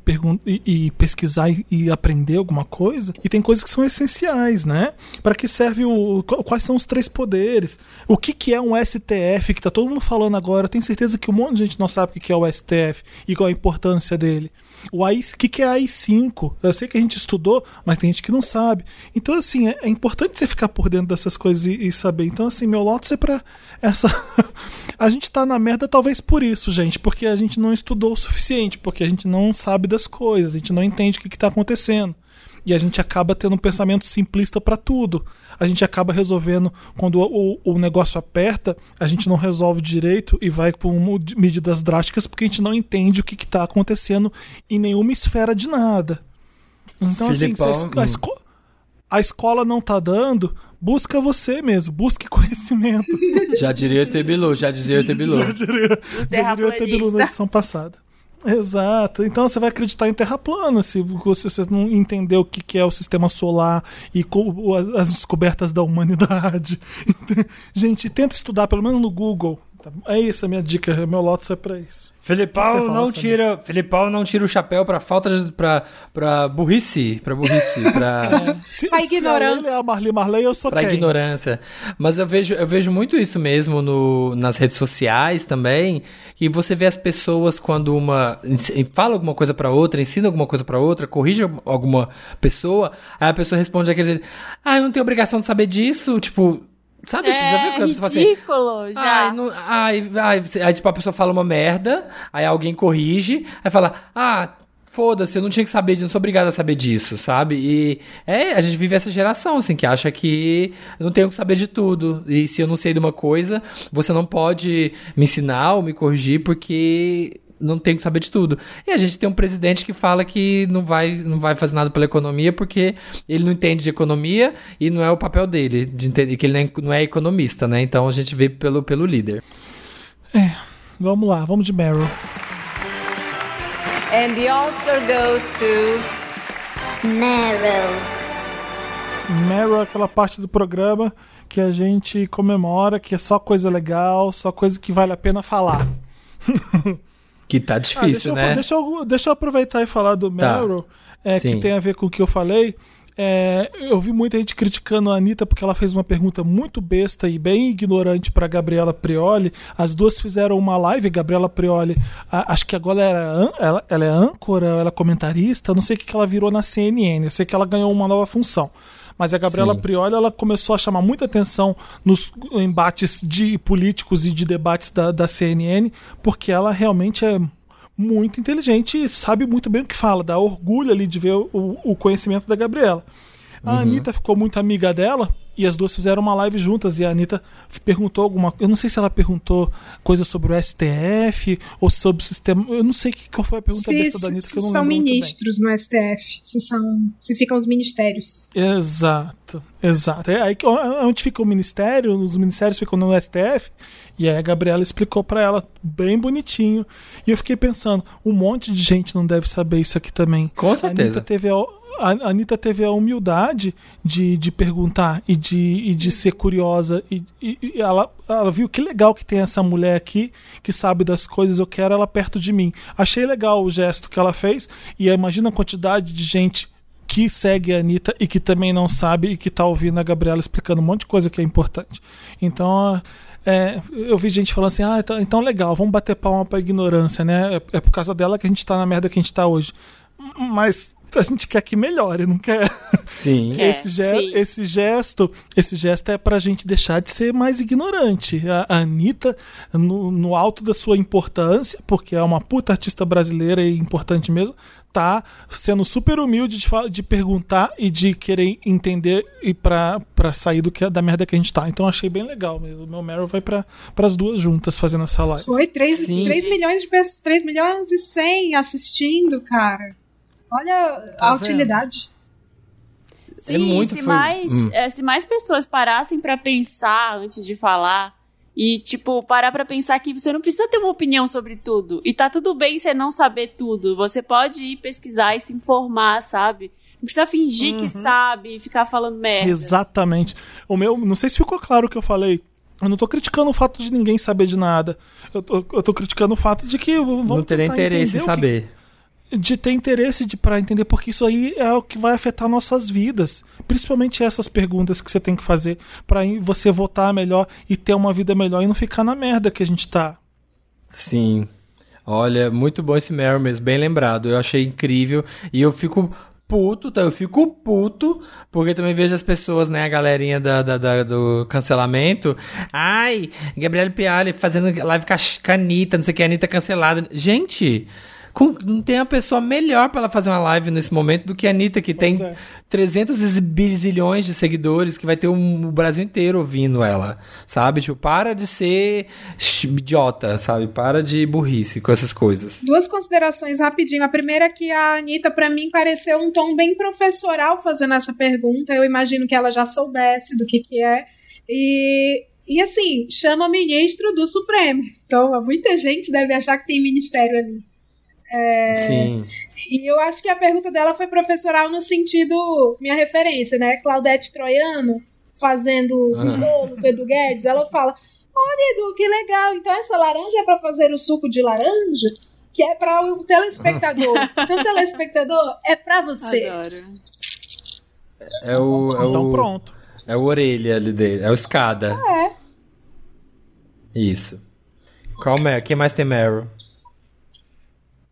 [SPEAKER 1] e- e pesquisar e, e aprender alguma coisa. E tem coisas que são essenciais, né? Para que serve o. qu- Quais são os três poderes? O que, que é um STF, que tá todo mundo falando agora? Eu tenho certeza que um monte de gente não sabe o que é o STF e qual a importância dele. O AI, que, que é AI5? Eu sei que a gente estudou, mas tem gente que não sabe. Então, assim, é, é importante você ficar por dentro dessas coisas e, e saber. Então, assim, meu Lotus é pra essa. a gente tá na merda talvez por isso, gente, porque a gente não estudou o suficiente, porque a gente não sabe das coisas, a gente não entende o que, que tá acontecendo. E a gente acaba tendo um pensamento simplista pra tudo. A gente acaba resolvendo, quando o, o negócio aperta, a gente não resolve direito e vai por um- medidas drásticas porque a gente não entende o que está acontecendo em nenhuma esfera de nada. Então, assim,
[SPEAKER 2] Filipão,
[SPEAKER 1] es- a
[SPEAKER 2] hum.
[SPEAKER 1] esco- a escola não tá dando, busca você mesmo, busque conhecimento.
[SPEAKER 2] Já diria o Tebilu, já dizia o Tebilu.
[SPEAKER 1] Já diria, já diria o. Tebilu na edição passada. Exato. Então você vai acreditar em terra plana se você, não entender o que, é o sistema solar e as descobertas da humanidade. Gente, tenta estudar, pelo menos no Google. Tá? É isso, a minha dica, meu Lotus é pra isso.
[SPEAKER 2] Felipão não tira, Felipão não tira o chapéu pra falta de pra, pra burrice, pra burrice, pra
[SPEAKER 1] Se,
[SPEAKER 4] Pra
[SPEAKER 1] se
[SPEAKER 4] ignorância.
[SPEAKER 1] ele é a Marli Marley, eu sou
[SPEAKER 2] Pra
[SPEAKER 1] quem?
[SPEAKER 2] ignorância. Mas eu vejo, eu vejo muito isso mesmo no, nas redes sociais também. E você vê as pessoas quando uma fala alguma coisa pra outra, ensina alguma coisa pra outra, corrige alguma pessoa, aí a pessoa responde aquele jeito, ah, eu não tenho obrigação de saber disso, tipo, sabe? já viu
[SPEAKER 3] É
[SPEAKER 2] quando você assim,
[SPEAKER 3] ridículo, já.
[SPEAKER 2] Ai, não- ai, ai, aí, tipo, a pessoa fala uma merda, aí alguém corrige, aí fala, ah, foda-se, eu não tinha que saber disso, não sou obrigado a saber disso, sabe? E é, a gente vive essa geração, assim, que acha que eu não tenho que saber de tudo. E se eu não sei de uma coisa, você não pode me ensinar ou me corrigir porque não tenho que saber de tudo. E a gente tem um presidente que fala que não vai, não vai fazer nada pela economia porque ele não entende de economia e não é o papel dele, de entender que ele não é, não é economista, né? Então a gente vê pelo, pelo líder.
[SPEAKER 1] Vamos lá, vamos de Meryl.
[SPEAKER 5] And the Oscar goes to
[SPEAKER 6] Meryl.
[SPEAKER 1] Meryl é aquela parte do programa que a gente comemora, que é só coisa legal, só coisa que vale a pena falar.
[SPEAKER 2] Que tá
[SPEAKER 1] Ah,
[SPEAKER 2] difícil,
[SPEAKER 1] deixa, eu,
[SPEAKER 2] né?
[SPEAKER 1] deixa, eu, deixa eu aproveitar e falar do
[SPEAKER 2] Tá.
[SPEAKER 1] Meryl, é, que tem a ver com o que eu falei. É, eu vi muita gente criticando a Anitta porque ela fez uma pergunta muito besta e bem ignorante para Gabriela Prioli. As duas fizeram uma live, Gabriela Prioli, a- acho que agora era, ela, ela é âncora, ela é comentarista, não sei o que, que ela virou na CNN, eu sei que ela ganhou uma nova função. Mas a Gabriela
[SPEAKER 2] Sim.
[SPEAKER 1] Prioli ela começou a chamar muita atenção nos embates de políticos e de debates da, da CNN, porque ela realmente é muito inteligente e sabe muito bem o que fala, dá orgulho ali de ver o, o conhecimento da Gabriela. A Anitta ficou muito amiga dela e as duas fizeram uma live juntas e a Anitta perguntou alguma Eu não sei se ela perguntou coisa sobre o STF ou sobre o sistema. Eu não sei que, qual foi a pergunta
[SPEAKER 4] Se,
[SPEAKER 1] besta da Anitta que eu
[SPEAKER 4] se
[SPEAKER 1] não
[SPEAKER 4] são
[SPEAKER 1] lembro muito bem.
[SPEAKER 4] ministros no STF, se são, se ficam os ministérios.
[SPEAKER 1] Exato, exato. É aí que onde fica o ministério, os ministérios ficam no STF, e aí a Gabriela explicou pra ela bem bonitinho. E eu fiquei pensando, um monte de gente não deve saber isso aqui também.
[SPEAKER 2] Com
[SPEAKER 1] A
[SPEAKER 2] certeza.
[SPEAKER 1] Anitta teve a, a Anitta teve a humildade de, de perguntar e de, e de ser curiosa. E, e- e ela, ela viu que legal que tem essa mulher aqui que sabe das coisas, eu quero ela perto de mim. Achei legal o gesto que ela fez. E imagina a quantidade de gente que segue a Anitta e que também não sabe e que tá ouvindo a Gabriela explicando um monte de coisa que é importante. Então, é, eu vi gente falando assim, ah, então, então legal, vamos bater palma pra ignorância, né? É, é por causa dela que a gente tá na merda que a gente tá hoje. Mas a gente quer que melhore, não quer?
[SPEAKER 2] Sim.
[SPEAKER 3] Quer,
[SPEAKER 1] esse, ge-
[SPEAKER 3] sim.
[SPEAKER 1] esse gesto, esse gesto é pra gente deixar de ser mais ignorante. A, a Anitta, no, no alto da sua importância, porque é uma puta artista brasileira e importante mesmo, tá sendo super humilde de, de perguntar e de querer entender e pra, pra sair do que, da merda que a gente tá. Então achei bem legal mesmo. O meu Meryl vai pra, pras duas juntas fazendo essa live.
[SPEAKER 4] Foi 3,
[SPEAKER 2] Sim.
[SPEAKER 4] milhões de pessoas, 3 milhões e 100 assistindo, cara. Olha
[SPEAKER 1] Tá
[SPEAKER 4] a
[SPEAKER 1] vendo?
[SPEAKER 4] utilidade.
[SPEAKER 3] Sim,
[SPEAKER 2] É
[SPEAKER 3] se, mais,
[SPEAKER 2] Hum.
[SPEAKER 3] é, se mais pessoas parassem pra pensar antes de falar e, tipo, parar pra pensar que você não precisa ter uma opinião sobre tudo. E tá tudo bem você não saber tudo. Você pode ir pesquisar e se informar, sabe? Não precisa fingir que sabe e ficar falando merda.
[SPEAKER 1] Exatamente. O meu, não sei se ficou claro o que eu falei. Eu não tô criticando o fato de ninguém saber de nada. Eu tô, eu tô criticando o fato de que vamos
[SPEAKER 2] Não teria
[SPEAKER 1] tentar
[SPEAKER 2] interesse em
[SPEAKER 1] o que-
[SPEAKER 2] saber.
[SPEAKER 1] De ter interesse de para entender porque isso aí é o que vai afetar nossas vidas, principalmente essas perguntas que você tem que fazer para você votar melhor e ter uma vida melhor e não ficar na merda que a gente tá.
[SPEAKER 2] Sim. Olha, muito bom esse Meryl mesmo, bem lembrado. Eu achei incrível. E eu fico puto, tá? Eu fico puto, porque também vejo as pessoas, né, a galerinha da, da- da- do cancelamento. Ai, Gabriele Piali fazendo live com a Anitta, não sei o que, a Anitta cancelada. Gente. Com- não tem uma pessoa melhor pra ela fazer uma live nesse momento do que a Anitta, que tem
[SPEAKER 1] é.
[SPEAKER 2] 300 bilhões de seguidores, que vai ter um- o Brasil inteiro ouvindo ela, sabe? Tipo, para de ser idiota, sabe? Para de burrice com essas coisas.
[SPEAKER 4] Duas considerações rapidinho. A primeira é que a Anitta, pra mim, pareceu um tom bem professoral fazendo essa pergunta. Eu imagino que ela já soubesse do que, que é. E, e assim, chama ministro do Supremo. Então, muita gente deve achar que tem ministério ali.
[SPEAKER 2] Sim.
[SPEAKER 4] E eu acho que a pergunta dela foi professoral no sentido, minha referência, né? Claudete Troiano fazendo um
[SPEAKER 2] Ah.
[SPEAKER 4] bolo com o Edu Guedes, ela fala: Olha, Edu, que legal. Então essa laranja é pra fazer o suco de laranja? Que é para o telespectador. então, o telespectador é pra você.
[SPEAKER 3] Adoro.
[SPEAKER 2] É o. É
[SPEAKER 1] Então
[SPEAKER 2] o,
[SPEAKER 1] pronto.
[SPEAKER 2] É o orelha ali dele. É o escada.
[SPEAKER 4] É.
[SPEAKER 2] Isso. Qual? Quem mais tem Meryl?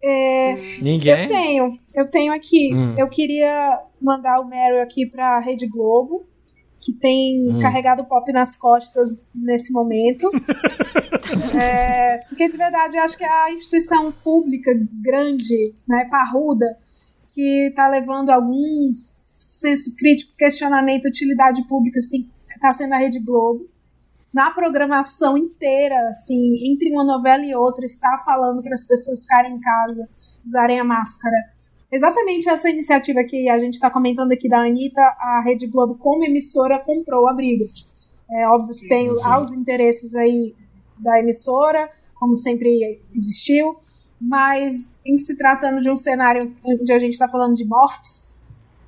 [SPEAKER 4] É,
[SPEAKER 2] Ninguém?
[SPEAKER 4] Eu tenho, eu tenho aqui.
[SPEAKER 2] Hum.
[SPEAKER 4] Eu queria mandar o Meryl aqui pra Rede Globo, que tem
[SPEAKER 2] Hum.
[SPEAKER 4] carregado o pop nas costas nesse momento. É, porque de verdade eu acho que é a instituição pública grande, né, parruda, que está levando algum senso crítico, questionamento, utilidade pública, assim, está sendo a Rede Globo. Na programação inteira, assim, entre uma novela e outra, está falando para as pessoas ficarem em casa, usarem a máscara. Exatamente essa iniciativa que a gente está comentando aqui da Anitta, a Rede Globo, como emissora, comprou a briga. É óbvio que tem aos interesses aí da emissora, como sempre existiu, mas em se tratando de um cenário onde a gente está falando de mortes,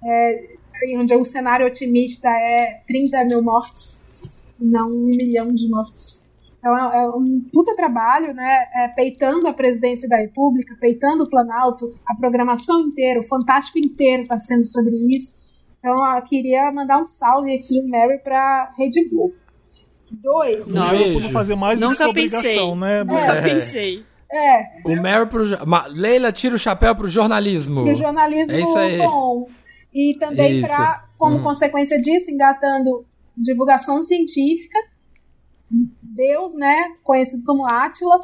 [SPEAKER 4] é, onde o cenário otimista é 30 mil mortes, não um milhão de mortes. Então é, é um puta trabalho, né? É, peitando a presidência da República, peitando o Planalto, a programação inteira, o Fantástico inteiro está sendo sobre isso. Então eu queria mandar um salve aqui, Mary, para Rede Globo. Dois.
[SPEAKER 1] Não, por não fazer mais do que obrigação, né?
[SPEAKER 3] Nunca
[SPEAKER 2] É.
[SPEAKER 3] pensei.
[SPEAKER 4] É,
[SPEAKER 2] O Meryl pro. Leila, tira o chapéu pro jornalismo.
[SPEAKER 4] pro jornalismo
[SPEAKER 2] É isso aí.
[SPEAKER 4] bom. E também para, como
[SPEAKER 2] Hum.
[SPEAKER 4] consequência disso, engatando divulgação científica, Deus, né, conhecido como Átila,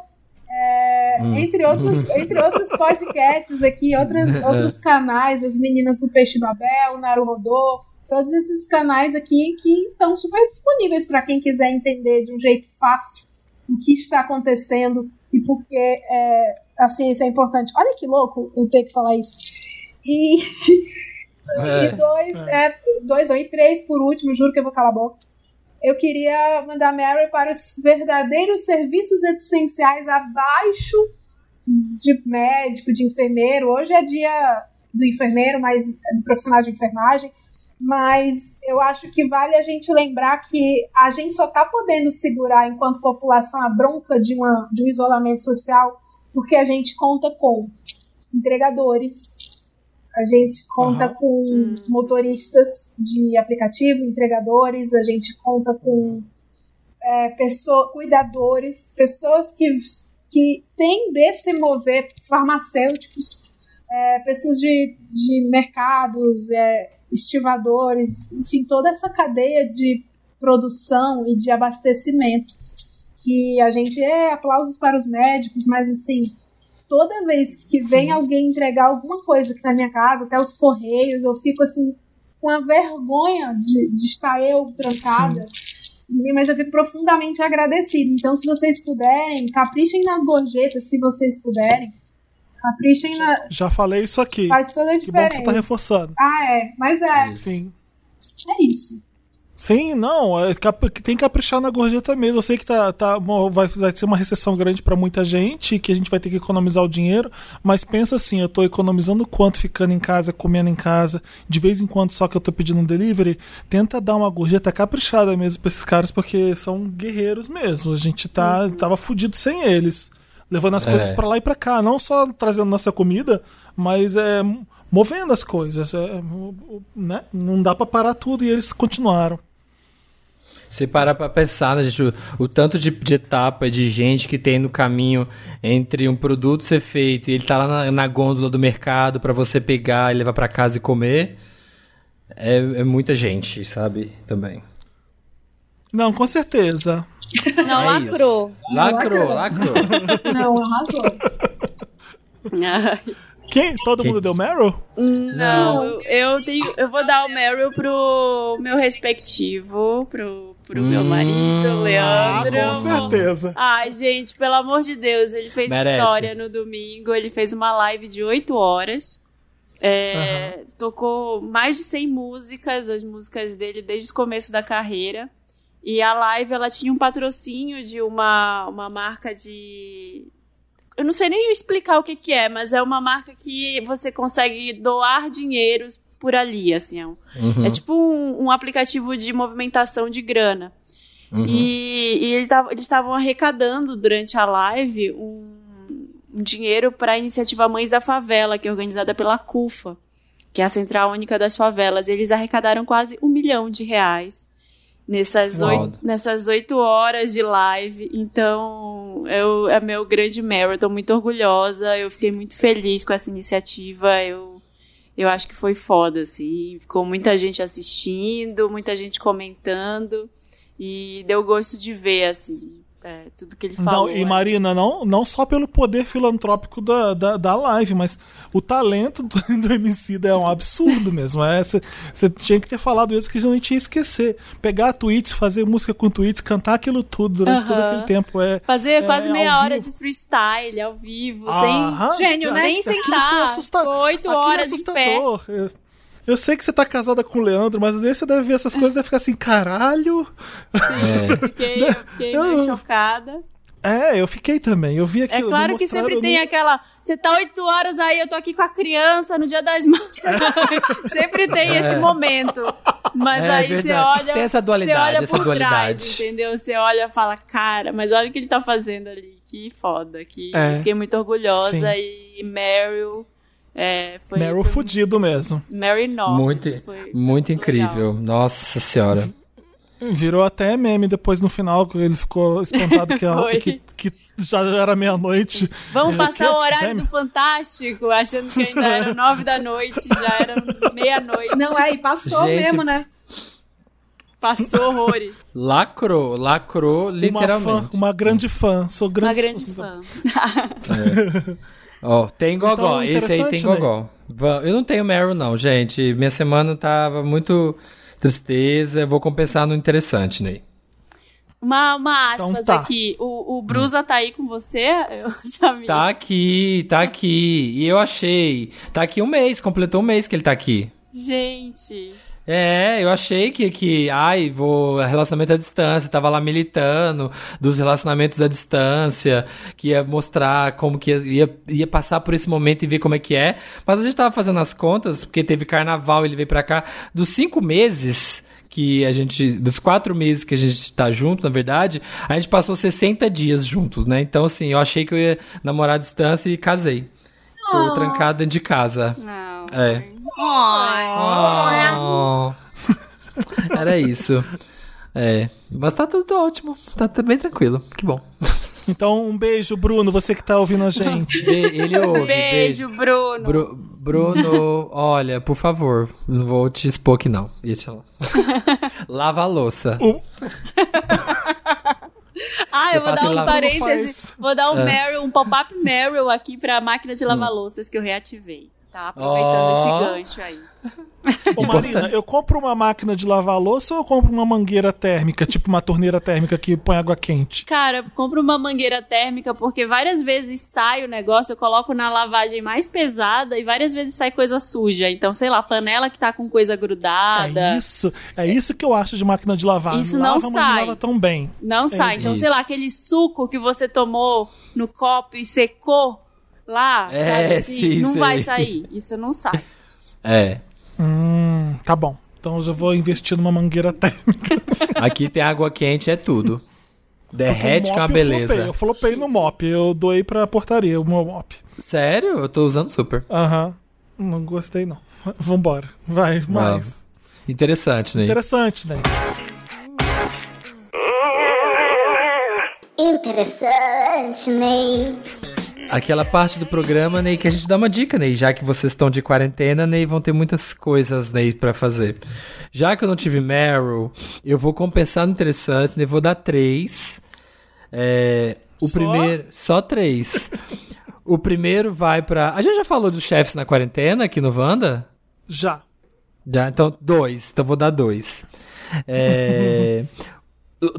[SPEAKER 4] é,
[SPEAKER 2] Hum.
[SPEAKER 4] entre, outros, entre outros podcasts aqui, outros, outros canais, as meninas do Peixe Babel, Naruhodô, todos esses canais aqui que estão super disponíveis para quem quiser entender de um jeito fácil o que está acontecendo e por que é, a ciência é importante. Olha que louco eu ter que falar isso. E,
[SPEAKER 2] É.
[SPEAKER 4] e dois, é, dois não, e três por último, juro que eu vou calar a boca. Eu queria mandar Mary para os verdadeiros serviços essenciais abaixo de médico, de enfermeiro. Hoje é dia do enfermeiro, mas do profissional de enfermagem. Mas eu acho que vale a gente lembrar que a gente só está podendo segurar, enquanto população, a bronca de, uma, de um isolamento social porque a gente conta com entregadores, a gente conta
[SPEAKER 1] Aham.
[SPEAKER 4] com motoristas de aplicativo, entregadores, a gente conta com é, pessoa, cuidadores, pessoas que, que têm de se mover, farmacêuticos, é, pessoas de, de mercados, é, estivadores, enfim, toda essa cadeia de produção e de abastecimento que a gente é aplausos para os médicos, mas assim, toda vez que vem alguém entregar alguma coisa aqui na minha casa, até os correios, eu fico assim com a vergonha de, de estar eu trancada. Mas eu fico profundamente agradecida. Então, se vocês puderem, caprichem nas gorjetas, se vocês puderem. Caprichem na.
[SPEAKER 1] Já falei isso aqui.
[SPEAKER 4] Faz toda a
[SPEAKER 1] Que bom que
[SPEAKER 4] diferença.
[SPEAKER 1] você tá reforçando.
[SPEAKER 4] Ah, é. Mas é.
[SPEAKER 1] Sim.
[SPEAKER 4] É isso.
[SPEAKER 1] Sim, não, é tem que caprichar na gorjeta mesmo. Eu sei que tá, tá, vai, vai ser uma recessão grande pra muita gente, que a gente vai ter que economizar o dinheiro, mas pensa assim, eu tô economizando quanto ficando em casa, comendo em casa, de vez em quando só que eu tô pedindo um delivery, tenta dar uma gorjeta caprichada mesmo pra esses caras, porque são guerreiros mesmo. A gente tá, tava fudido sem eles. Levando as
[SPEAKER 2] É.
[SPEAKER 1] coisas pra lá e pra cá, não só trazendo nossa comida, mas é, movendo as coisas. É, né? Não dá pra parar tudo e eles continuaram.
[SPEAKER 2] Se parar pra pensar, né, gente, o, o tanto de, de etapa de gente que tem no caminho entre um produto ser feito e ele tá lá na, na gôndola do mercado pra você pegar e levar pra casa e comer, é, é muita gente, sabe? Também.
[SPEAKER 1] Não, com certeza.
[SPEAKER 3] Não,
[SPEAKER 2] É
[SPEAKER 3] lacrou.
[SPEAKER 2] Lacrou, lacrou.
[SPEAKER 4] Não, arrasou.
[SPEAKER 3] Ai.
[SPEAKER 1] Quem? Todo
[SPEAKER 2] Quem?
[SPEAKER 1] mundo deu Meryl?
[SPEAKER 3] Não, eu- eu tenho, eu vou dar o Meryl pro meu respectivo, pro, pro meu
[SPEAKER 2] Hum.
[SPEAKER 3] marido,
[SPEAKER 1] Ah,
[SPEAKER 3] Leandro.
[SPEAKER 1] com certeza.
[SPEAKER 3] Ai, gente, pelo amor de Deus, ele fez
[SPEAKER 2] Merece.
[SPEAKER 3] história no domingo, ele fez uma live de 8 horas. É, Tocou mais de 100 músicas, as músicas dele desde o começo da carreira. E a live, ela tinha um patrocínio de uma, uma marca de... Eu não sei nem explicar o que que é, mas é uma marca que você consegue doar dinheiros por ali, assim. É, um-
[SPEAKER 2] Uhum.
[SPEAKER 3] é tipo um, um aplicativo de movimentação de grana. E, e eles tavam- eles estavam arrecadando durante a live um, um dinheiro para a iniciativa Mães da Favela, que é organizada pela CUFA, que é a Central Única das Favelas. Eles arrecadaram quase um milhão de reais nessas oito, nessas oito horas de live. Então, eu, é meu grande. Eu tô muito orgulhosa. Eu fiquei muito feliz com essa iniciativa. Eu, eu acho que foi foda, assim. Ficou muita gente assistindo, muita gente comentando. E deu gosto de ver, assim, é, tudo que ele falou.
[SPEAKER 1] Não, e
[SPEAKER 3] é.
[SPEAKER 1] Marina, não, não só pelo poder filantrópico da, da, da live, mas o talento do, do MC é um absurdo mesmo. Você tinha que ter falado isso que a gente ia esquecer. Pegar tweets, fazer música com tweets, cantar aquilo tudo durante todo
[SPEAKER 3] Aham.
[SPEAKER 1] aquele tempo. É,
[SPEAKER 3] Fazer
[SPEAKER 1] é
[SPEAKER 3] quase meia hora
[SPEAKER 1] vivo.
[SPEAKER 3] de freestyle, ao vivo,
[SPEAKER 1] Aham.
[SPEAKER 4] Gênio, né?
[SPEAKER 3] sem, sem
[SPEAKER 1] foi
[SPEAKER 3] sentar.
[SPEAKER 1] assusta-
[SPEAKER 3] Ficou oito
[SPEAKER 1] é
[SPEAKER 3] horas em pé.
[SPEAKER 1] Eu, eu sei que você tá casada com o Leandro, mas às vezes você deve ver essas coisas e deve ficar assim, caralho.
[SPEAKER 2] É.
[SPEAKER 3] Fiquei, eu fiquei meio
[SPEAKER 1] Eu-
[SPEAKER 3] chocada.
[SPEAKER 1] É, eu fiquei também. Eu vi
[SPEAKER 3] É
[SPEAKER 1] aquilo.
[SPEAKER 3] claro
[SPEAKER 1] me
[SPEAKER 3] que sempre tem
[SPEAKER 1] no-
[SPEAKER 3] aquela. Você tá oito horas aí, eu tô aqui com a criança no dia das mães. sempre tem esse momento. Mas
[SPEAKER 2] É
[SPEAKER 3] aí você olha.
[SPEAKER 2] Tem essa dualidade,
[SPEAKER 3] Você olha
[SPEAKER 2] essa
[SPEAKER 3] por
[SPEAKER 2] dualidade.
[SPEAKER 3] trás, entendeu? Você olha e fala, cara, mas olha o que ele tá fazendo ali. Que foda. Que
[SPEAKER 1] É.
[SPEAKER 3] eu fiquei muito orgulhosa.
[SPEAKER 1] Sim.
[SPEAKER 3] E Meryl. É, foi,
[SPEAKER 1] Meryl
[SPEAKER 3] foi
[SPEAKER 1] fudido mesmo.
[SPEAKER 3] Mary Knox.
[SPEAKER 2] Muito,
[SPEAKER 3] foi- foi
[SPEAKER 2] muito incrível.
[SPEAKER 3] legal.
[SPEAKER 2] Nossa senhora.
[SPEAKER 1] Virou até meme depois no final, que ele ficou espantado que, ela- que, que já era meia-noite.
[SPEAKER 3] Vamos
[SPEAKER 1] É,
[SPEAKER 3] passar
[SPEAKER 1] que-
[SPEAKER 3] o horário
[SPEAKER 1] gêmeo.
[SPEAKER 3] do Fantástico, achando que ainda era nove da noite, já era meia-noite.
[SPEAKER 4] Não, é, e passou
[SPEAKER 2] Gente,
[SPEAKER 4] mesmo, né?
[SPEAKER 3] Passou horrores.
[SPEAKER 2] Lacrou, lacrou
[SPEAKER 1] Uma
[SPEAKER 2] literalmente.
[SPEAKER 1] fã, uma grande fã. Sou grande
[SPEAKER 3] Uma grande fã.
[SPEAKER 2] Ó, tem gogó.
[SPEAKER 1] Então,
[SPEAKER 2] Esse aí tem
[SPEAKER 1] né?
[SPEAKER 2] gogó. Eu não tenho Meryl, não, gente. Minha semana tava muito tristeza. Eu vou compensar no interessante, Ney.
[SPEAKER 3] Uma, uma aspas
[SPEAKER 1] Então tá.
[SPEAKER 3] aqui. O, o Brusa tá aí com você, sabia.
[SPEAKER 2] Tá aqui, tá aqui. E eu achei. Tá aqui um mês, completou um mês que ele tá aqui.
[SPEAKER 3] Gente.
[SPEAKER 2] É, eu achei que, que ai, vou relacionamento à distância, tava lá militando dos relacionamentos à distância, que ia mostrar como que ia, ia, passar por esse momento e ver como é que é. Mas a gente tava fazendo as contas, porque teve carnaval, ele veio pra cá, dos cinco meses que a gente, dos quatro meses que a gente tá junto, na verdade, a gente passou 60 dias juntos, né? Então, assim, eu achei que eu ia namorar à distância e casei. Tô trancado dentro de casa.
[SPEAKER 3] Não.
[SPEAKER 2] É. Oh. Era isso. É. Mas tá tudo ótimo. Tá tudo bem tranquilo. Que bom.
[SPEAKER 1] Então, um beijo, Bruno, você que tá ouvindo a gente.
[SPEAKER 2] Be- Ele ouve.
[SPEAKER 3] Beijo, Bruno.
[SPEAKER 2] Bru- Bruno, olha, por favor, não vou te expor aqui não. Deixa lá. Lava a louça.
[SPEAKER 3] Ah, eu vou dar um
[SPEAKER 2] lá-
[SPEAKER 3] parêntese.
[SPEAKER 1] faz.
[SPEAKER 3] Vou dar um
[SPEAKER 2] É.
[SPEAKER 3] Meryl, um pop-up Meryl aqui pra máquina de lavar louças que eu reativei. Tá? Aproveitando
[SPEAKER 2] Ó.
[SPEAKER 3] esse gancho aí.
[SPEAKER 1] Ô, Marina, eu compro uma máquina de lavar louça ou eu compro uma mangueira térmica, tipo uma torneira térmica que põe água quente?
[SPEAKER 3] Cara, compro uma mangueira térmica porque várias vezes sai o negócio, eu coloco na lavagem mais pesada e várias vezes sai coisa suja. Então, sei lá, panela que tá com coisa grudada.
[SPEAKER 1] É isso, é isso que eu acho de máquina de lavar.
[SPEAKER 3] Isso não
[SPEAKER 1] lava, mas
[SPEAKER 3] sai.
[SPEAKER 1] não lava tão bem.
[SPEAKER 3] Não sai. Então,
[SPEAKER 2] isso.
[SPEAKER 3] sei lá, aquele suco que você tomou no copo e secou lá,
[SPEAKER 2] É,
[SPEAKER 3] sabe assim?
[SPEAKER 2] sim,
[SPEAKER 3] não
[SPEAKER 2] sei.
[SPEAKER 3] vai sair. Isso não sai.
[SPEAKER 2] É.
[SPEAKER 1] Hum, tá bom. Então eu já vou investir numa mangueira térmica.
[SPEAKER 2] Aqui tem água quente, é tudo. Derrete que é
[SPEAKER 1] mop
[SPEAKER 2] beleza.
[SPEAKER 1] Eu flopei, eu flopei no mop. Eu doei pra portaria o meu mop.
[SPEAKER 2] Sério? Eu tô usando super.
[SPEAKER 1] Aham. Não gostei, não. Vambora. Vai, mais.
[SPEAKER 2] Interessante, né?
[SPEAKER 1] Interessante, né?
[SPEAKER 6] Interessante, Ney.
[SPEAKER 2] Aquela parte do programa, Ney, que a gente dá uma dica, Ney. Já que vocês estão de quarentena, Ney, vão ter muitas coisas, Ney, pra fazer. Já que eu não tive Meryl, eu vou compensar no interessante, Ney. Vou dar três. É, o
[SPEAKER 1] Só?
[SPEAKER 2] primeiro... Só três. o primeiro vai pra... A gente já falou dos chefes na quarentena aqui no Wanda?
[SPEAKER 1] Já.
[SPEAKER 2] Já, então, dois. Então, vou dar dois. É,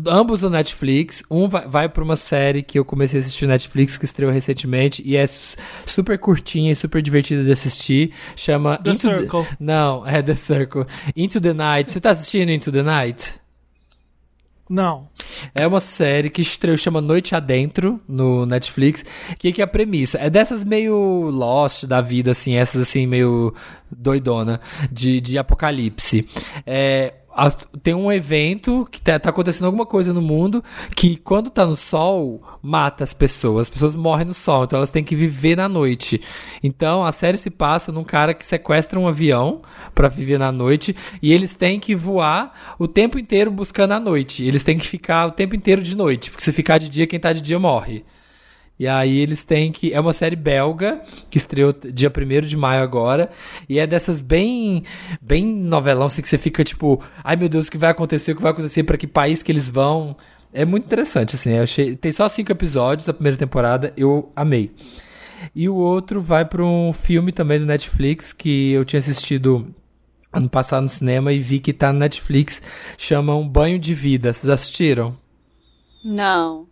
[SPEAKER 2] ambos do Netflix. Um vai, vai pra uma série que eu comecei a assistir no Netflix, que estreou recentemente, e é su- super curtinha e super divertida de assistir. Chama...
[SPEAKER 1] The
[SPEAKER 2] Into
[SPEAKER 1] Circle.
[SPEAKER 2] Não, é The Circle. Into the Night. Você tá assistindo Into the Night?
[SPEAKER 1] Não.
[SPEAKER 2] É uma série que estreou, chama Noite Adentro, no Netflix. O que, que é a premissa? É dessas meio Lost da vida, assim, essas assim, meio doidona, de, de apocalipse. É, a- tem um evento que tá, tá acontecendo alguma coisa no mundo que quando tá no sol mata as pessoas. As pessoas morrem no sol, então elas têm que viver na noite. Então a série se passa num cara que sequestra um avião pra viver na noite e eles têm que voar o tempo inteiro buscando a noite. Eles têm que ficar o tempo inteiro de noite, porque se ficar de dia, quem tá de dia morre. E aí eles têm que. É uma série belga, que estreou dia 1 de maio agora. E é dessas bem. Bem novelão, assim, que você fica tipo. Ai meu Deus, o que vai acontecer? O que vai acontecer? Pra que país que eles vão? É muito interessante, assim. Achei. Tem só cinco episódios da primeira temporada. Eu amei. E o outro vai pra um filme também do Netflix que eu tinha assistido ano passado no cinema e vi que tá no Netflix. Chama Um Banho de Vida. Vocês assistiram?
[SPEAKER 3] Não.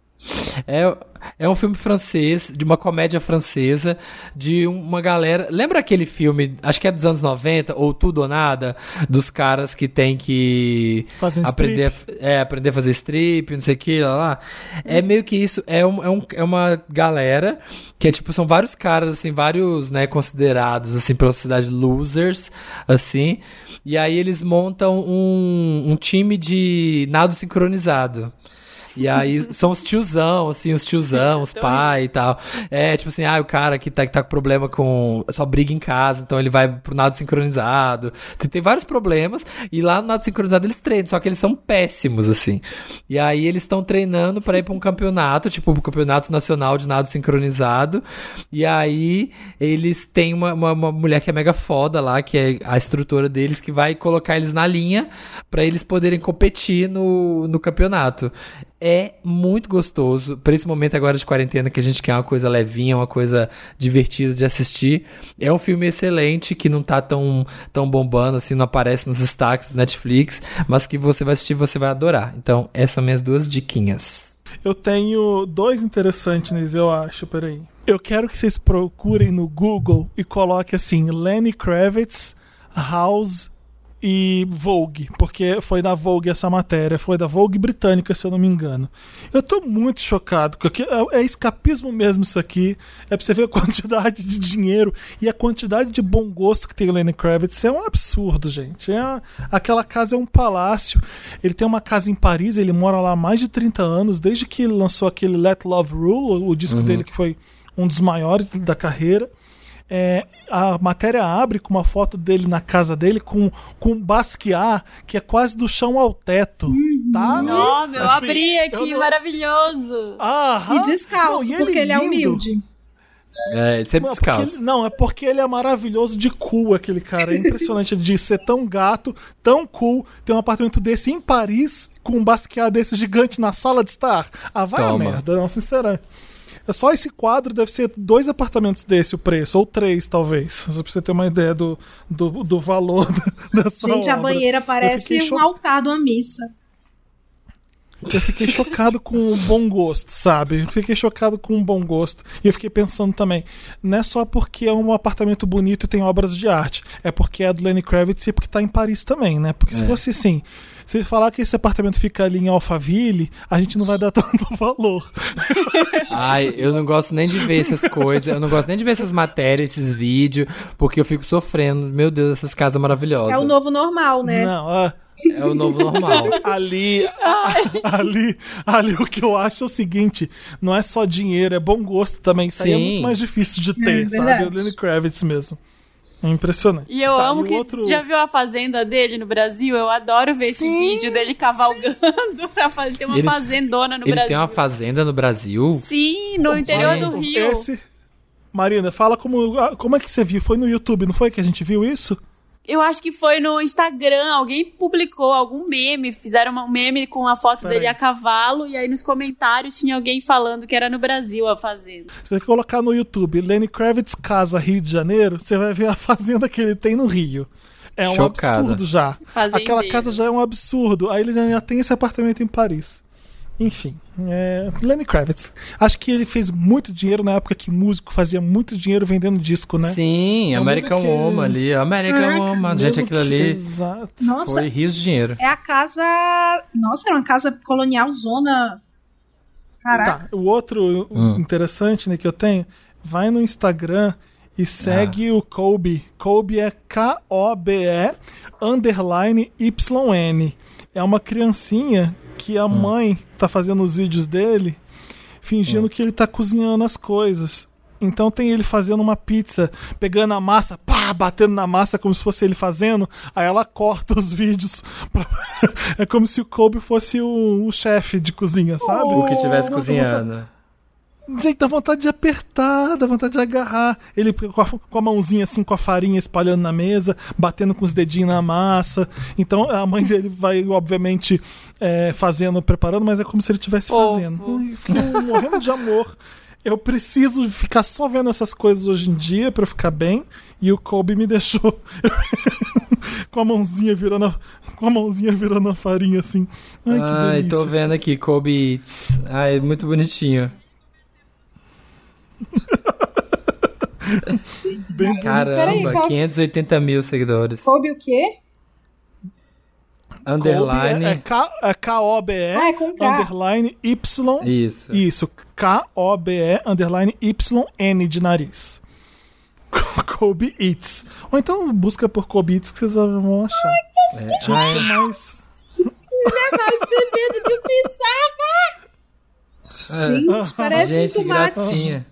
[SPEAKER 2] É, é um filme francês, de uma comédia francesa, de uma galera. Lembra aquele filme, acho que é dos anos 90, ou Tudo ou Nada, dos caras que tem que
[SPEAKER 1] Fazem
[SPEAKER 2] aprender, a, é, aprender a fazer strip, não sei o que, lá, lá. É meio que isso, é, um, é, um, é uma galera que é tipo, são vários caras, assim, vários, né, considerados, assim, pela sociedade losers, assim. E aí eles montam um, um time de nado sincronizado. E aí são os tiozão, assim, os tiozão, os pai e tal. É, tipo assim, ah, o cara que tá, que tá com problema com. só briga em casa, então ele vai pro nado sincronizado. Tem, tem vários problemas. E lá no nado sincronizado eles treinam, só que eles são péssimos, assim. E aí eles estão treinando pra ir pra um campeonato, tipo, um campeonato nacional de nado sincronizado. E aí eles têm uma, uma, uma mulher que é mega foda lá, que é a instrutora deles, que vai colocar eles na linha pra eles poderem competir no, no campeonato. É muito gostoso. Pra esse momento agora de quarentena que a gente quer uma coisa levinha, uma coisa divertida de assistir. É um filme excelente que não tá tão, tão bombando assim, não aparece nos destaques do Netflix, mas que você vai assistir você vai adorar. Então, essas são minhas duas diquinhas.
[SPEAKER 1] Eu tenho dois interessantes eu acho, peraí. Eu quero que vocês procurem no Google e coloquem assim, Lenny Kravitz, House e Vogue, porque foi da Vogue essa matéria, foi da Vogue britânica, se eu não me engano. Eu tô muito chocado, porque é, é escapismo mesmo isso aqui. É pra você ver a quantidade de dinheiro e a quantidade de bom gosto que tem o Lenny Kravitz. É um absurdo, gente. É, aquela casa é um palácio. Ele tem uma casa em Paris, ele mora lá há mais de 30 anos, desde que lançou aquele Let Love Rule, o disco dele que foi um dos maiores da carreira. É, a matéria abre com uma foto dele na casa dele com, com um Basquiat que é quase do chão ao teto. Tá?
[SPEAKER 3] Ó, meu,
[SPEAKER 1] Assim,
[SPEAKER 3] abri
[SPEAKER 1] eu
[SPEAKER 3] aqui,
[SPEAKER 1] não-
[SPEAKER 3] maravilhoso.
[SPEAKER 1] Aham.
[SPEAKER 4] E descalço,
[SPEAKER 1] Não, e
[SPEAKER 4] porque ele é
[SPEAKER 1] lindo.
[SPEAKER 4] humilde.
[SPEAKER 2] É, ele sempre
[SPEAKER 1] Não, porque
[SPEAKER 2] descalço.
[SPEAKER 1] ele, não, é porque ele é maravilhoso de cool, aquele cara. É impressionante de ser tão gato, tão cool, ter um apartamento desse em Paris, com um Basquiat desse gigante na sala de estar. Ah, vai a
[SPEAKER 2] Toma.
[SPEAKER 1] merda, não, sinceramente. É Só esse quadro deve ser dois apartamentos desse o preço, ou três, talvez. Só pra você ter uma ideia do, do, do valor dessa
[SPEAKER 4] Gente, a
[SPEAKER 1] obra.
[SPEAKER 4] banheira
[SPEAKER 1] Eu
[SPEAKER 4] parece
[SPEAKER 1] fiquei
[SPEAKER 4] um
[SPEAKER 1] cho-
[SPEAKER 4] altar de uma missa.
[SPEAKER 1] Eu fiquei chocado com o bom gosto, sabe? Eu fiquei chocado com o bom gosto. E eu fiquei pensando também, não é só porque é um apartamento bonito e tem obras de arte, é porque é do Lenny Kravitz e porque tá em Paris também, né? Porque se
[SPEAKER 2] É.
[SPEAKER 1] fosse assim, se falar que esse apartamento fica ali em Alphaville, a gente não vai dar tanto valor.
[SPEAKER 2] Ai, eu não gosto nem de ver essas coisas, eu não gosto nem de ver essas matérias, esses vídeos, porque eu fico sofrendo. Meu Deus, essas casas maravilhosas.
[SPEAKER 4] É o novo normal, né?
[SPEAKER 1] Não, ah,
[SPEAKER 2] É o novo normal.
[SPEAKER 1] ali, ali, ali o que eu acho é o seguinte, não é só dinheiro, é bom gosto também. Isso aí é muito mais difícil de ter,
[SPEAKER 4] É
[SPEAKER 1] sabe? O Lenny Kravitz mesmo. É impressionante.
[SPEAKER 3] E eu
[SPEAKER 1] Tá,
[SPEAKER 3] amo
[SPEAKER 1] o
[SPEAKER 3] que.
[SPEAKER 1] outro-
[SPEAKER 3] Você já viu a fazenda dele no Brasil? Eu adoro ver esse
[SPEAKER 1] Sim,
[SPEAKER 3] vídeo dele cavalgando pra fazer. Tem uma
[SPEAKER 2] Ele-
[SPEAKER 3] fazendona no
[SPEAKER 2] Ele
[SPEAKER 3] Brasil.
[SPEAKER 2] tem uma fazenda no Brasil.
[SPEAKER 3] Sim, no interior do Rio.
[SPEAKER 1] Esse. Marina, fala como, ah, como é que você viu? Foi no YouTube, não foi que a gente viu isso?
[SPEAKER 3] Eu acho que foi no Instagram, alguém publicou algum meme, fizeram um meme com a foto
[SPEAKER 1] Peraí.
[SPEAKER 3] dele a cavalo, e aí nos comentários tinha alguém falando que era no Brasil a fazenda.
[SPEAKER 1] Se você colocar no YouTube Lenny Kravitz Casa Rio de Janeiro, você vai ver a fazenda que ele tem no Rio. É um
[SPEAKER 2] Chocada.
[SPEAKER 1] absurdo já.
[SPEAKER 3] Fazendeiro.
[SPEAKER 1] Aquela casa já é um absurdo. Aí ele já tem esse apartamento em Paris. Enfim, é... Lenny Kravitz. Acho que ele fez muito dinheiro na época que músico fazia muito dinheiro vendendo disco, né?
[SPEAKER 2] Sim,
[SPEAKER 1] É o
[SPEAKER 2] American
[SPEAKER 1] que-
[SPEAKER 2] Woman ali. American
[SPEAKER 4] Caraca.
[SPEAKER 2] Woman. Gente, aquilo
[SPEAKER 1] que-
[SPEAKER 2] ali
[SPEAKER 1] Exato.
[SPEAKER 4] Nossa,
[SPEAKER 2] foi rios de dinheiro.
[SPEAKER 4] é a casa. Nossa, era uma casa colonial zona. Caraca.
[SPEAKER 1] Tá, o outro
[SPEAKER 2] Hum.
[SPEAKER 1] interessante né, que eu tenho, vai no Instagram e segue o Kobe. Kobe é K-O-B-E underline YN. É uma criancinha que a mãe tá fazendo os vídeos dele fingindo que ele tá cozinhando as coisas. Então tem ele fazendo uma pizza, pegando a massa, pá, batendo na massa como se fosse ele fazendo. Aí ela corta os vídeos. pra- é como se o Kobe fosse o, o chefe de cozinha, sabe?
[SPEAKER 2] O que estivesse
[SPEAKER 1] Nossa,
[SPEAKER 2] cozinhando.
[SPEAKER 1] Gente, dá vontade de apertar, dá vontade de agarrar. Ele com a, com a mãozinha assim, com a farinha espalhando na mesa, batendo com os dedinhos na massa. Então a mãe dele vai, obviamente, é, fazendo, preparando, mas é como se ele estivesse fazendo. Fiquei morrendo de amor. Eu preciso ficar só vendo essas coisas hoje em dia pra eu ficar bem. E o Kobe me deixou com a mãozinha virando a, com a mãozinha virando a farinha assim. Ai, que
[SPEAKER 2] Ai,
[SPEAKER 1] delícia.
[SPEAKER 2] tô vendo aqui, Kobe Eats. Ai, muito bonitinho.
[SPEAKER 1] Bem
[SPEAKER 2] Caramba,
[SPEAKER 4] Peraí, qual-
[SPEAKER 2] 580 mil seguidores.
[SPEAKER 4] Kobe o quê?
[SPEAKER 1] Kobe
[SPEAKER 2] Underline.
[SPEAKER 1] é, é K- é K-O-B-E
[SPEAKER 4] Ah, é com K.
[SPEAKER 1] underline Y
[SPEAKER 2] Isso.
[SPEAKER 1] Isso, K-O-B-E, underline Y-N de nariz. Kobe Eats. Ou então busca por Kobe Eats que vocês vão achar.
[SPEAKER 2] É, ai,
[SPEAKER 1] mais...
[SPEAKER 4] Mas tem medo de pisar, Gente, parece
[SPEAKER 2] gente,
[SPEAKER 4] um tomate.
[SPEAKER 2] gracinha.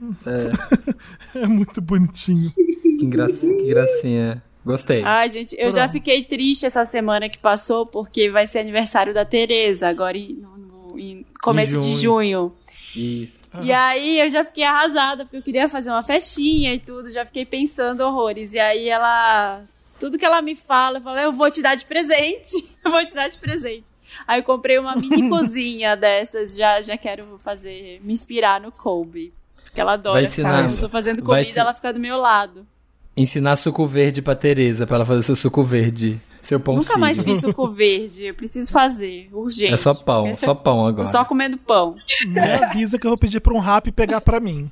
[SPEAKER 1] É muito bonitinho.
[SPEAKER 2] Que, graça, que gracinha. Gostei.
[SPEAKER 3] Ai, gente, eu já fiquei triste essa semana que passou, porque vai ser aniversário da Tereza, agora em, no- em começo de junho.
[SPEAKER 2] Isso.
[SPEAKER 3] E aí eu já fiquei arrasada, porque eu queria fazer uma festinha e tudo, já fiquei pensando horrores. E aí ela. Tudo que ela me fala, eu falo, eu vou te dar de presente. Eu vou te dar de presente. Aí eu comprei uma mini cozinha dessas, já, já quero fazer, me inspirar no Kobe. Porque ela adora
[SPEAKER 2] Vai
[SPEAKER 3] ficar.
[SPEAKER 2] ensinar-
[SPEAKER 3] Eu tô fazendo comida,
[SPEAKER 2] ensi-
[SPEAKER 3] ela fica do meu lado.
[SPEAKER 2] Ensinar suco verde pra Tereza, pra ela fazer seu suco verde. Seu pão
[SPEAKER 3] Nunca mais fiz suco verde. Eu preciso fazer, urgente.
[SPEAKER 2] É só pão, só pão
[SPEAKER 3] Tô
[SPEAKER 2] agora.
[SPEAKER 3] só comendo pão.
[SPEAKER 1] Me avisa que eu vou pedir pra um rap pegar pra mim.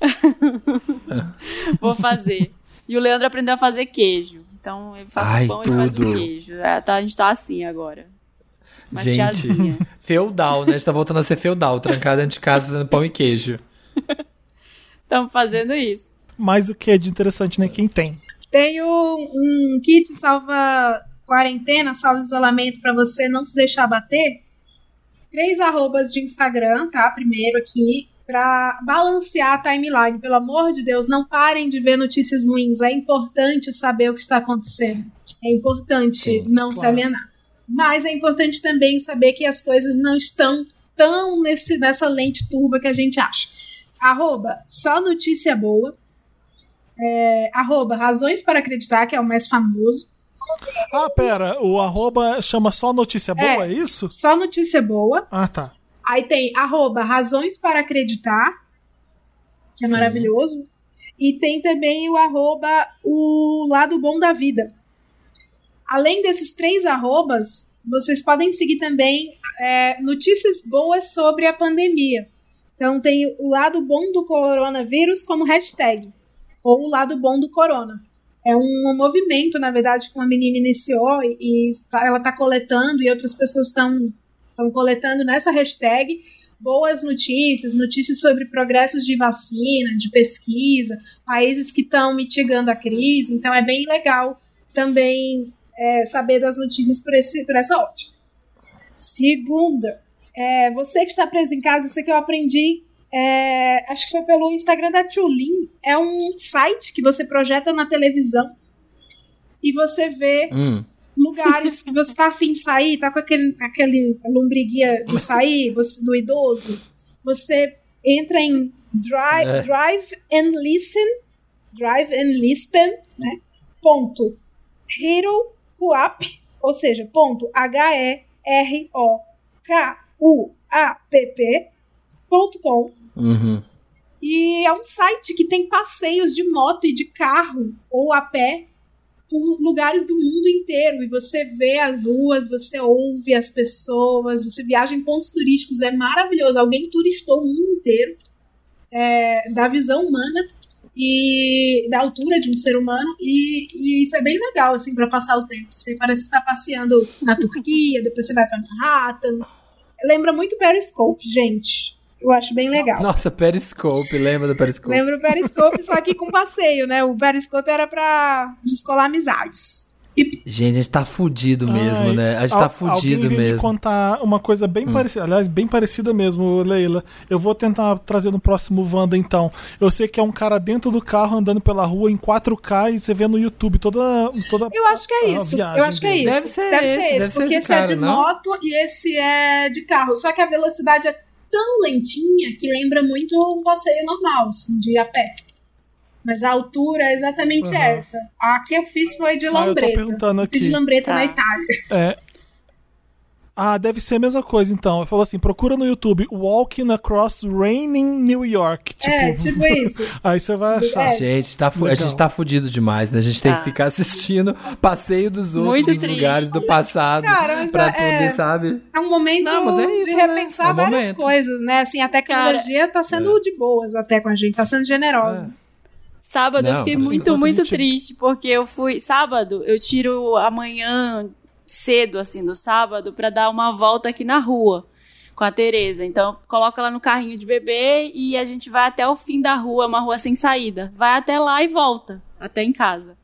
[SPEAKER 3] Vou fazer. E o Leandro aprendeu a fazer queijo. Então eu faço
[SPEAKER 2] Ai,
[SPEAKER 3] pão e ele faz o queijo. É, tá- a gente tá assim agora. Mas
[SPEAKER 2] Gente,
[SPEAKER 3] tiazinha.
[SPEAKER 2] feudal, né? A gente tá voltando a ser feudal, trancado dentro de casa fazendo pão e queijo.
[SPEAKER 3] Estamos fazendo isso.
[SPEAKER 1] Mas o que é de interessante, né? Quem tem?
[SPEAKER 4] Tenho um kit salva quarentena, salva isolamento pra você não se deixar bater. Três arrobas de Instagram, tá? Primeiro aqui, pra balancear a timeline. Pelo amor de Deus, não parem de ver notícias ruins. É importante saber o que está acontecendo. É importante
[SPEAKER 2] Sim,
[SPEAKER 4] não se alienar. Mas é importante também saber que as coisas não estão tão nesse, nessa lente turva que a gente acha. Arroba, só notícia boa. É, arroba, razões para acreditar, que é o mais famoso.
[SPEAKER 1] Ah, pera, o arroba chama só notícia boa, é,
[SPEAKER 4] É.
[SPEAKER 1] isso?
[SPEAKER 4] Só notícia boa.
[SPEAKER 1] Ah, tá.
[SPEAKER 4] Aí tem arroba, razões para acreditar, que é
[SPEAKER 2] Sim.
[SPEAKER 4] maravilhoso. E tem também o arroba, o lado bom da vida. Além desses três arrobas, vocês podem seguir também é, notícias boas sobre a pandemia. Então tem o lado bom do coronavírus como hashtag, ou o lado bom do corona. É um movimento, na verdade, que uma menina iniciou e, está- ela está coletando e outras pessoas estão estão coletando nessa hashtag boas notícias, notícias sobre progressos de vacina, de pesquisa, países que estão mitigando a crise. Então é bem legal também é, saber das notícias por, esse, por essa ótica. Segunda, é, você que está preso em casa, isso aqui eu aprendi, é, acho que foi pelo Instagram da Tulin. É um site que você projeta na televisão e você vê
[SPEAKER 2] Hum.
[SPEAKER 4] lugares que você tá afim de sair, tá com aquele, aquele lombriguia de sair, você, do idoso, você entra em drive,
[SPEAKER 2] É.
[SPEAKER 4] drive and listen, drive and listen, né? Ponto Hero Coop, ou seja, ponto H-E-R-O-K-U-A-P-P ponto com
[SPEAKER 2] Uhum.
[SPEAKER 4] e é um site que tem passeios de moto e de carro ou a pé por lugares do mundo inteiro. E você vê as ruas, você ouve as pessoas, você viaja em pontos turísticos. É maravilhoso. Alguém turistou o mundo inteiro é, da visão humana e da altura de um ser humano. E, e isso é bem legal, assim, para passar o tempo. Você parece que tá passeando na Turquia, depois você vai para Manhattan. Lembra muito Periscope, gente. Eu acho bem legal.
[SPEAKER 2] Nossa, Periscope, lembra do Periscope?
[SPEAKER 4] Lembra o Periscope, só que com passeio, né? O Periscope era pra descolar amizades.
[SPEAKER 2] Gente, a gente tá fudido mesmo,
[SPEAKER 1] Ai,
[SPEAKER 2] né? A gente
[SPEAKER 1] al-
[SPEAKER 2] tá fudido
[SPEAKER 1] alguém veio me
[SPEAKER 2] mesmo.
[SPEAKER 1] contar uma coisa bem parecida, aliás, bem parecida mesmo, Leila. Eu vou tentar trazer no próximo Wanda, então. Eu sei que é um cara dentro do carro andando pela rua em 4K e você vê no YouTube toda, toda
[SPEAKER 4] Eu acho que é
[SPEAKER 1] a
[SPEAKER 4] isso.
[SPEAKER 1] viagem
[SPEAKER 4] Eu acho que é isso.
[SPEAKER 2] Deve ser esse, deve ser
[SPEAKER 4] porque
[SPEAKER 2] esse
[SPEAKER 4] esse, é de
[SPEAKER 2] não?
[SPEAKER 4] moto e esse é de carro. Só que a velocidade é tão lentinha que lembra muito um passeio normal, assim, de ir a pé. Mas a altura é exatamente
[SPEAKER 1] Aham.
[SPEAKER 4] essa. A que eu fiz foi de
[SPEAKER 1] Ah, eu tô
[SPEAKER 4] lambreta.
[SPEAKER 1] perguntando
[SPEAKER 4] Fiz de
[SPEAKER 1] aqui.
[SPEAKER 4] lambreta
[SPEAKER 3] Tá.
[SPEAKER 4] na Itália.
[SPEAKER 1] É. Ah, deve ser a mesma coisa, então. Ele falou assim: procura no YouTube Walking Across Raining New York. Tipo,
[SPEAKER 4] É, tipo isso.
[SPEAKER 1] aí você vai achar.
[SPEAKER 4] É.
[SPEAKER 2] Gente, tá fu- a gente tá fudido demais, né? A gente tem
[SPEAKER 3] Tá.
[SPEAKER 2] que ficar assistindo passeio dos outros
[SPEAKER 3] triste.
[SPEAKER 2] lugares do passado
[SPEAKER 4] Cara, mas
[SPEAKER 2] pra
[SPEAKER 4] é-
[SPEAKER 2] poder, sabe?
[SPEAKER 4] É um momento
[SPEAKER 2] Não, mas é isso,
[SPEAKER 4] de
[SPEAKER 2] né?
[SPEAKER 4] repensar
[SPEAKER 2] É o
[SPEAKER 4] várias
[SPEAKER 2] momento.
[SPEAKER 4] coisas, né? Assim, a tecnologia tá sendo de boas até com a gente, tá sendo generosa.
[SPEAKER 3] Sábado eu
[SPEAKER 2] Não,
[SPEAKER 3] fiquei
[SPEAKER 2] mas
[SPEAKER 3] muito, muito triste, porque eu fui. Sábado, eu tiro amanhã cedo, assim, do sábado, pra dar uma volta aqui na rua com a Tereza. Então, coloca ela no carrinho de bebê e a gente vai até o fim da rua, uma rua sem saída. Vai até lá e volta, até em casa.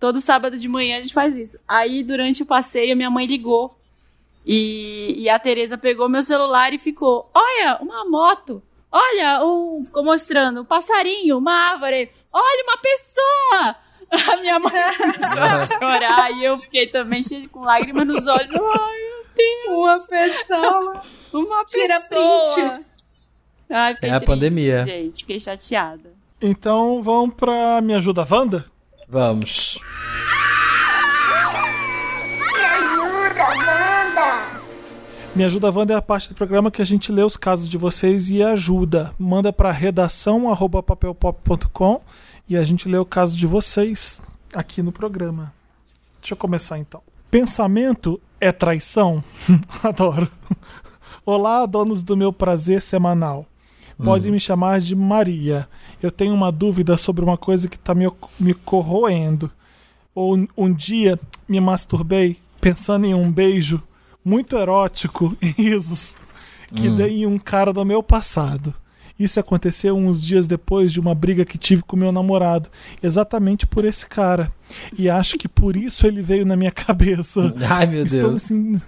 [SPEAKER 3] Todo sábado de manhã a gente faz isso. Aí, durante o passeio, minha mãe ligou. E, e a Tereza pegou meu celular e ficou: Olha, uma moto. Olha, um. Ficou mostrando um passarinho, uma árvore. Olha, uma pessoa! A minha mãe começou a chorar e eu fiquei também cheia com lágrimas nos olhos. Ai, meu Deus!
[SPEAKER 4] Uma pessoa.
[SPEAKER 3] Uma
[SPEAKER 4] Tira
[SPEAKER 3] pessoa!
[SPEAKER 4] print.
[SPEAKER 3] Ai, fiquei
[SPEAKER 2] É a
[SPEAKER 3] triste,
[SPEAKER 2] pandemia.
[SPEAKER 3] gente. Fiquei chateada.
[SPEAKER 1] Então vamos pra Me Ajuda Wanda?
[SPEAKER 2] Vamos.
[SPEAKER 6] Me
[SPEAKER 1] Me Ajuda Wanda é a parte do programa que a gente lê os casos de vocês e ajuda. Manda pra redação arroba papelpop.com e a gente lê o caso de vocês aqui no programa. Deixa eu começar então. Pensamento é traição? Adoro. Olá, donos do meu prazer semanal. Pode me chamar de Maria. Eu tenho uma dúvida sobre uma coisa que está me, me corroendo. Ou um dia me masturbei pensando em um beijo muito erótico e risos que dei em um cara do meu passado. Isso aconteceu uns dias depois de uma briga que tive com meu namorado, exatamente por esse cara. E acho que por isso ele veio na minha cabeça.
[SPEAKER 2] Ai, meu
[SPEAKER 1] Estou me,
[SPEAKER 2] Deus.
[SPEAKER 1] sen-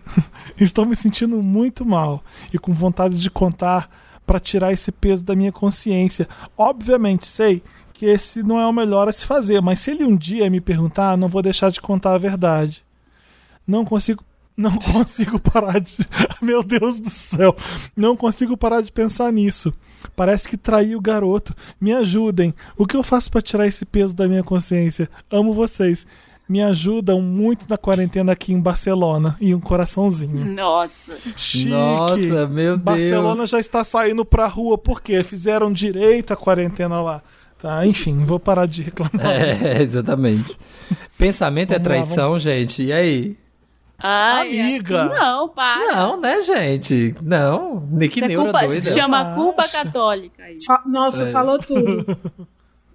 [SPEAKER 1] Estou me sentindo muito mal e com vontade de contar para tirar esse peso da minha consciência. Obviamente sei que esse não é o melhor a se fazer, mas se ele um dia me perguntar, não vou deixar de contar a verdade. Não consigo não consigo parar de Meu Deus do céu. Não consigo parar de pensar nisso. Parece que traí o garoto. Me ajudem. O que eu faço para tirar esse peso da minha consciência? Amo vocês. Me ajudam muito na quarentena aqui em Barcelona. E um coraçãozinho.
[SPEAKER 3] Nossa.
[SPEAKER 1] Chique.
[SPEAKER 2] Nossa, meu
[SPEAKER 1] Barcelona
[SPEAKER 2] Deus.
[SPEAKER 1] já está saindo pra rua porque fizeram direito a quarentena lá. Tá, enfim, vou parar de reclamar.
[SPEAKER 2] É, exatamente. Pensamento é
[SPEAKER 1] Vamos lá,
[SPEAKER 2] traição, gente. E aí?
[SPEAKER 3] Ai,
[SPEAKER 1] Amiga.
[SPEAKER 3] não, para.
[SPEAKER 2] Não, né, gente? Não. Nem que
[SPEAKER 3] Isso é
[SPEAKER 2] neura
[SPEAKER 3] culpa,
[SPEAKER 2] doida.
[SPEAKER 3] se chama culpa católica. Isso.
[SPEAKER 4] Nossa,
[SPEAKER 2] É.
[SPEAKER 4] falou tudo.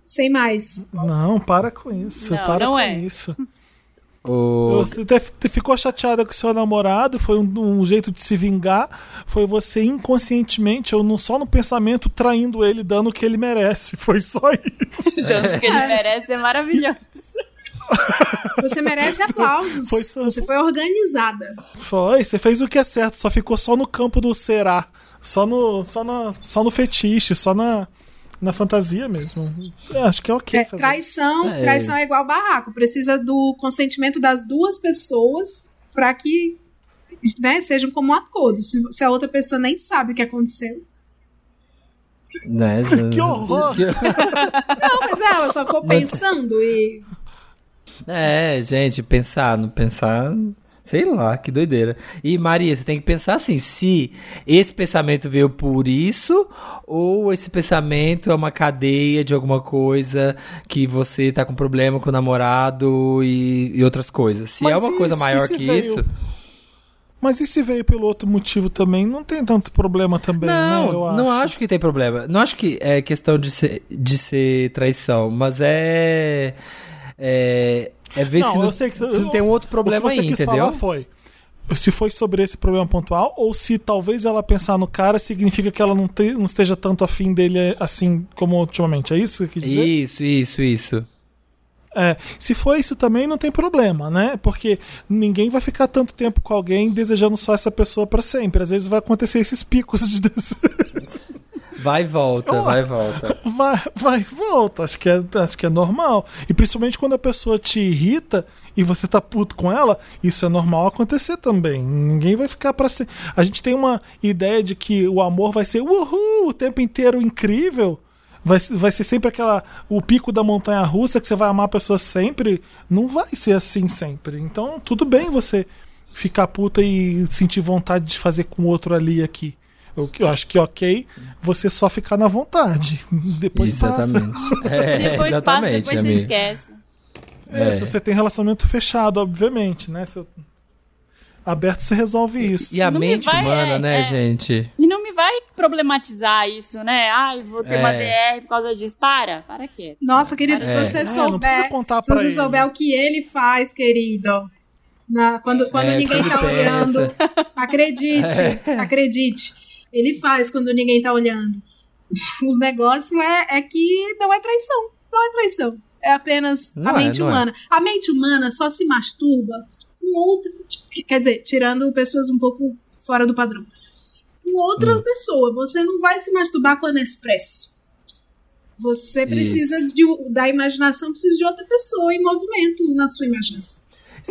[SPEAKER 4] Sem mais.
[SPEAKER 1] Não, para com isso.
[SPEAKER 3] Não,
[SPEAKER 1] para
[SPEAKER 3] não
[SPEAKER 1] com
[SPEAKER 3] é.
[SPEAKER 1] isso.
[SPEAKER 2] O...
[SPEAKER 1] Você ficou chateada com seu namorado, foi um, um jeito de se vingar, foi você inconscientemente, ou não só no pensamento, traindo ele, dando o que ele merece. Foi só isso.
[SPEAKER 3] Tanto que ele merece é maravilhoso.
[SPEAKER 4] Você merece aplausos.
[SPEAKER 1] Foi só-
[SPEAKER 4] Você foi organizada.
[SPEAKER 1] Foi, você fez o que é certo, só ficou só no campo do será. Só no, só na, só no fetiche, só na, na fantasia mesmo. Eu acho que é ok
[SPEAKER 4] É,
[SPEAKER 1] fazer.
[SPEAKER 4] traição,
[SPEAKER 2] É.
[SPEAKER 4] traição é igual barraco. Precisa do consentimento das duas pessoas para que né, sejam como um acordo. Se, se a outra pessoa nem sabe o que aconteceu.
[SPEAKER 2] Né,
[SPEAKER 1] Que horror!
[SPEAKER 4] Não, mas ela só ficou pensando e.
[SPEAKER 2] É, gente, pensar, não pensar. Sei lá, que doideira. E Maria, você tem que pensar assim: se esse pensamento veio por isso, ou esse pensamento é uma cadeia de alguma coisa que você tá com problema com o namorado e, e outras coisas. Se
[SPEAKER 1] Mas
[SPEAKER 2] é uma coisa
[SPEAKER 1] se-
[SPEAKER 2] maior que
[SPEAKER 1] veio-
[SPEAKER 2] isso.
[SPEAKER 1] Mas e se veio pelo outro motivo também? Não tem tanto problema também,
[SPEAKER 2] Não,
[SPEAKER 1] né? Eu
[SPEAKER 2] não acho que tem problema. Não acho que é questão de ser, de ser traição, mas é. É, é ver
[SPEAKER 1] Não,
[SPEAKER 2] se, não,
[SPEAKER 1] sei que-
[SPEAKER 2] se não tem um outro problema
[SPEAKER 1] o que você
[SPEAKER 2] aí, entendeu?
[SPEAKER 1] foi se foi sobre esse problema pontual ou se talvez ela pensar no cara significa que ela não, te- não esteja tanto afim dele assim como ultimamente. É isso que dizer?
[SPEAKER 2] Isso, isso, isso.
[SPEAKER 1] É, se for isso também não tem problema, né? Porque ninguém vai ficar tanto tempo com alguém desejando só essa pessoa pra sempre. Às vezes vai acontecer esses picos de.
[SPEAKER 2] Vai e volta, vai e volta.
[SPEAKER 1] vai, vai e volta. Acho que, é, acho que é normal. E principalmente quando a pessoa te irrita e você tá puto com ela, isso é normal acontecer também. Ninguém vai ficar pra sempre. A gente tem uma ideia de que o amor vai ser uhul o tempo inteiro incrível. Vai, vai ser sempre aquela. o pico da montanha russa que você vai amar a pessoa sempre. Não vai ser assim sempre. Então, tudo bem você ficar puta e sentir vontade de fazer com outro ali aqui. Eu, eu acho que ok você só ficar na vontade. Depois passa.
[SPEAKER 2] Exatamente. É,
[SPEAKER 3] Depois passa,
[SPEAKER 2] exatamente,
[SPEAKER 3] depois você
[SPEAKER 2] amigo.
[SPEAKER 3] esquece.
[SPEAKER 1] É,
[SPEAKER 2] É.
[SPEAKER 1] se você tem relacionamento fechado, obviamente, né? Se eu- Aberto você resolve isso.
[SPEAKER 2] E a
[SPEAKER 3] Não me
[SPEAKER 2] mente
[SPEAKER 3] vai-
[SPEAKER 2] humana,
[SPEAKER 3] é,
[SPEAKER 2] né,
[SPEAKER 3] é.
[SPEAKER 2] gente?
[SPEAKER 3] E não me vai problematizar isso, né? Ai, vou ter uma
[SPEAKER 2] É.
[SPEAKER 3] DR por causa disso. Para, para quieto.
[SPEAKER 4] Nossa, quarido, se
[SPEAKER 2] É.
[SPEAKER 4] você
[SPEAKER 1] É, não precisa
[SPEAKER 4] souber. se você
[SPEAKER 1] ele.
[SPEAKER 4] souber o que ele faz, querido. na- quando quando
[SPEAKER 2] É,
[SPEAKER 4] ninguém tá
[SPEAKER 2] pensa.
[SPEAKER 4] olhando. Acredite, acredite. Ele faz quando ninguém tá olhando. O negócio é, é que não é traição. Não é traição. É apenas
[SPEAKER 2] Não
[SPEAKER 4] a
[SPEAKER 2] é,
[SPEAKER 4] mente
[SPEAKER 2] é.
[SPEAKER 4] humana. A mente humana só se masturba com outra. Quer dizer, tirando pessoas um pouco fora do padrão. Com outra
[SPEAKER 2] Hum.
[SPEAKER 4] pessoa. Você não vai se masturbar com a Nespresso. Você precisa de, da imaginação, precisa de outra pessoa em movimento na sua imaginação.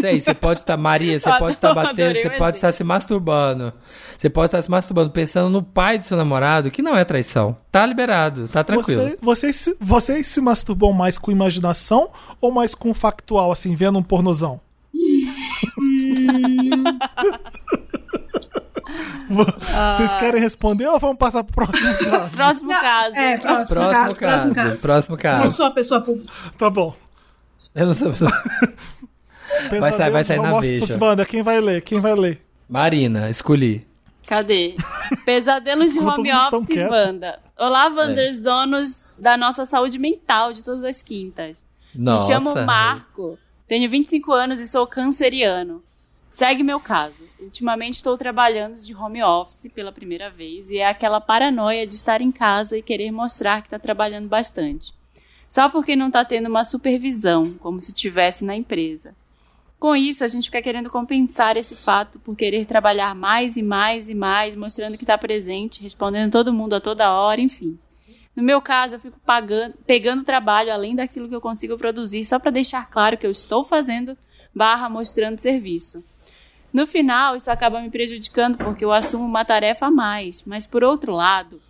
[SPEAKER 2] Aí, você pode estar, Maria, você pode estar
[SPEAKER 3] adorei
[SPEAKER 2] batendo, você pode estar se masturbando. Você pode estar se masturbando pensando no pai do seu namorado, que não é traição. Tá liberado, tá tranquilo.
[SPEAKER 1] Você, vocês, se- vocês se masturbam mais com imaginação ou mais com factual, assim, vendo um pornozão? Vocês querem responder ou vamos passar pro próximo caso?
[SPEAKER 3] Próximo
[SPEAKER 4] Não,
[SPEAKER 3] caso.
[SPEAKER 4] É, próximo,
[SPEAKER 2] Próximo
[SPEAKER 4] caso, próximo
[SPEAKER 2] caso,
[SPEAKER 4] caso.
[SPEAKER 2] próximo
[SPEAKER 4] Não
[SPEAKER 2] caso.
[SPEAKER 4] sou a pessoa pública.
[SPEAKER 1] Tá bom.
[SPEAKER 2] Eu não sou. Vai sair- vai sair na
[SPEAKER 1] Mostra
[SPEAKER 2] Veja.
[SPEAKER 1] Wanda, quem vai ler? Quem vai ler?
[SPEAKER 2] Marina, escolhi.
[SPEAKER 3] Cadê? Pesadelos de home office. Wanda. Olá, Wanders, donos da nossa saúde mental de todas as quintas.
[SPEAKER 2] Nossa.
[SPEAKER 3] Me chamo Marco, tenho 25 anos e sou canceriano. Segue meu caso. Ultimamente estou trabalhando de home office pela primeira vez e é aquela paranoia de estar em casa e querer mostrar que está trabalhando bastante. Só porque não está tendo uma supervisão, como se tivesse na empresa. Com isso, a gente fica querendo compensar esse fato por querer trabalhar mais e mais e mais, mostrando que está presente, respondendo todo mundo a toda hora, enfim. No meu caso, eu fico pagando, pegando trabalho além daquilo que eu consigo produzir, só para deixar claro que eu estou fazendo barra mostrando serviço. No final, isso acaba me prejudicando porque eu assumo uma tarefa a mais, mas por outro lado,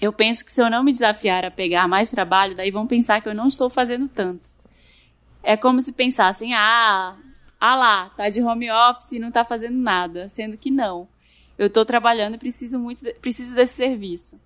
[SPEAKER 3] eu penso que se eu não me desafiar a pegar mais trabalho, daí vão pensar que eu não estou fazendo tanto. É como se pensassem, ah, ah lá, tá de home office e não tá fazendo nada, sendo que não. Eu tô trabalhando e preciso muito, de- preciso desse serviço.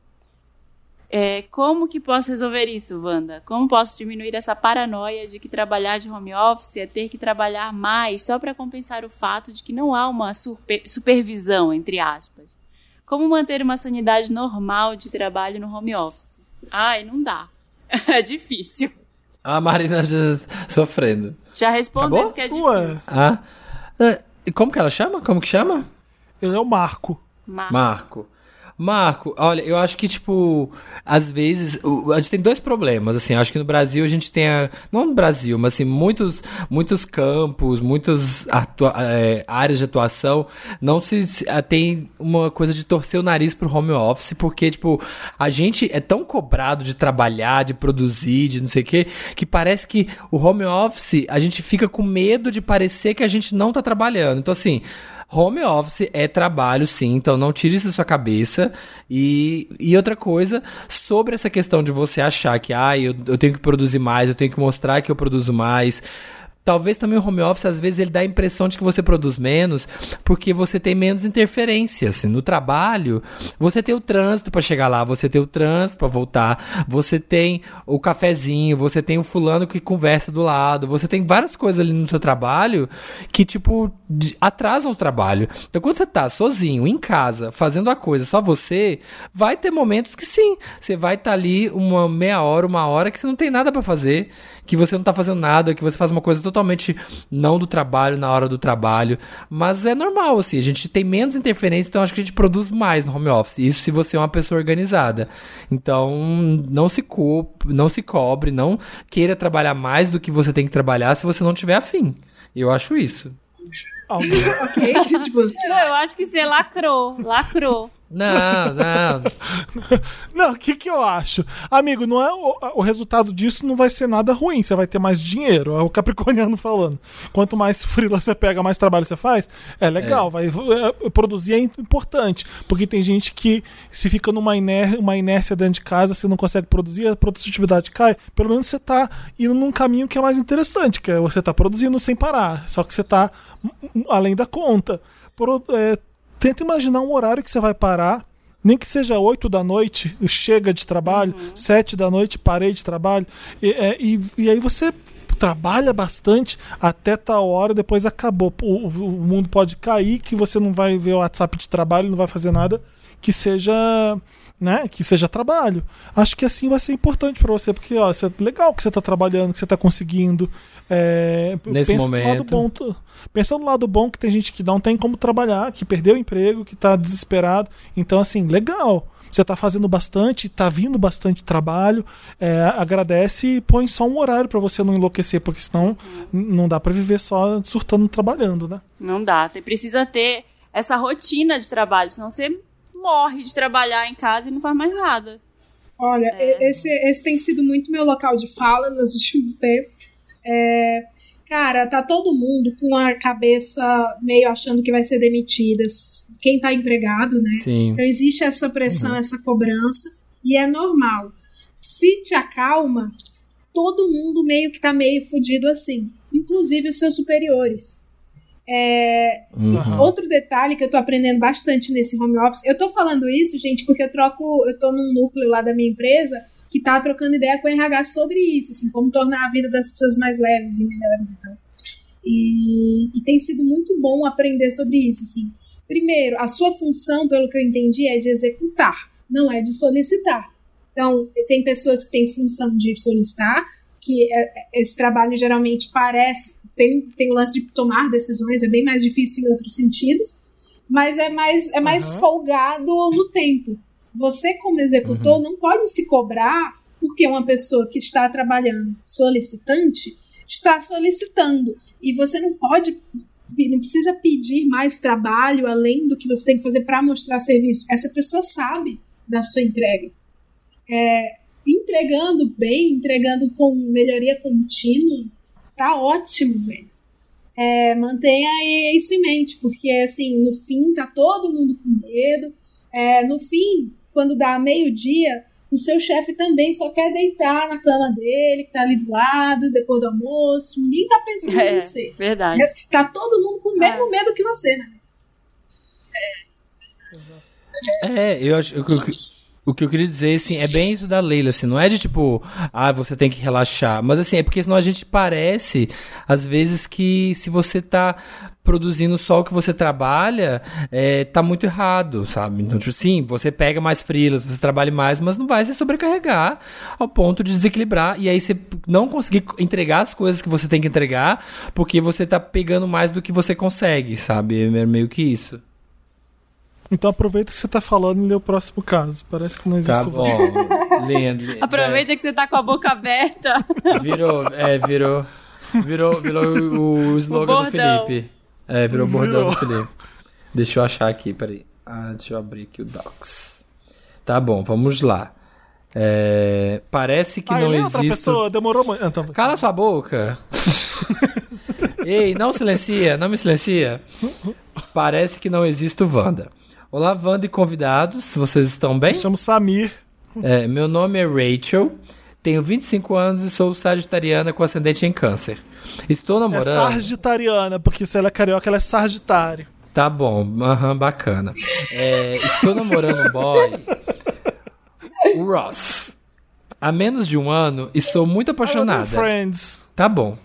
[SPEAKER 3] É, como que posso resolver isso, Wanda? Como posso diminuir essa paranoia de que trabalhar de home office é ter que trabalhar mais só para compensar o fato de que não há uma surpe- supervisão, entre aspas? Como manter uma sanidade normal de trabalho no home office? Ai, não dá. É difícil.
[SPEAKER 2] A Marina já sofrendo.
[SPEAKER 3] Já respondendo
[SPEAKER 2] Acabou?
[SPEAKER 3] que é difícil.
[SPEAKER 1] Ué,
[SPEAKER 2] Ah. é, e Como que ela chama? Como que chama?
[SPEAKER 1] ele é o Marco.
[SPEAKER 3] Mar-
[SPEAKER 2] Marco. Marco, olha, eu acho que, tipo, às vezes, a gente tem dois problemas, assim, acho que no Brasil a gente tem, a, não no Brasil, mas, assim, muitos, muitos campos, muitas é, áreas de atuação, não se, se- ah, tem uma coisa de torcer o nariz pro home office, porque, tipo, a gente é tão cobrado de trabalhar, de produzir, de não sei o quê, que parece que o home office, a gente fica com medo de parecer que a gente não tá trabalhando, então, assim... Home office é trabalho, sim, então não tire isso da sua cabeça. E, e outra coisa, sobre essa questão de você achar que, ah, eu, eu tenho que produzir mais, eu tenho que mostrar que eu produzo mais. Talvez também o home office, às vezes, ele dá a impressão de que você produz menos, porque você tem menos interferência. Assim, no trabalho, você tem o trânsito para chegar lá, você tem o trânsito para voltar, você tem o cafezinho, você tem o fulano que conversa do lado, você tem várias coisas ali no seu trabalho que, tipo, atrasam o trabalho. Então, quando você tá sozinho, em casa, fazendo a coisa só você, vai ter momentos que sim, você vai estar ali uma meia hora, uma hora que você não tem nada para fazer, que você não tá fazendo nada, que você faz uma coisa totalmente não do trabalho, na hora do trabalho. Mas é normal, assim, a gente tem menos interferência, então acho que a gente produz mais no home office. Isso se você é uma pessoa organizada. Então, não se, co não se cobre, não queira trabalhar mais do que você tem que trabalhar se você não tiver afim. Eu acho isso.
[SPEAKER 4] Ok? tipo,
[SPEAKER 3] Não, eu acho que você lacrou, lacrou.
[SPEAKER 2] Não, não.
[SPEAKER 1] Não, o que que eu acho? Amigo, não é o, o resultado disso não vai ser nada ruim, você vai ter mais dinheiro, é o capricorniano falando. Quanto mais freela você pega, mais trabalho você faz, é legal, vai é, produzir é importante, porque tem gente que se fica numa iné- uma inércia dentro de casa, você não consegue produzir, a produtividade cai, pelo menos você tá indo num caminho que é mais interessante, que é você tá produzindo sem parar, só que você tá hum, além da conta. Pro- é, tenta imaginar um horário que você vai parar, nem que seja 8 da noite, chega de trabalho,
[SPEAKER 3] Uhum.
[SPEAKER 1] 7 da noite, parei de trabalho, e, é, e, e aí você trabalha bastante até tal hora, depois acabou. O, o mundo pode cair, que você não vai ver o WhatsApp de trabalho, não vai fazer nada que seja. Né, que seja trabalho. Acho que assim vai ser importante pra você, porque ó, é legal que você tá trabalhando, que você tá conseguindo. É,
[SPEAKER 2] Nesse
[SPEAKER 1] pensa no lado
[SPEAKER 2] momento.
[SPEAKER 1] bom, pensa no lado bom que tem gente que não tem como trabalhar, que perdeu o emprego, que tá desesperado. Então, assim, legal. Você tá fazendo bastante, tá vindo bastante trabalho. é, agradece e põe só um horário pra você não enlouquecer, porque senão não dá pra viver só surtando trabalhando, né?
[SPEAKER 3] Não dá. Você precisa ter essa rotina de trabalho, senão você morre de trabalhar em casa e não faz mais nada.
[SPEAKER 4] Olha,
[SPEAKER 3] É.
[SPEAKER 4] esse, esse tem sido muito meu local de fala nos últimos tempos. É, cara, tá todo mundo com a cabeça meio achando que vai ser demitida. Quem tá empregado, né?
[SPEAKER 2] Sim.
[SPEAKER 4] Então existe essa pressão, essa cobrança, e é normal. Se te acalma, todo mundo meio que tá meio fudido assim, inclusive os seus superiores. É,
[SPEAKER 2] Uhum.
[SPEAKER 4] Outro detalhe que eu tô aprendendo bastante nesse home office, eu tô falando isso, gente, porque eu troco, eu tô num núcleo lá da minha empresa que tá trocando ideia com o RH sobre isso, assim, como tornar a vida das pessoas mais leves e melhores e tal. E, e tem sido muito bom aprender sobre isso, assim. Primeiro, a sua função, pelo que eu entendi, é de executar, não é de solicitar. Então, tem pessoas que têm função de solicitar, que é- é- esse trabalho geralmente parece, tem, tem o lance de tomar decisões, é bem mais difícil em outros sentidos, mas é mais, é mais
[SPEAKER 1] Aham.
[SPEAKER 4] folgado no tempo. Você, como executor, não pode se cobrar porque uma pessoa que está trabalhando solicitante está solicitando. E você não pode, não precisa pedir mais trabalho além do que você tem que fazer para mostrar serviço. Essa pessoa sabe da sua entrega. É, entregando bem, entregando com melhoria contínua, tá ótimo, velho. É, mantenha isso em mente, porque assim, no fim tá todo mundo com medo. É, no fim, quando dá meio-dia, o seu chefe também só quer deitar na cama dele, que tá ali do lado, depois do almoço. Ninguém tá pensando
[SPEAKER 3] É,
[SPEAKER 4] em você.
[SPEAKER 3] verdade.
[SPEAKER 4] Tá todo mundo com o mesmo medo que você, né?
[SPEAKER 2] É, eu acho. O que, o que eu queria dizer, assim, é bem isso da Leila, assim, não é de tipo, ah, você tem que relaxar. Mas assim, é porque senão a gente parece, às vezes, que se você tá produzindo só o que você trabalha, é, tá muito errado, sabe? Então, tipo, sim, você pega mais frilas, você trabalha mais, mas não vai se sobrecarregar ao ponto de desequilibrar e aí você não conseguir entregar as coisas que você tem que entregar, porque você tá pegando mais do que você consegue, sabe? É meio que isso.
[SPEAKER 1] Então aproveita que você tá falando e lê o próximo caso. Parece que não existe
[SPEAKER 2] Tá
[SPEAKER 1] o
[SPEAKER 2] bom. Lindo.
[SPEAKER 3] Aproveita que você tá com a boca aberta.
[SPEAKER 2] É, virou, é, virou. Virou, virou o, o slogan do
[SPEAKER 3] bordão.
[SPEAKER 2] Felipe. É, virou o bordão
[SPEAKER 1] Virou.
[SPEAKER 2] do Felipe. Deixa eu achar aqui, peraí. Ah, deixa eu abrir aqui o Docs. Tá bom, vamos lá. É, parece que
[SPEAKER 1] Ah,
[SPEAKER 2] não
[SPEAKER 1] é outra
[SPEAKER 2] existe.
[SPEAKER 1] pessoa, demorou muito. Tá.
[SPEAKER 2] Cala sua boca. Ei, não silencia, não me silencia. Parece que não existe o Wanda. Olá, Wanda e convidados, vocês estão bem?
[SPEAKER 1] Me chamo Samir.
[SPEAKER 2] É, meu nome é Rachel, tenho 25 anos e sou sagitariana com ascendente em câncer. Estou
[SPEAKER 1] É
[SPEAKER 2] namorando.
[SPEAKER 1] Sargitariana, porque se ela é carioca, ela é Sargitário.
[SPEAKER 2] Tá bom, aham, bacana. É, estou namorando um boy, o Ross. Há menos de um ano e sou muito apaixonada.
[SPEAKER 1] Friends.
[SPEAKER 2] Tá bom.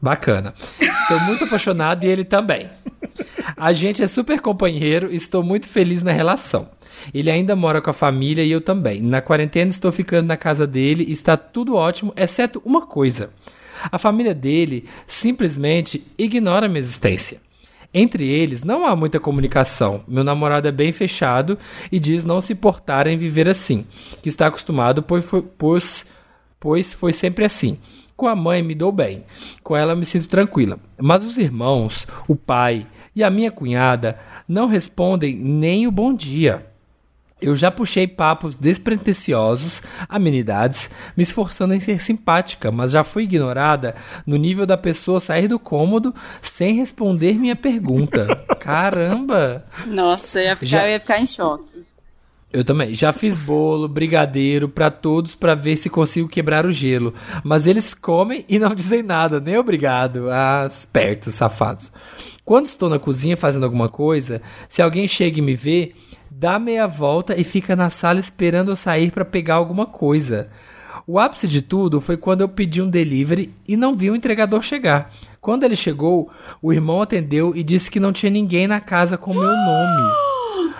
[SPEAKER 2] Bacana. Estou muito apaixonado e ele também. A gente é super companheiro estou muito feliz na relação. Ele ainda mora com a família e eu também. Na quarentena estou ficando na casa dele está tudo ótimo, exceto uma coisa. A família dele simplesmente ignora minha existência. Entre eles não há muita comunicação. Meu namorado é bem fechado e diz não se importar em viver assim, que está acostumado pois foi, pois, pois foi sempre assim. Com a mãe me dou bem, com ela me sinto tranquila. Mas os irmãos, o pai e a minha cunhada não respondem nem o bom dia. Eu já puxei papos despretensiosos, amenidades, me esforçando em ser simpática, mas já fui ignorada no nível da pessoa sair do cômodo sem responder minha pergunta. Caramba!
[SPEAKER 3] Nossa, eu ia ficar,
[SPEAKER 2] Já-
[SPEAKER 3] eu ia ficar em choque.
[SPEAKER 2] Eu também. Já fiz bolo, brigadeiro pra todos pra ver se consigo quebrar o gelo. Mas eles comem e não dizem nada, nem obrigado. Ah, espertos, safados. Quando estou na cozinha fazendo alguma coisa, se alguém chega e me vê, dá meia volta e fica na sala esperando eu sair pra pegar alguma coisa. O ápice de tudo foi quando eu pedi um delivery e não vi o entregador chegar. Quando ele chegou, o irmão atendeu e disse que não tinha ninguém na casa com meu nome.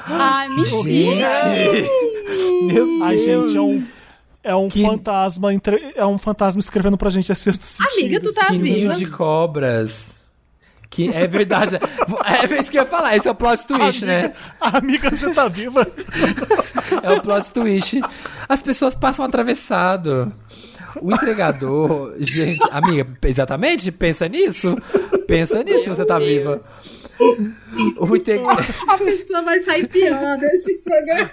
[SPEAKER 3] Ai, mentira.
[SPEAKER 2] Meu
[SPEAKER 1] Ai, gente, é um. É um
[SPEAKER 2] Que-
[SPEAKER 1] fantasma, entre- é um fantasma escrevendo pra gente, é sexto sentido.
[SPEAKER 4] Amiga, tu tá
[SPEAKER 2] Que ninho
[SPEAKER 4] viva.
[SPEAKER 2] de cobras. Que é verdade. É isso que eu ia falar. Esse é o plot twist, né?
[SPEAKER 1] Amiga, você tá viva?
[SPEAKER 2] É o plot twist. As pessoas passam atravessado. O entregador. Gente, amiga, exatamente? Pensa nisso. Pensa nisso, você tá viva. O inte-
[SPEAKER 4] A pessoa vai sair pior desse programa.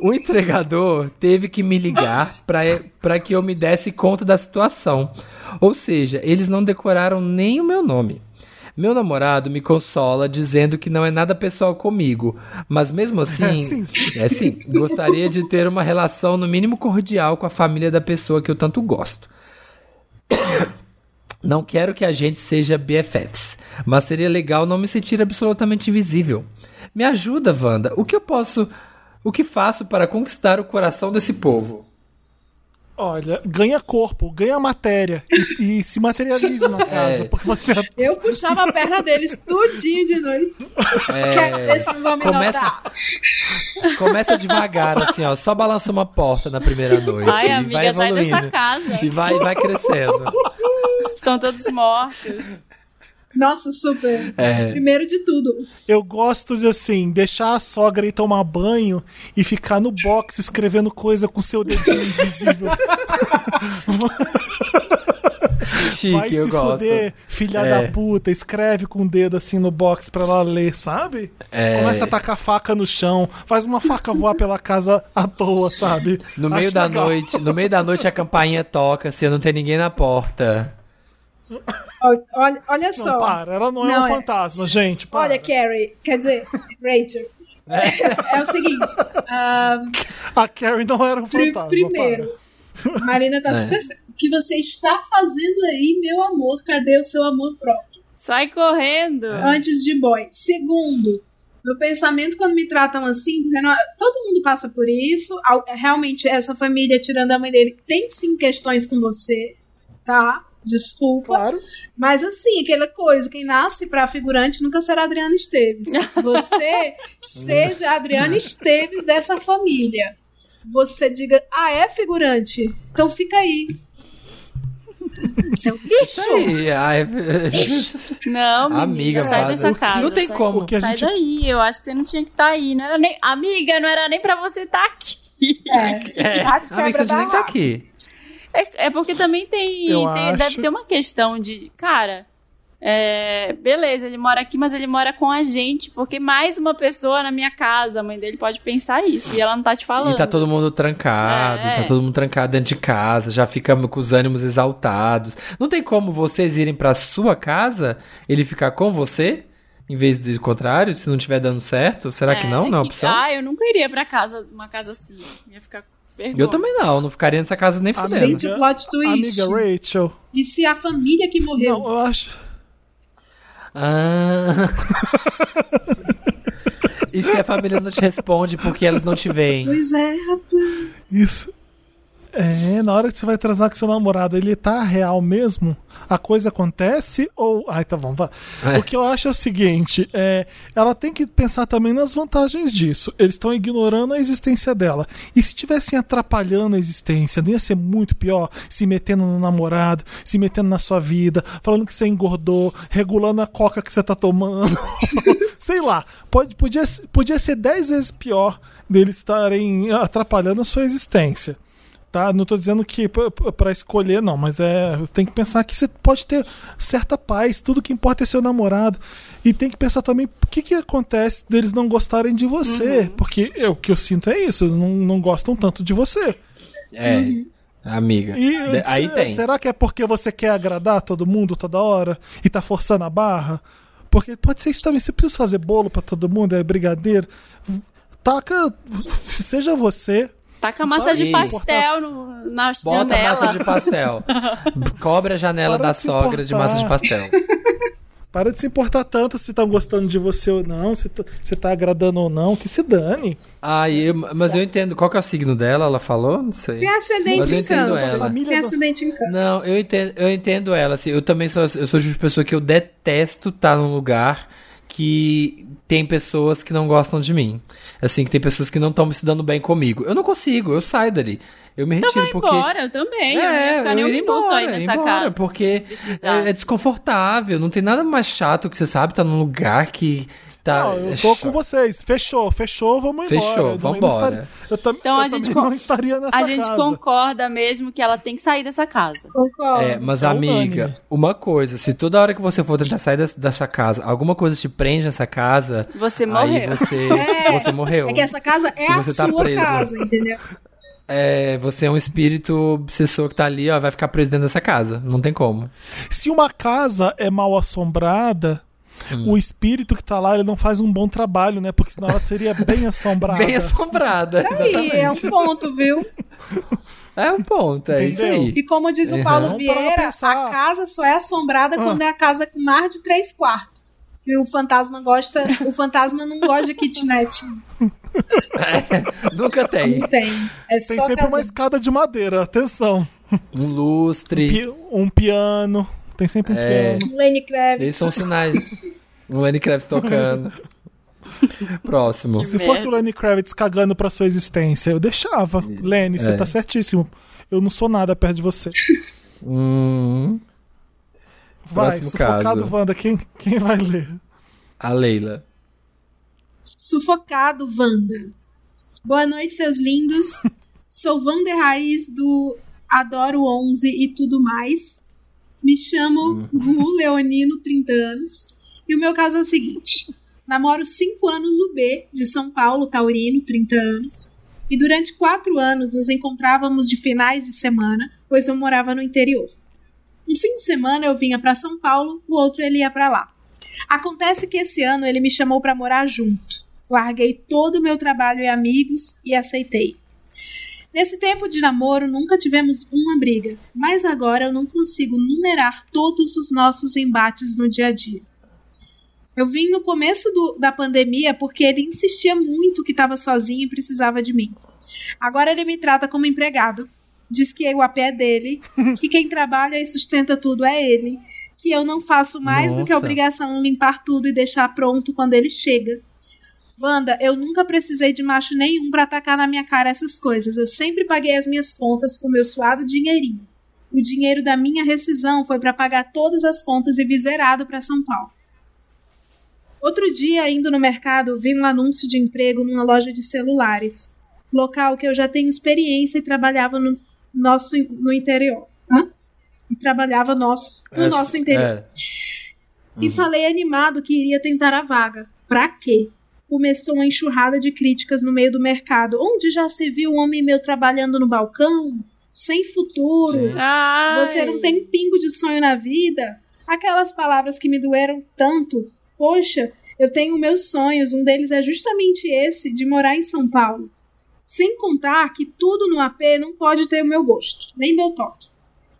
[SPEAKER 2] O entregador teve que me ligar para que eu me desse conta da situação. Ou seja, eles não decoraram nem o meu nome. Meu namorado me consola dizendo que não é nada pessoal comigo, mas mesmo assim,
[SPEAKER 1] sim.
[SPEAKER 2] é sim, gostaria de ter uma relação no mínimo cordial com a família da pessoa que eu tanto gosto. Não quero que a gente seja BFFs, mas seria legal não me sentir absolutamente invisível. Me ajuda, Wanda. O que eu posso. O que faço para conquistar o coração desse povo?
[SPEAKER 1] Olha, ganha corpo, ganha matéria e, e se materialize na casa,
[SPEAKER 2] É.
[SPEAKER 1] porque você
[SPEAKER 4] Eu puxava a perna deles tudinho de noite. Quero ver se não vão me
[SPEAKER 2] Começa-
[SPEAKER 4] notar.
[SPEAKER 2] Começa devagar, assim, ó. Só balança uma porta na primeira noite.
[SPEAKER 3] Ai,
[SPEAKER 2] e vai
[SPEAKER 3] amiga, sai
[SPEAKER 2] evoluindo.
[SPEAKER 3] dessa casa.
[SPEAKER 2] E vai, vai crescendo.
[SPEAKER 3] Estão todos mortos.
[SPEAKER 4] Nossa, super.
[SPEAKER 2] É.
[SPEAKER 4] Primeiro de tudo,
[SPEAKER 1] Eu gosto de assim, deixar a sogra ir tomar banho e ficar no box escrevendo coisa com seu dedinho invisível.
[SPEAKER 2] Chique,
[SPEAKER 1] Vai
[SPEAKER 2] eu
[SPEAKER 1] se
[SPEAKER 2] gosto.
[SPEAKER 1] fuder, filha
[SPEAKER 2] É.
[SPEAKER 1] da puta, escreve com o dedo assim no box pra ela ler, sabe?
[SPEAKER 2] É.
[SPEAKER 1] Começa a tacar faca no chão, faz uma faca voar pela casa à toa, sabe?
[SPEAKER 2] No meio
[SPEAKER 1] Acho
[SPEAKER 2] da
[SPEAKER 1] legal.
[SPEAKER 2] noite, no meio da noite a campainha toca, se não tem ninguém na porta.
[SPEAKER 4] Olha, olha só.
[SPEAKER 1] Não, para, ela não, é
[SPEAKER 4] Não,
[SPEAKER 1] um
[SPEAKER 4] é.
[SPEAKER 1] fantasma, gente. Para.
[SPEAKER 4] Olha, Carrie, quer dizer, Rachel. É, o seguinte, ah,
[SPEAKER 1] A Carrie não era um
[SPEAKER 4] pri-
[SPEAKER 1] fantasma.
[SPEAKER 4] primeiro, Marina tá
[SPEAKER 2] É.
[SPEAKER 4] super. O que você está fazendo aí, meu amor? Cadê o seu amor próprio?
[SPEAKER 3] Sai correndo.
[SPEAKER 4] Antes de boy. Segundo, meu pensamento quando me tratam assim, todo mundo passa por isso. Al- Realmente, essa família, tirando a mãe dele, tem sim questões com você, tá? Desculpa.
[SPEAKER 1] Claro.
[SPEAKER 4] Mas assim, aquela coisa, quem nasce pra figurante nunca será Adriana Esteves. Você seja a Adriana Esteves dessa família. Você diga, ah, é figurante? Então fica aí. Seu
[SPEAKER 2] Isso
[SPEAKER 4] lixo!
[SPEAKER 2] aí, ai,
[SPEAKER 3] Não, menina,
[SPEAKER 2] Amiga,
[SPEAKER 3] sai dessa
[SPEAKER 2] O que-
[SPEAKER 3] casa.
[SPEAKER 2] não tem
[SPEAKER 3] sai,
[SPEAKER 2] como.
[SPEAKER 1] Que a
[SPEAKER 3] sai
[SPEAKER 1] gente-
[SPEAKER 3] daí. Eu acho que você não tinha que estar aí. Não era nem... Amiga, não era nem pra você estar aqui.
[SPEAKER 4] É,
[SPEAKER 2] é,
[SPEAKER 4] Bate,
[SPEAKER 2] amiga, você nem
[SPEAKER 4] dá
[SPEAKER 2] tá
[SPEAKER 4] lá.
[SPEAKER 2] aqui.
[SPEAKER 3] É, é porque também tem, tem- Deve ter uma questão de. Cara, é, beleza, ele mora aqui, mas ele mora com a gente, porque mais uma pessoa na minha casa, a mãe dele pode pensar isso, e ela não tá te falando.
[SPEAKER 2] E tá todo mundo trancado,
[SPEAKER 3] É.
[SPEAKER 2] tá todo mundo trancado dentro de casa, já fica com os ânimos exaltados. Não tem como vocês irem pra sua casa, ele ficar com você, em vez do contrário, se não tiver dando certo? Será que
[SPEAKER 3] É,
[SPEAKER 2] não? Não é
[SPEAKER 3] que-
[SPEAKER 2] opção?
[SPEAKER 3] Ah, eu nunca iria pra casa, uma casa assim. Ia ficar vergonha.
[SPEAKER 2] Eu também não, não ficaria nessa casa nem
[SPEAKER 1] Amiga,
[SPEAKER 2] fudendo.
[SPEAKER 4] Gente, o plot twist.
[SPEAKER 1] Amiga Rachel.
[SPEAKER 4] E se a família que morreu?
[SPEAKER 1] Não, eu acho.
[SPEAKER 2] Ah. e se a família não te responde porque elas não te veem?
[SPEAKER 4] Pois é, rapaz.
[SPEAKER 1] Isso. É, na hora que você vai transar com seu namorado, ele tá real mesmo? A coisa acontece ou. Ai, tá bom. Vai.
[SPEAKER 2] É.
[SPEAKER 1] O que eu acho é o seguinte: é, ela tem que pensar também nas vantagens disso. Eles estão ignorando a existência dela. E se tivessem atrapalhando a existência, não ia ser muito pior? Se metendo no namorado, se metendo na sua vida, falando que você engordou, regulando a coca que você tá tomando. Sei lá. Pode, podia, podia ser dez vezes pior deles estarem atrapalhando a sua existência tá? Não tô dizendo que p- p- pra escolher, não, mas é. Tem que pensar que você pode ter certa paz, tudo que importa é seu namorado. E tem que pensar também o que, que acontece deles não gostarem de você. Porque é, o que eu sinto é isso, eles não, não gostam tanto de você.
[SPEAKER 2] É, amiga.
[SPEAKER 1] E
[SPEAKER 2] De- aí
[SPEAKER 1] se-
[SPEAKER 2] tem.
[SPEAKER 1] será que é porque você quer agradar todo mundo toda hora e tá forçando a barra? Porque pode ser isso também. Você precisa fazer bolo pra todo mundo, é brigadeiro. Taca, seja você.
[SPEAKER 3] Taca massa de pastel no, na
[SPEAKER 2] Bota
[SPEAKER 3] janela.
[SPEAKER 2] massa de pastel. Cobre a janela
[SPEAKER 1] Para
[SPEAKER 2] da sogra de massa de pastel.
[SPEAKER 1] Para de se importar tanto se estão gostando de você ou não, se tá, se tá agradando ou não, que se dane.
[SPEAKER 2] Ah, eu- mas eu entendo. Qual que é o signo dela? Ela falou? Não sei.
[SPEAKER 4] Tem ascendente em câncer. Tem ascendente em câncer.
[SPEAKER 2] Não, eu entendo, eu entendo ela. Assim, eu também sou, eu sou de pessoa que eu detesto estar num lugar que tem pessoas que não gostam de mim. Assim, que tem pessoas que não estão se dando bem comigo. Eu não consigo, eu saio dali. Eu me retiro
[SPEAKER 3] Vai
[SPEAKER 2] porque.
[SPEAKER 3] embora, eu também. eu não ia ficar nem um minuto aí
[SPEAKER 2] embora,
[SPEAKER 3] nessa
[SPEAKER 2] embora,
[SPEAKER 3] casa.
[SPEAKER 2] Porque é, é desconfortável. Não tem nada mais chato que você sabe estar num lugar que tá.
[SPEAKER 1] Não, eu tô com vocês. Fechou, fechou, vamos embora.
[SPEAKER 2] Fechou,
[SPEAKER 1] Eu também não
[SPEAKER 2] vambora.
[SPEAKER 1] estaria- Eu, tam-
[SPEAKER 3] Então
[SPEAKER 1] eu
[SPEAKER 3] a gente
[SPEAKER 1] também
[SPEAKER 3] con-
[SPEAKER 1] não estaria nessa
[SPEAKER 3] A gente
[SPEAKER 1] casa.
[SPEAKER 3] concorda mesmo que ela tem que sair dessa casa.
[SPEAKER 4] Concordo.
[SPEAKER 2] É, mas
[SPEAKER 1] É
[SPEAKER 2] amiga,
[SPEAKER 1] unânime.
[SPEAKER 2] uma coisa, se toda hora que você for tentar sair des- dessa casa, alguma coisa te prende nessa casa,
[SPEAKER 3] Você
[SPEAKER 2] aí
[SPEAKER 3] morreu.
[SPEAKER 2] você,
[SPEAKER 4] É,
[SPEAKER 2] você morreu.
[SPEAKER 4] É que essa casa é
[SPEAKER 2] E
[SPEAKER 4] a
[SPEAKER 2] você tá
[SPEAKER 4] sua
[SPEAKER 2] preso.
[SPEAKER 4] casa, entendeu?
[SPEAKER 2] É, você é um espírito obsessor que tá ali, ó, vai ficar preso dentro dessa casa. Não tem como.
[SPEAKER 1] Se uma casa é mal assombrada,
[SPEAKER 2] Hum.
[SPEAKER 1] o espírito que tá lá ele não faz um bom trabalho, né? Porque senão ela seria bem assombrada.
[SPEAKER 2] Bem assombrada.
[SPEAKER 4] Aí, é um ponto, viu?
[SPEAKER 2] É um ponto, é isso
[SPEAKER 1] Entendeu?
[SPEAKER 2] aí.
[SPEAKER 4] E como diz o
[SPEAKER 2] Uhum.
[SPEAKER 4] Paulo Vieira,
[SPEAKER 1] pensar.
[SPEAKER 4] a casa só é assombrada quando é a casa com mais de três quartos. E o fantasma gosta. O fantasma não gosta de kitnet.
[SPEAKER 2] Nunca tem.
[SPEAKER 4] Não tem. É
[SPEAKER 1] Tem
[SPEAKER 4] só
[SPEAKER 1] sempre
[SPEAKER 4] casa.
[SPEAKER 1] uma escada de madeira, atenção.
[SPEAKER 2] Um lustre.
[SPEAKER 1] Pi- um piano. Tem sempre um
[SPEAKER 2] É.
[SPEAKER 1] piano.
[SPEAKER 4] Lenny Kravitz.
[SPEAKER 2] Esses são sinais. Um Lenny Kravitz tocando. Próximo.
[SPEAKER 1] Se
[SPEAKER 3] merda.
[SPEAKER 1] fosse o Lenny Kravitz cagando pra sua existência, eu deixava. Lenny, você
[SPEAKER 2] É.
[SPEAKER 1] tá certíssimo. Eu não sou nada perto de você.
[SPEAKER 2] Hum,
[SPEAKER 1] Vai,
[SPEAKER 2] Próximo
[SPEAKER 1] sufocado,
[SPEAKER 2] caso.
[SPEAKER 1] Wanda. Quem, quem vai ler?
[SPEAKER 2] a Leila.
[SPEAKER 4] Sufocado, Wanda. Boa noite, seus lindos. Sou Wander Raiz do Adoro 11 e tudo mais. Me chamo Gu Leonino, 30 anos. E o meu caso é o seguinte: namoro 5 anos o B, de São Paulo, Taurino, 30 anos. E durante 4 anos nos encontrávamos de finais de semana, pois eu morava no interior. Um fim de semana eu vinha para São Paulo, o outro ele ia para lá. Acontece que esse ano ele me chamou para morar junto. Larguei todo o meu trabalho e amigos e aceitei. Nesse tempo de namoro nunca tivemos uma briga, mas agora eu não consigo numerar todos os nossos embates no dia a dia. Eu vim no começo do- da pandemia porque ele insistia muito que estava sozinho e precisava de mim. Agora ele me trata como empregado. Diz que o AP é dele, que quem trabalha e sustenta tudo é ele, que eu não faço mais do que a
[SPEAKER 2] Nossa.
[SPEAKER 4] obrigação limpar tudo e deixar pronto quando ele chega. Wanda, eu nunca precisei de macho nenhum pra atacar na minha cara essas coisas. Eu sempre paguei as minhas contas com meu suado dinheirinho. O dinheiro da minha rescisão foi pra pagar todas as contas e vir zerado pra São Paulo. Outro dia, indo no mercado, vi um anúncio de emprego numa loja de celulares. Local que eu já tenho experiência e trabalhava no nosso no interior. Hã? E trabalhava nosso, no
[SPEAKER 2] Acho-
[SPEAKER 4] nosso interior.
[SPEAKER 2] é.
[SPEAKER 4] E falei animado que iria tentar a vaga. Pra quê? Começou uma enxurrada de críticas no meio do mercado. Onde já se viu um homem meu trabalhando no balcão? Sem futuro?
[SPEAKER 3] Ai.
[SPEAKER 4] Você não tem pingo de sonho na vida? Aquelas palavras que me doeram tanto. Poxa, eu tenho meus sonhos. Um deles é justamente esse, de morar em São Paulo. Sem contar que tudo no AP não pode ter o meu gosto, nem meu toque.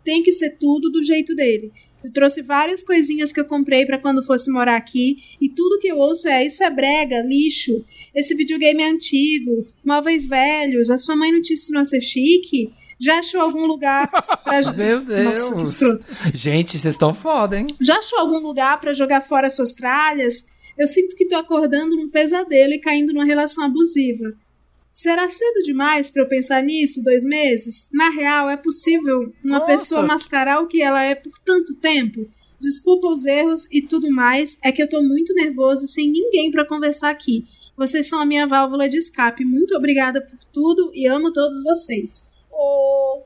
[SPEAKER 4] Tem que ser tudo do jeito dele. Eu trouxe várias coisinhas que eu comprei pra quando fosse morar aqui e tudo que eu ouço é isso é brega, lixo. Esse videogame é antigo, móveis velhos, a sua mãe não te ensinou a ser chique? Já achou algum lugar pra.
[SPEAKER 2] Meu Deus.
[SPEAKER 4] Nossa.
[SPEAKER 2] Gente, vocês estão foda, hein?
[SPEAKER 4] Já achou algum lugar pra jogar fora suas tralhas? Eu sinto que tô acordando num pesadelo e caindo numa relação abusiva. Será cedo demais pra eu pensar nisso? Dois meses? Na real, é possível uma
[SPEAKER 1] Nossa.
[SPEAKER 4] pessoa mascarar o que ela é por tanto tempo? Desculpa os erros e tudo mais, é que eu tô muito nervoso sem ninguém pra conversar aqui. Vocês são a minha válvula de escape. Muito obrigada por tudo e amo todos vocês. Oh,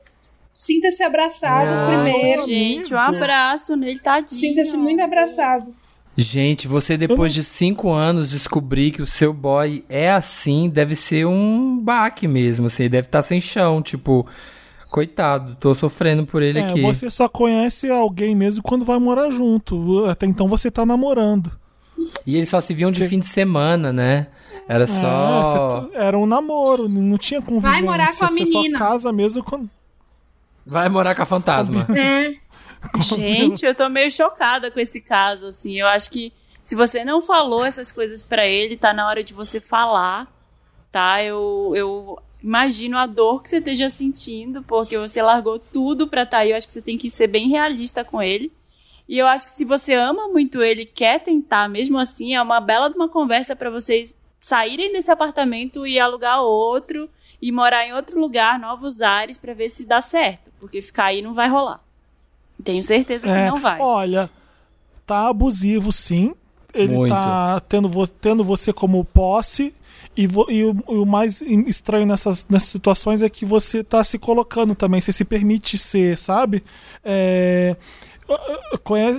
[SPEAKER 4] Sinta-se abraçado
[SPEAKER 2] Ai,
[SPEAKER 4] primeiro.
[SPEAKER 3] Gente, um abraço nele, tadinho.
[SPEAKER 4] Sinta-se muito abraçado.
[SPEAKER 2] Gente, você depois de cinco anos descobrir que o seu boy é assim, deve ser um baque mesmo, assim, ele deve estar sem chão, tipo, coitado, tô sofrendo por ele
[SPEAKER 1] É,
[SPEAKER 2] aqui.
[SPEAKER 1] você só conhece alguém mesmo quando vai morar junto. Até então você tá namorando.
[SPEAKER 2] E eles só se viam de fim de semana, né? Era
[SPEAKER 1] É,
[SPEAKER 2] só.
[SPEAKER 1] você- era um namoro, não tinha convivência.
[SPEAKER 4] Vai morar com a
[SPEAKER 1] Você
[SPEAKER 4] menina.
[SPEAKER 1] só casa mesmo quando.
[SPEAKER 2] Vai morar com a fantasma.
[SPEAKER 4] É.
[SPEAKER 3] Gente, eu tô meio chocada com esse caso, assim. Eu acho que se você não falou essas coisas pra ele, tá na hora de você falar, tá? Eu, eu imagino a dor que você esteja sentindo, porque você largou tudo pra tá aí. Eu acho que você tem que ser bem realista com ele. E eu acho que se você ama muito ele, e quer tentar, mesmo assim, é uma bela de uma conversa pra vocês saírem desse apartamento e alugar outro e morar em outro lugar, novos ares, pra ver se dá certo, porque ficar aí não vai rolar. Tenho certeza que
[SPEAKER 1] É,
[SPEAKER 3] não vai.
[SPEAKER 1] Olha, tá abusivo sim. Ele
[SPEAKER 2] Muito.
[SPEAKER 1] tá tendo, vo- tendo você como posse. E, e o, o mais estranho nessas, nessas situações é que você tá se colocando também, você se permite ser, sabe? É,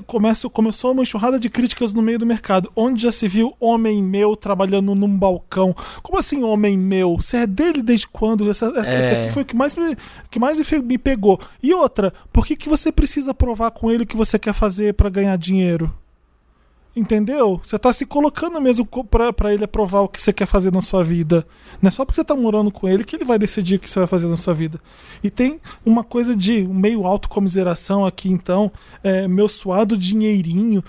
[SPEAKER 1] começa, começou uma enxurrada de críticas no meio do mercado. Onde já se viu homem meu trabalhando num balcão? Como assim, homem meu? Você é dele desde quando? Essa, essa,
[SPEAKER 2] É.
[SPEAKER 1] esse aqui foi o que mais, me, que mais me pegou. E outra, por que, que você precisa provar com ele o que você quer fazer pra ganhar dinheiro? Entendeu? Você tá se colocando mesmo pra ele aprovar o que você quer fazer na sua vida. Não é só porque você tá morando com ele que ele vai decidir o que você vai fazer na sua vida. E tem uma coisa de meio autocomiseração aqui, então. É, meu suado dinheirinho.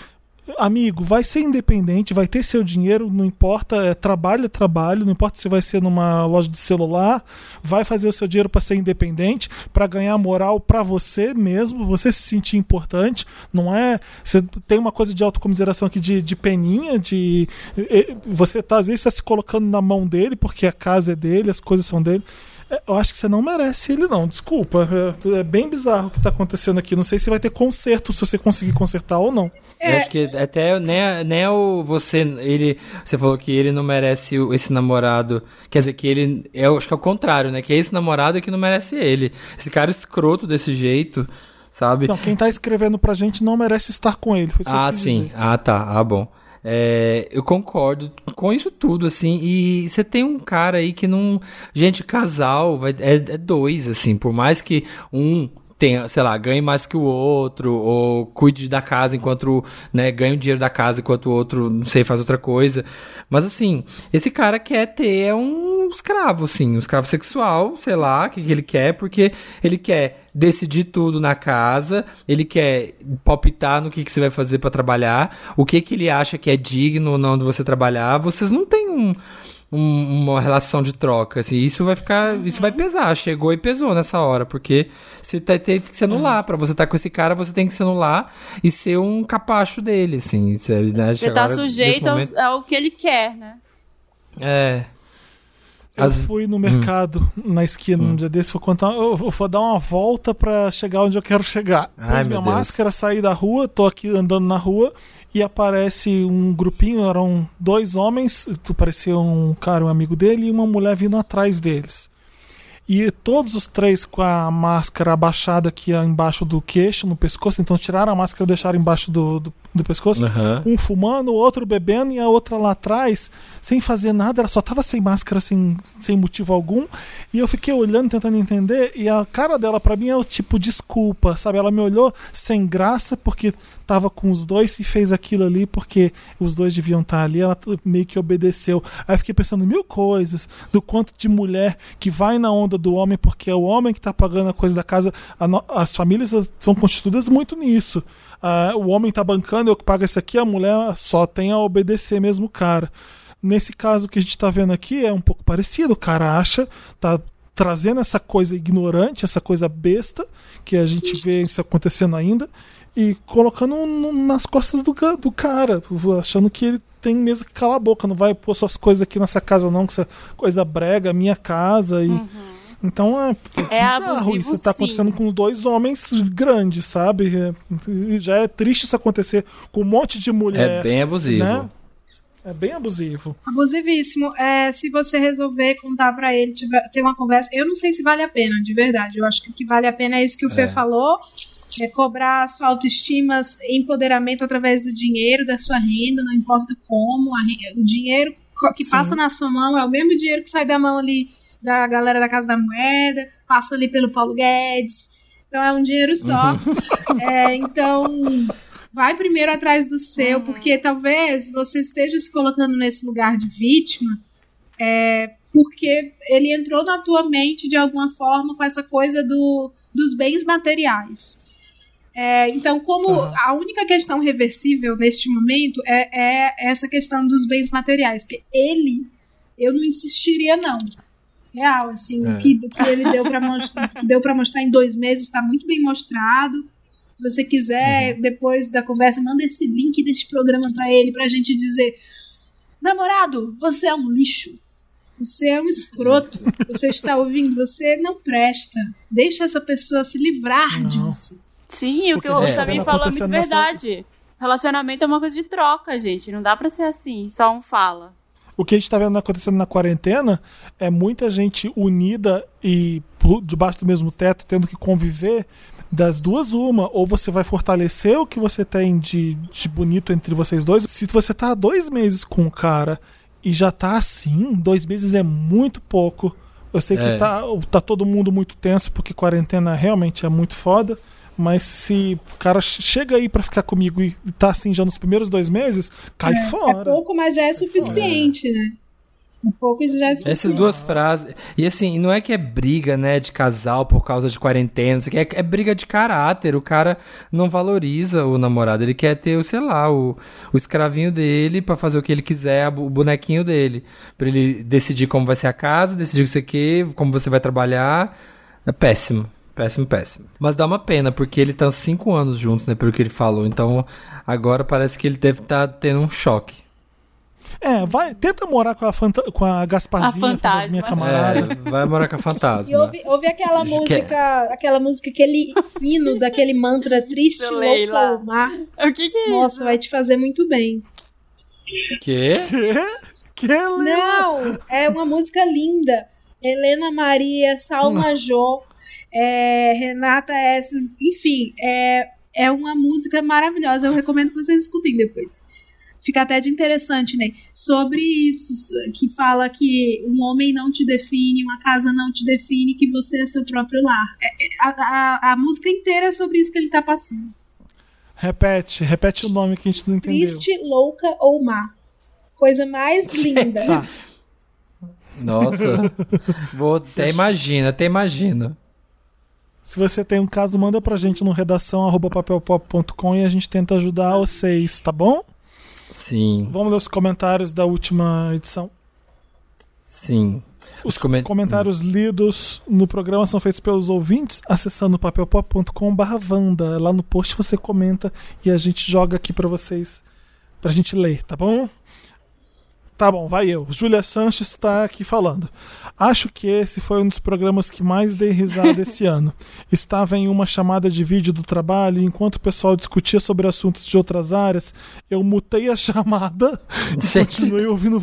[SPEAKER 1] Amigo, vai ser independente, vai ter seu dinheiro, não importa, é, trabalho é trabalho, não importa se vai ser numa loja de celular, vai fazer o seu dinheiro para ser independente, para ganhar moral para você mesmo, você se sentir importante, não é? Você tem uma coisa de autocomiseração aqui de, de peninha, de você tá às vezes tá se colocando na mão dele porque a casa é dele, as coisas são dele. É, Eu acho que você não merece ele, não. Desculpa. É, é bem bizarro o que tá acontecendo aqui. Não sei se vai ter conserto, se você conseguir consertar ou não.
[SPEAKER 2] Eu acho que até nem, nem o você ele você falou que ele não merece esse namorado, quer dizer que ele eu acho que é o contrário, né? Que é esse namorado que não merece ele. Esse cara escroto desse jeito, sabe?
[SPEAKER 1] Não, quem tá escrevendo pra gente não merece estar com ele.
[SPEAKER 2] Ah, sim.
[SPEAKER 1] dizer.
[SPEAKER 2] Ah, tá. Ah, bom. É, eu concordo com isso tudo, assim. E você tem um cara aí que não. Gente, casal vai, é, é dois, assim. Por mais que um tenha, sei lá, ganhe mais que o outro, ou cuide da casa enquanto, né, ganha o dinheiro da casa enquanto o outro, não sei, faz outra coisa. Mas assim, esse cara quer ter um escravo, assim, um escravo sexual, sei lá, o que, que ele quer, porque ele quer decidir tudo na casa, ele quer palpitar no que, que você vai fazer pra trabalhar, o que, que ele acha que é digno ou não de você trabalhar. Vocês não têm um, um- uma relação de troca, assim, isso vai ficar, isso vai pesar, chegou e pesou nessa hora, porque você tá- teve que se anular, pra você estar com esse cara, você tem que se anular e ser um capacho dele, assim, você, né,
[SPEAKER 3] Você tá
[SPEAKER 2] agora, nesse
[SPEAKER 3] sujeito ao,
[SPEAKER 2] momento-
[SPEAKER 3] ao que ele quer, né?
[SPEAKER 2] É,
[SPEAKER 1] Eu
[SPEAKER 2] As-
[SPEAKER 1] fui no mercado, na esquina, um dia desse, vou contar. Eu vou- dar uma volta pra chegar onde eu quero chegar.
[SPEAKER 2] Ai,
[SPEAKER 1] Pus minha
[SPEAKER 2] Deus.
[SPEAKER 1] máscara, saí da rua, tô aqui andando na rua e aparece um grupinho, eram dois homens, parecia um cara, um amigo dele, e uma mulher vindo atrás deles. E todos os três com a máscara abaixada aqui embaixo do queixo, no pescoço, então tiraram a máscara e deixaram embaixo do, do, do pescoço.
[SPEAKER 2] Aham.
[SPEAKER 1] Um fumando, o outro bebendo e a outra lá atrás, sem fazer nada, ela só tava sem máscara, sem, sem motivo algum. E eu fiquei olhando, tentando entender, e a cara dela pra mim é o tipo desculpa, sabe? Ela me olhou sem graça porque tava com os dois e fez aquilo ali porque os dois deviam estar ali, ela meio que obedeceu. Aí eu fiquei pensando mil coisas do quanto de mulher que vai na onda do homem porque é o homem que tá pagando a coisa da casa. A no- as famílias são constituídas muito nisso. Ah, o homem tá bancando, eu que pago isso aqui, a mulher só tem a obedecer mesmo o cara. Nesse caso que a gente tá vendo aqui é um pouco parecido. O cara acha, tá trazendo essa coisa ignorante, essa coisa besta, que a gente vê isso acontecendo ainda, e colocando nas costas do, do cara, achando que ele tem mesmo que calar a boca, não vai pôr suas coisas aqui nessa casa não, que é coisa brega, minha casa e então é,
[SPEAKER 3] É
[SPEAKER 1] bizarro
[SPEAKER 3] abusivo,
[SPEAKER 1] isso tá
[SPEAKER 3] sim.
[SPEAKER 1] acontecendo com dois homens grandes, sabe? É, e já é triste isso acontecer com um monte de mulher.
[SPEAKER 2] É bem abusivo.
[SPEAKER 1] né? É bem abusivo.
[SPEAKER 4] Abusivíssimo. É, se você resolver contar pra ele, tiver, ter uma conversa, eu não sei se vale a pena, de verdade. Eu acho que o que vale a pena é isso que o Fê
[SPEAKER 2] É.
[SPEAKER 4] falou. É cobrar sua autoestima, empoderamento através do dinheiro, da sua renda, não importa como. a re- o dinheiro que
[SPEAKER 1] Sim.
[SPEAKER 4] passa na sua mão é o mesmo dinheiro que sai da mão ali da galera da Casa da Moeda, passa ali pelo Paulo Guedes. Então é um dinheiro só. É, então, vai primeiro atrás do seu, porque talvez você esteja se colocando nesse lugar de vítima, é, porque ele entrou na tua mente de alguma forma com essa coisa do, dos bens materiais. É, então, como a única questão reversível neste momento é, é essa questão dos bens materiais, porque ele, eu não insistiria não. Real, assim,
[SPEAKER 2] É.
[SPEAKER 4] o que, o que ele deu para mostrar, que deu para mostrar em dois meses está muito bem mostrado. Se você quiser, depois da conversa, manda esse link desse programa pra ele, pra gente dizer: namorado, você é um lixo. Você é um escroto. Você está ouvindo? Você não presta. Deixa essa pessoa se livrar de você.
[SPEAKER 3] Sim, o que
[SPEAKER 1] Porque
[SPEAKER 3] o
[SPEAKER 1] já
[SPEAKER 3] Samir
[SPEAKER 1] tá
[SPEAKER 3] falou é muito
[SPEAKER 1] acontecendo nessa-
[SPEAKER 3] verdade. Relacionamento é uma coisa de troca, gente. Não dá pra ser assim, só um fala.
[SPEAKER 1] O que a gente tá vendo acontecendo na quarentena é muita gente unida e debaixo do mesmo teto, tendo que conviver das duas uma. Ou você vai fortalecer o que você tem de, de bonito entre vocês dois. Se você tá há dois meses com o cara e já tá assim, dois meses é muito pouco. Eu sei que
[SPEAKER 2] É.
[SPEAKER 1] tá, tá todo mundo muito tenso, porque quarentena realmente é muito foda. Mas se o cara che- chega aí pra ficar comigo e tá assim já nos primeiros dois meses, cai
[SPEAKER 4] É
[SPEAKER 1] fora.
[SPEAKER 4] pouco, mas já é suficiente, né? Um pouco já é suficiente.
[SPEAKER 2] Essas duas frases. E assim, não é que é briga, né, de casal por causa de quarentena, isso aqui é, é briga de caráter. O cara não valoriza o namorado, ele quer ter, o, sei lá, o, o escravinho dele pra fazer o que ele quiser, o bonequinho dele. Pra ele decidir como vai ser a casa, decidir o que você quer, como você vai trabalhar. É péssimo. Péssimo, péssimo. Mas dá uma pena, porque ele tá há cinco anos juntos, né, pelo que ele falou. Então, agora parece que ele deve estar tendo um choque.
[SPEAKER 1] É, vai, tenta morar com a, fanta com a Gasparzinha,
[SPEAKER 3] A fantasma.
[SPEAKER 1] minha camarada.
[SPEAKER 2] É, vai morar com a fantasma.
[SPEAKER 4] E ouve, ouve aquela
[SPEAKER 2] Acho que é-
[SPEAKER 4] música, aquela música, aquele hino daquele mantra triste,
[SPEAKER 3] Isso,
[SPEAKER 4] louco
[SPEAKER 3] Leila.
[SPEAKER 4] ao mar.
[SPEAKER 3] O que que é
[SPEAKER 4] Nossa, vai te fazer muito bem.
[SPEAKER 2] Que?
[SPEAKER 1] Que ela
[SPEAKER 4] Não, é uma música linda. Helena Maria, Salma Jô, é, Renata Esses, enfim, é, é uma música maravilhosa. Eu recomendo que vocês escutem depois. Fica até de interessante, né? Sobre isso, que fala que um homem não te define, uma casa não te define, que você é seu próprio lar. É- é- a, a, a música inteira é sobre isso que ele tá passando.
[SPEAKER 1] Repete, repete o nome que a gente não entendeu.
[SPEAKER 4] Triste, louca ou má. Coisa mais linda.
[SPEAKER 1] Tá.
[SPEAKER 2] Nossa. Vou, até imagina, até imagina.
[SPEAKER 1] Se você tem um caso, manda pra gente no redação papelpop.com e a gente tenta ajudar vocês, tá bom?
[SPEAKER 2] Sim,
[SPEAKER 1] Vamos ler os comentários da última edição.
[SPEAKER 2] sim.
[SPEAKER 1] Os
[SPEAKER 2] comen-
[SPEAKER 1] comentários lidos no programa são feitos pelos ouvintes acessando papelpop.com/vanda. Lá no post você comenta e a gente joga aqui pra vocês, pra gente ler, tá bom? Tá bom, vai eu. Júlia Sanches está aqui falando. Acho que esse foi um dos programas que mais dei risada esse ano. Estava em uma chamada de vídeo do trabalho e enquanto o pessoal discutia sobre assuntos de outras áreas, eu mutei a chamada e continuei ouvindo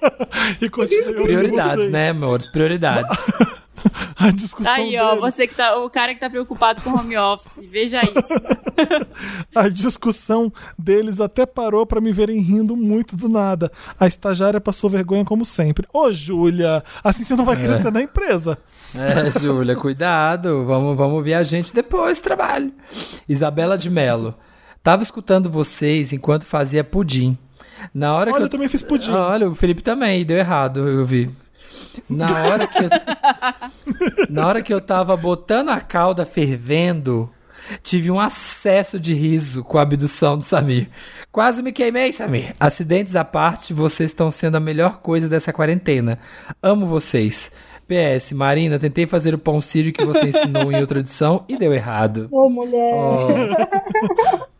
[SPEAKER 1] e continuei ouvindo
[SPEAKER 2] Prioridades,
[SPEAKER 1] vocês.
[SPEAKER 2] né, amor? Prioridades.
[SPEAKER 1] A discussão
[SPEAKER 3] Aí, ó,
[SPEAKER 1] deles,
[SPEAKER 3] você que tá. O cara que tá preocupado com home office. Veja isso.
[SPEAKER 1] a discussão deles até parou pra me verem rindo muito do nada. A estagiária passou vergonha como sempre. Ô, Júlia, assim você não vai crescer na empresa.
[SPEAKER 2] É, Júlia, cuidado. Vamos, vamos ver a gente depois, trabalho. Isabela de Melo. Tava escutando vocês enquanto fazia pudim. Na hora
[SPEAKER 1] Olha,
[SPEAKER 2] que
[SPEAKER 1] eu também fiz pudim.
[SPEAKER 2] Olha, o Felipe também, deu errado, eu vi. Na hora que eu, na hora que eu tava botando a calda fervendo, tive um acesso de riso com a abdução do Samir. Quase me queimei, Samir. Acidentes à parte, vocês estão sendo a melhor coisa dessa quarentena. Amo vocês. PS, Marina, tentei fazer o pão sírio que você ensinou em outra edição e deu errado.
[SPEAKER 4] Ô, mulher.
[SPEAKER 2] Oh,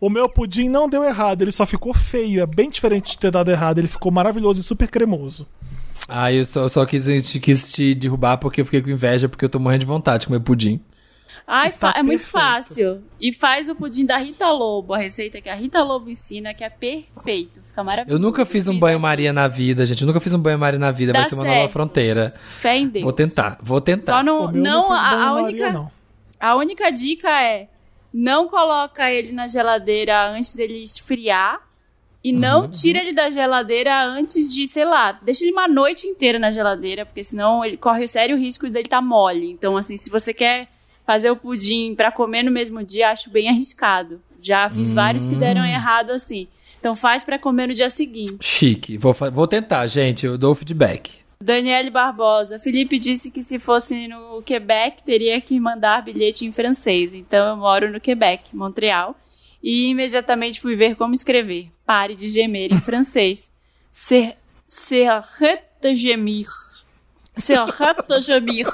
[SPEAKER 1] O meu pudim não deu errado, ele só ficou feio. É bem diferente de ter dado errado. Ele ficou maravilhoso e super cremoso.
[SPEAKER 2] Ah, eu só, eu só quis, te, quis te derrubar porque eu fiquei com inveja, porque eu tô morrendo de vontade de comer pudim.
[SPEAKER 3] Ai,
[SPEAKER 1] Está
[SPEAKER 3] é muito
[SPEAKER 1] perfeito.
[SPEAKER 3] fácil. E faz o pudim da Rita Lobo, a receita que a Rita Lobo ensina, que é perfeito. Fica maravilhoso.
[SPEAKER 2] Eu nunca fiz um
[SPEAKER 3] Fiz
[SPEAKER 2] banho-maria na vida, gente. Eu nunca fiz um banho-maria na vida.
[SPEAKER 3] Dá
[SPEAKER 2] Vai ser uma
[SPEAKER 3] certo.
[SPEAKER 2] nova fronteira.
[SPEAKER 3] Fé em Deus.
[SPEAKER 2] Vou tentar, vou tentar.
[SPEAKER 3] Só não,
[SPEAKER 1] O meu
[SPEAKER 3] não,
[SPEAKER 1] fiz
[SPEAKER 3] a, a única,
[SPEAKER 1] não.
[SPEAKER 3] a única dica é não coloca ele na geladeira antes dele esfriar e não
[SPEAKER 1] Uhum.
[SPEAKER 3] tira ele da geladeira antes de, sei lá, deixa ele uma noite inteira na geladeira, porque senão ele corre o sério risco dele estar mole. Então, assim, se você quer fazer o pudim pra comer no mesmo dia, acho bem arriscado. Já fiz vários que deram errado assim. Então faz pra comer no dia seguinte.
[SPEAKER 2] Chique. Vou, vou tentar, gente. Eu dou o feedback.
[SPEAKER 3] Daniele Barbosa. Felipe disse que se fosse no Quebec, teria que mandar bilhete em francês. Então eu moro no Quebec, Montreal. E imediatamente fui ver como escrever. Pare de gemer em francês. Se- Serrette de gemir. Serrette de gemir.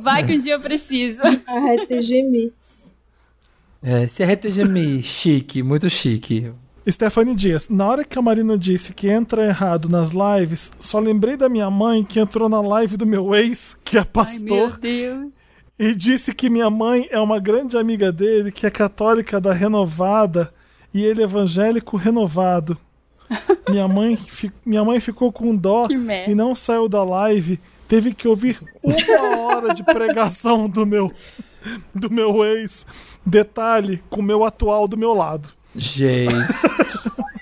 [SPEAKER 3] Vai que um dia eu preciso.
[SPEAKER 4] Ai, TGM.
[SPEAKER 2] É, se arretegeme, chique, muito chique.
[SPEAKER 1] Stephanie Dias, na hora que a Marina disse que entra errado nas lives, só lembrei da minha mãe que entrou na live do meu ex, que é
[SPEAKER 3] Ai, meu
[SPEAKER 1] pastor,
[SPEAKER 3] Deus.
[SPEAKER 1] E disse que minha mãe é uma grande amiga dele, que é católica da renovada e ele evangélico renovado. Minha mãe, fi- minha mãe ficou com dó e não saiu da live. Teve que ouvir uma hora de pregação do meu do meu ex. Detalhe, com o meu atual do meu lado.
[SPEAKER 2] Gente.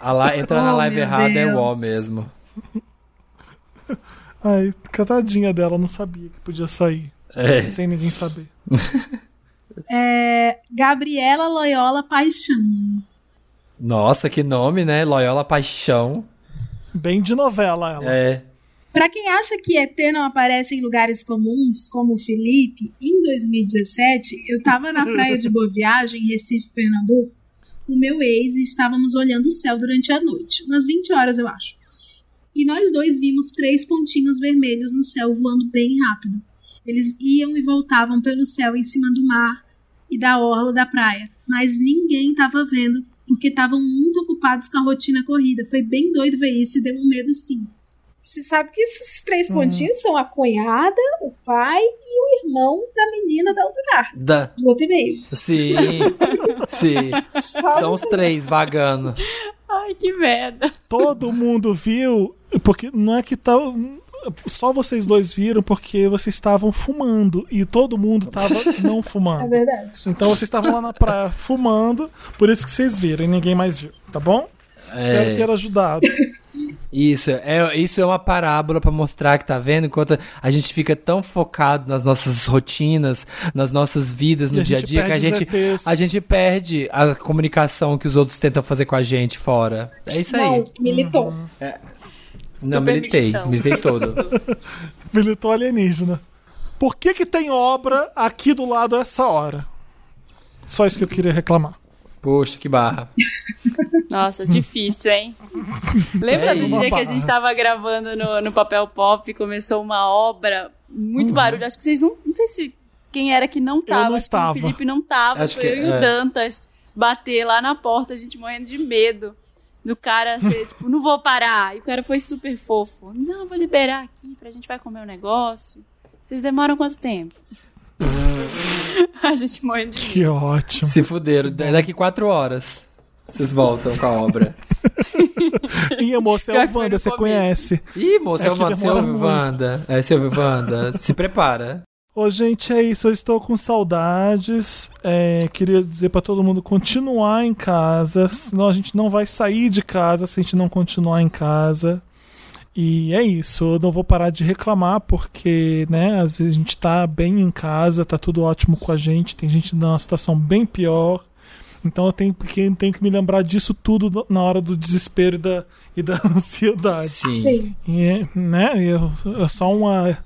[SPEAKER 2] A la- entrar na
[SPEAKER 4] Oh,
[SPEAKER 2] live
[SPEAKER 4] meu
[SPEAKER 2] errada é
[SPEAKER 4] Deus.
[SPEAKER 2] o mesmo.
[SPEAKER 1] Ai, catadinha dela, não sabia que podia sair.
[SPEAKER 2] É.
[SPEAKER 1] Sem ninguém saber.
[SPEAKER 4] É, Gabriela Loyola Paixão.
[SPEAKER 2] Nossa, que nome, né? Loyola Paixão.
[SPEAKER 1] Bem de novela ela.
[SPEAKER 2] É.
[SPEAKER 4] Pra quem acha que ET não aparece em lugares comuns, como o Felipe, em 2017, eu tava na praia de Boa Viagem, em Recife, Pernambuco, o meu ex e estávamos olhando o céu durante a noite, umas 20 horas, eu acho. E nós dois vimos três pontinhos vermelhos no céu voando bem rápido. Eles iam e voltavam pelo céu em cima do mar e da orla da praia, mas ninguém estava vendo porque estavam muito ocupados com a rotina corrida. Foi bem doido ver isso e deu um medo sim. Você sabe que esses três pontinhos são a cunhada, o pai e o irmão da menina da outra carta,
[SPEAKER 2] Da...
[SPEAKER 4] do outro e-mail.
[SPEAKER 2] Sim. Sim.
[SPEAKER 4] Só
[SPEAKER 2] São os três vagando.
[SPEAKER 3] Ai, que merda.
[SPEAKER 1] Todo mundo viu, porque não é que tá. Só vocês dois viram porque vocês estavam fumando e todo mundo tava não
[SPEAKER 4] É
[SPEAKER 1] fumando.
[SPEAKER 4] verdade.
[SPEAKER 1] Então vocês estavam lá na praia fumando, por isso que vocês viram e ninguém mais viu, tá bom? Espero
[SPEAKER 2] É.
[SPEAKER 1] ter ajudado.
[SPEAKER 2] Isso é, isso é uma parábola pra mostrar que tá vendo enquanto a gente fica tão focado nas nossas rotinas, nas nossas vidas no dia a dia que a gente a gente perde a comunicação que os outros tentam fazer com a gente fora. É isso aí.
[SPEAKER 4] Não, militou.
[SPEAKER 2] Não, militei,
[SPEAKER 3] militão.
[SPEAKER 2] militei todo.
[SPEAKER 1] Militou alienígena. Por que que tem obra aqui do lado a essa hora? Só isso que eu queria reclamar.
[SPEAKER 2] Poxa, que barra.
[SPEAKER 3] Nossa, difícil, hein? Lembra
[SPEAKER 2] É
[SPEAKER 3] do dia que a gente tava gravando no, no Papel Pop e começou uma obra, muito barulho. Acho que vocês não. Não sei se quem era que não tava.
[SPEAKER 1] não
[SPEAKER 3] acho que
[SPEAKER 1] estava.
[SPEAKER 3] o Felipe não tava.
[SPEAKER 2] Acho
[SPEAKER 3] foi
[SPEAKER 2] que-
[SPEAKER 3] eu e
[SPEAKER 2] é.
[SPEAKER 3] o Dantas bater lá na porta, a gente morrendo de medo. Do cara ser, tipo, não vou parar. E o cara foi super fofo. Não, vou liberar aqui pra gente vai comer o negócio. Vocês demoram quanto tempo? a gente morrendo de medo.
[SPEAKER 1] Que ótimo.
[SPEAKER 2] Se fuderam. Da- Daqui quatro horas. Vocês voltam com a obra.
[SPEAKER 1] E amor, você é
[SPEAKER 3] Pior
[SPEAKER 1] o
[SPEAKER 3] que foi
[SPEAKER 1] Wanda, você conhece.
[SPEAKER 2] Ih, moça,
[SPEAKER 1] É
[SPEAKER 2] é
[SPEAKER 1] que
[SPEAKER 2] Wanda, você ouve
[SPEAKER 1] muito.
[SPEAKER 2] Wanda. É, você ouve Wanda. Se prepara.
[SPEAKER 1] Ô, gente, é isso. Eu estou com saudades. É, queria dizer pra todo mundo continuar em casa. Senão a gente não vai sair de casa se a gente não continuar em casa. E é isso. Eu não vou parar de reclamar porque, né, às vezes a gente tá bem em casa, tá tudo ótimo com a gente. Tem gente numa situação bem pior. Então eu tenho que, tenho que me lembrar disso tudo na hora do desespero e da, e da ansiedade.
[SPEAKER 2] Sim.
[SPEAKER 4] Sim.
[SPEAKER 1] E, né, eu, é só uma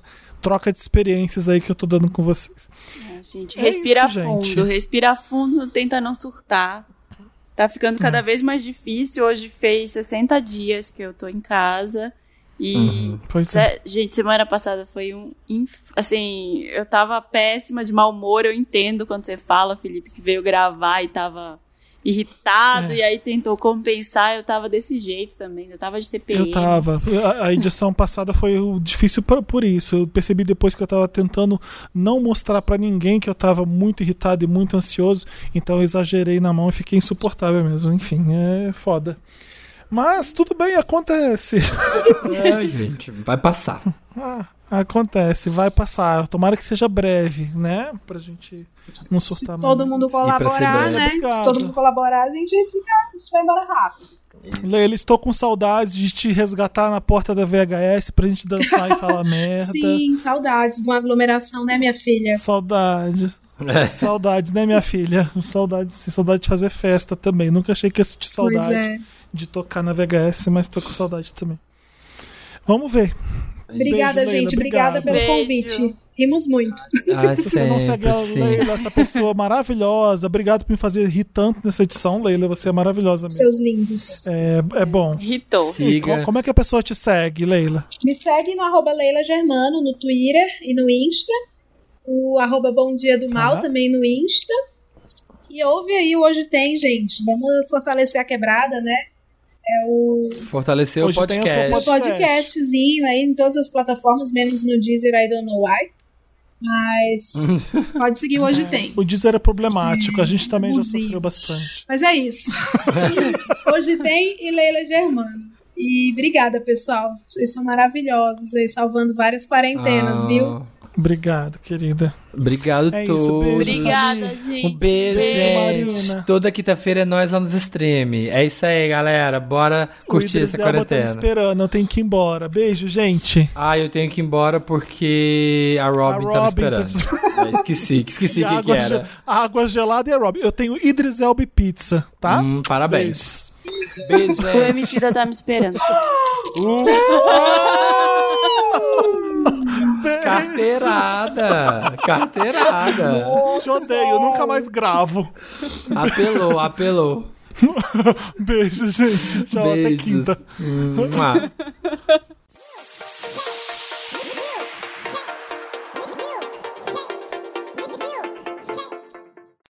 [SPEAKER 1] troca de experiências aí que eu tô dando com vocês.
[SPEAKER 3] É, gente,
[SPEAKER 1] É
[SPEAKER 3] respira
[SPEAKER 1] isso,
[SPEAKER 3] fundo,
[SPEAKER 1] gente.
[SPEAKER 3] respira fundo, tenta não surtar. Tá ficando cada vez mais difícil. Hoje fez 60 dias que eu tô em casa E,
[SPEAKER 1] Pois é.
[SPEAKER 3] Gente, semana passada foi um. Assim, eu tava péssima de mau humor. Eu entendo quando você fala, Felipe, que veio gravar e tava irritado
[SPEAKER 1] É.
[SPEAKER 3] e aí tentou compensar. Eu tava desse jeito também. Eu tava de TPM.
[SPEAKER 1] Eu tava. A, edição passada foi o difícil por, isso. Eu percebi depois que eu tava tentando não mostrar pra ninguém que eu tava muito irritado e muito ansioso. Então eu exagerei na mão e fiquei insuportável mesmo. Enfim, é foda. Mas tudo bem, acontece.
[SPEAKER 2] Ai, gente, vai passar.
[SPEAKER 1] Ah, acontece, vai passar. Tomara que seja breve, né? Pra gente não
[SPEAKER 4] Se
[SPEAKER 1] surtar mais.
[SPEAKER 4] todo mundo colaborar, né?
[SPEAKER 1] Obrigado.
[SPEAKER 4] Se todo mundo colaborar, a gente fica. Isso vai embora rápido.
[SPEAKER 1] Leila, estou com saudades de te resgatar na porta da VHS pra gente dançar e falar merda.
[SPEAKER 4] Sim, saudades de uma aglomeração, né, minha filha?
[SPEAKER 1] Saudades.
[SPEAKER 2] É.
[SPEAKER 1] Saudades, né, minha filha? Saudades, sim, saudade de fazer festa também. Nunca achei que ia sentir saudade
[SPEAKER 4] é.
[SPEAKER 1] de tocar na VHS, mas tô com saudade também. Vamos ver.
[SPEAKER 4] Obrigada,
[SPEAKER 1] Beijo,
[SPEAKER 4] gente. Obrigada pelo
[SPEAKER 3] Beijo.
[SPEAKER 4] convite. Rimos muito.
[SPEAKER 2] Ah,
[SPEAKER 1] Se você não segue a. Leila, essa pessoa maravilhosa, obrigado por me fazer rir tanto nessa edição, Leila. Você é maravilhosa mesmo.
[SPEAKER 4] Seus lindos.
[SPEAKER 1] É, é bom.
[SPEAKER 3] Irritou.
[SPEAKER 1] E
[SPEAKER 2] Siga.
[SPEAKER 1] co- como é que a pessoa te segue, Leila?
[SPEAKER 4] Me segue no arroba Leila Germano no Twitter e no Insta. O arroba Bom Dia do Mal
[SPEAKER 1] Tá.
[SPEAKER 4] também no Insta. E ouve aí o Hoje Tem, gente. Vamos fortalecer a quebrada, né? É o
[SPEAKER 2] Fortalecer
[SPEAKER 1] Hoje
[SPEAKER 2] o
[SPEAKER 1] o
[SPEAKER 2] podcast.
[SPEAKER 1] podcast.
[SPEAKER 4] podcastzinho aí em todas as plataformas, menos no Deezer, I don't know why. Mas pode seguir o Hoje Tem.
[SPEAKER 1] O Deezer é problemático, a gente também já sofreu bastante.
[SPEAKER 4] Mas é isso. Hoje tem e Leila Germano. E obrigada, pessoal. Vocês são maravilhosos aí, salvando várias quarentenas,
[SPEAKER 2] Ah,
[SPEAKER 4] viu?
[SPEAKER 1] Obrigado, querida.
[SPEAKER 2] Obrigado
[SPEAKER 1] É
[SPEAKER 2] a
[SPEAKER 1] isso,
[SPEAKER 2] todos.
[SPEAKER 1] beijo.
[SPEAKER 3] Obrigada, gente.
[SPEAKER 2] Um beijo,
[SPEAKER 3] Beijo.
[SPEAKER 2] gente.
[SPEAKER 1] Marina.
[SPEAKER 2] Toda quinta-feira é nós lá nos stream. É isso aí, galera. Bora curtir
[SPEAKER 1] o
[SPEAKER 2] essa
[SPEAKER 1] tá me
[SPEAKER 2] quarentena.
[SPEAKER 1] esperando, eu tenho que ir embora. Beijo, gente.
[SPEAKER 2] Ah, eu tenho que ir embora porque a Robin, tá me
[SPEAKER 1] Robin tá
[SPEAKER 2] esperando. É, esqueci, esqueci quem que
[SPEAKER 1] água,
[SPEAKER 2] era.
[SPEAKER 1] ge- água gelada e a Rob. Eu tenho Idris Elba e pizza, tá?
[SPEAKER 2] Hum, parabéns. Beijo,
[SPEAKER 3] O
[SPEAKER 2] gente.
[SPEAKER 3] MC da tá me esperando.
[SPEAKER 2] Carteirada. Carteirada.
[SPEAKER 1] Te odeio, nunca mais gravo.
[SPEAKER 2] Apelou, apelou.
[SPEAKER 1] Beijo, gente. Tchau, até
[SPEAKER 2] Beijos.
[SPEAKER 1] quinta.
[SPEAKER 2] Hum, mua.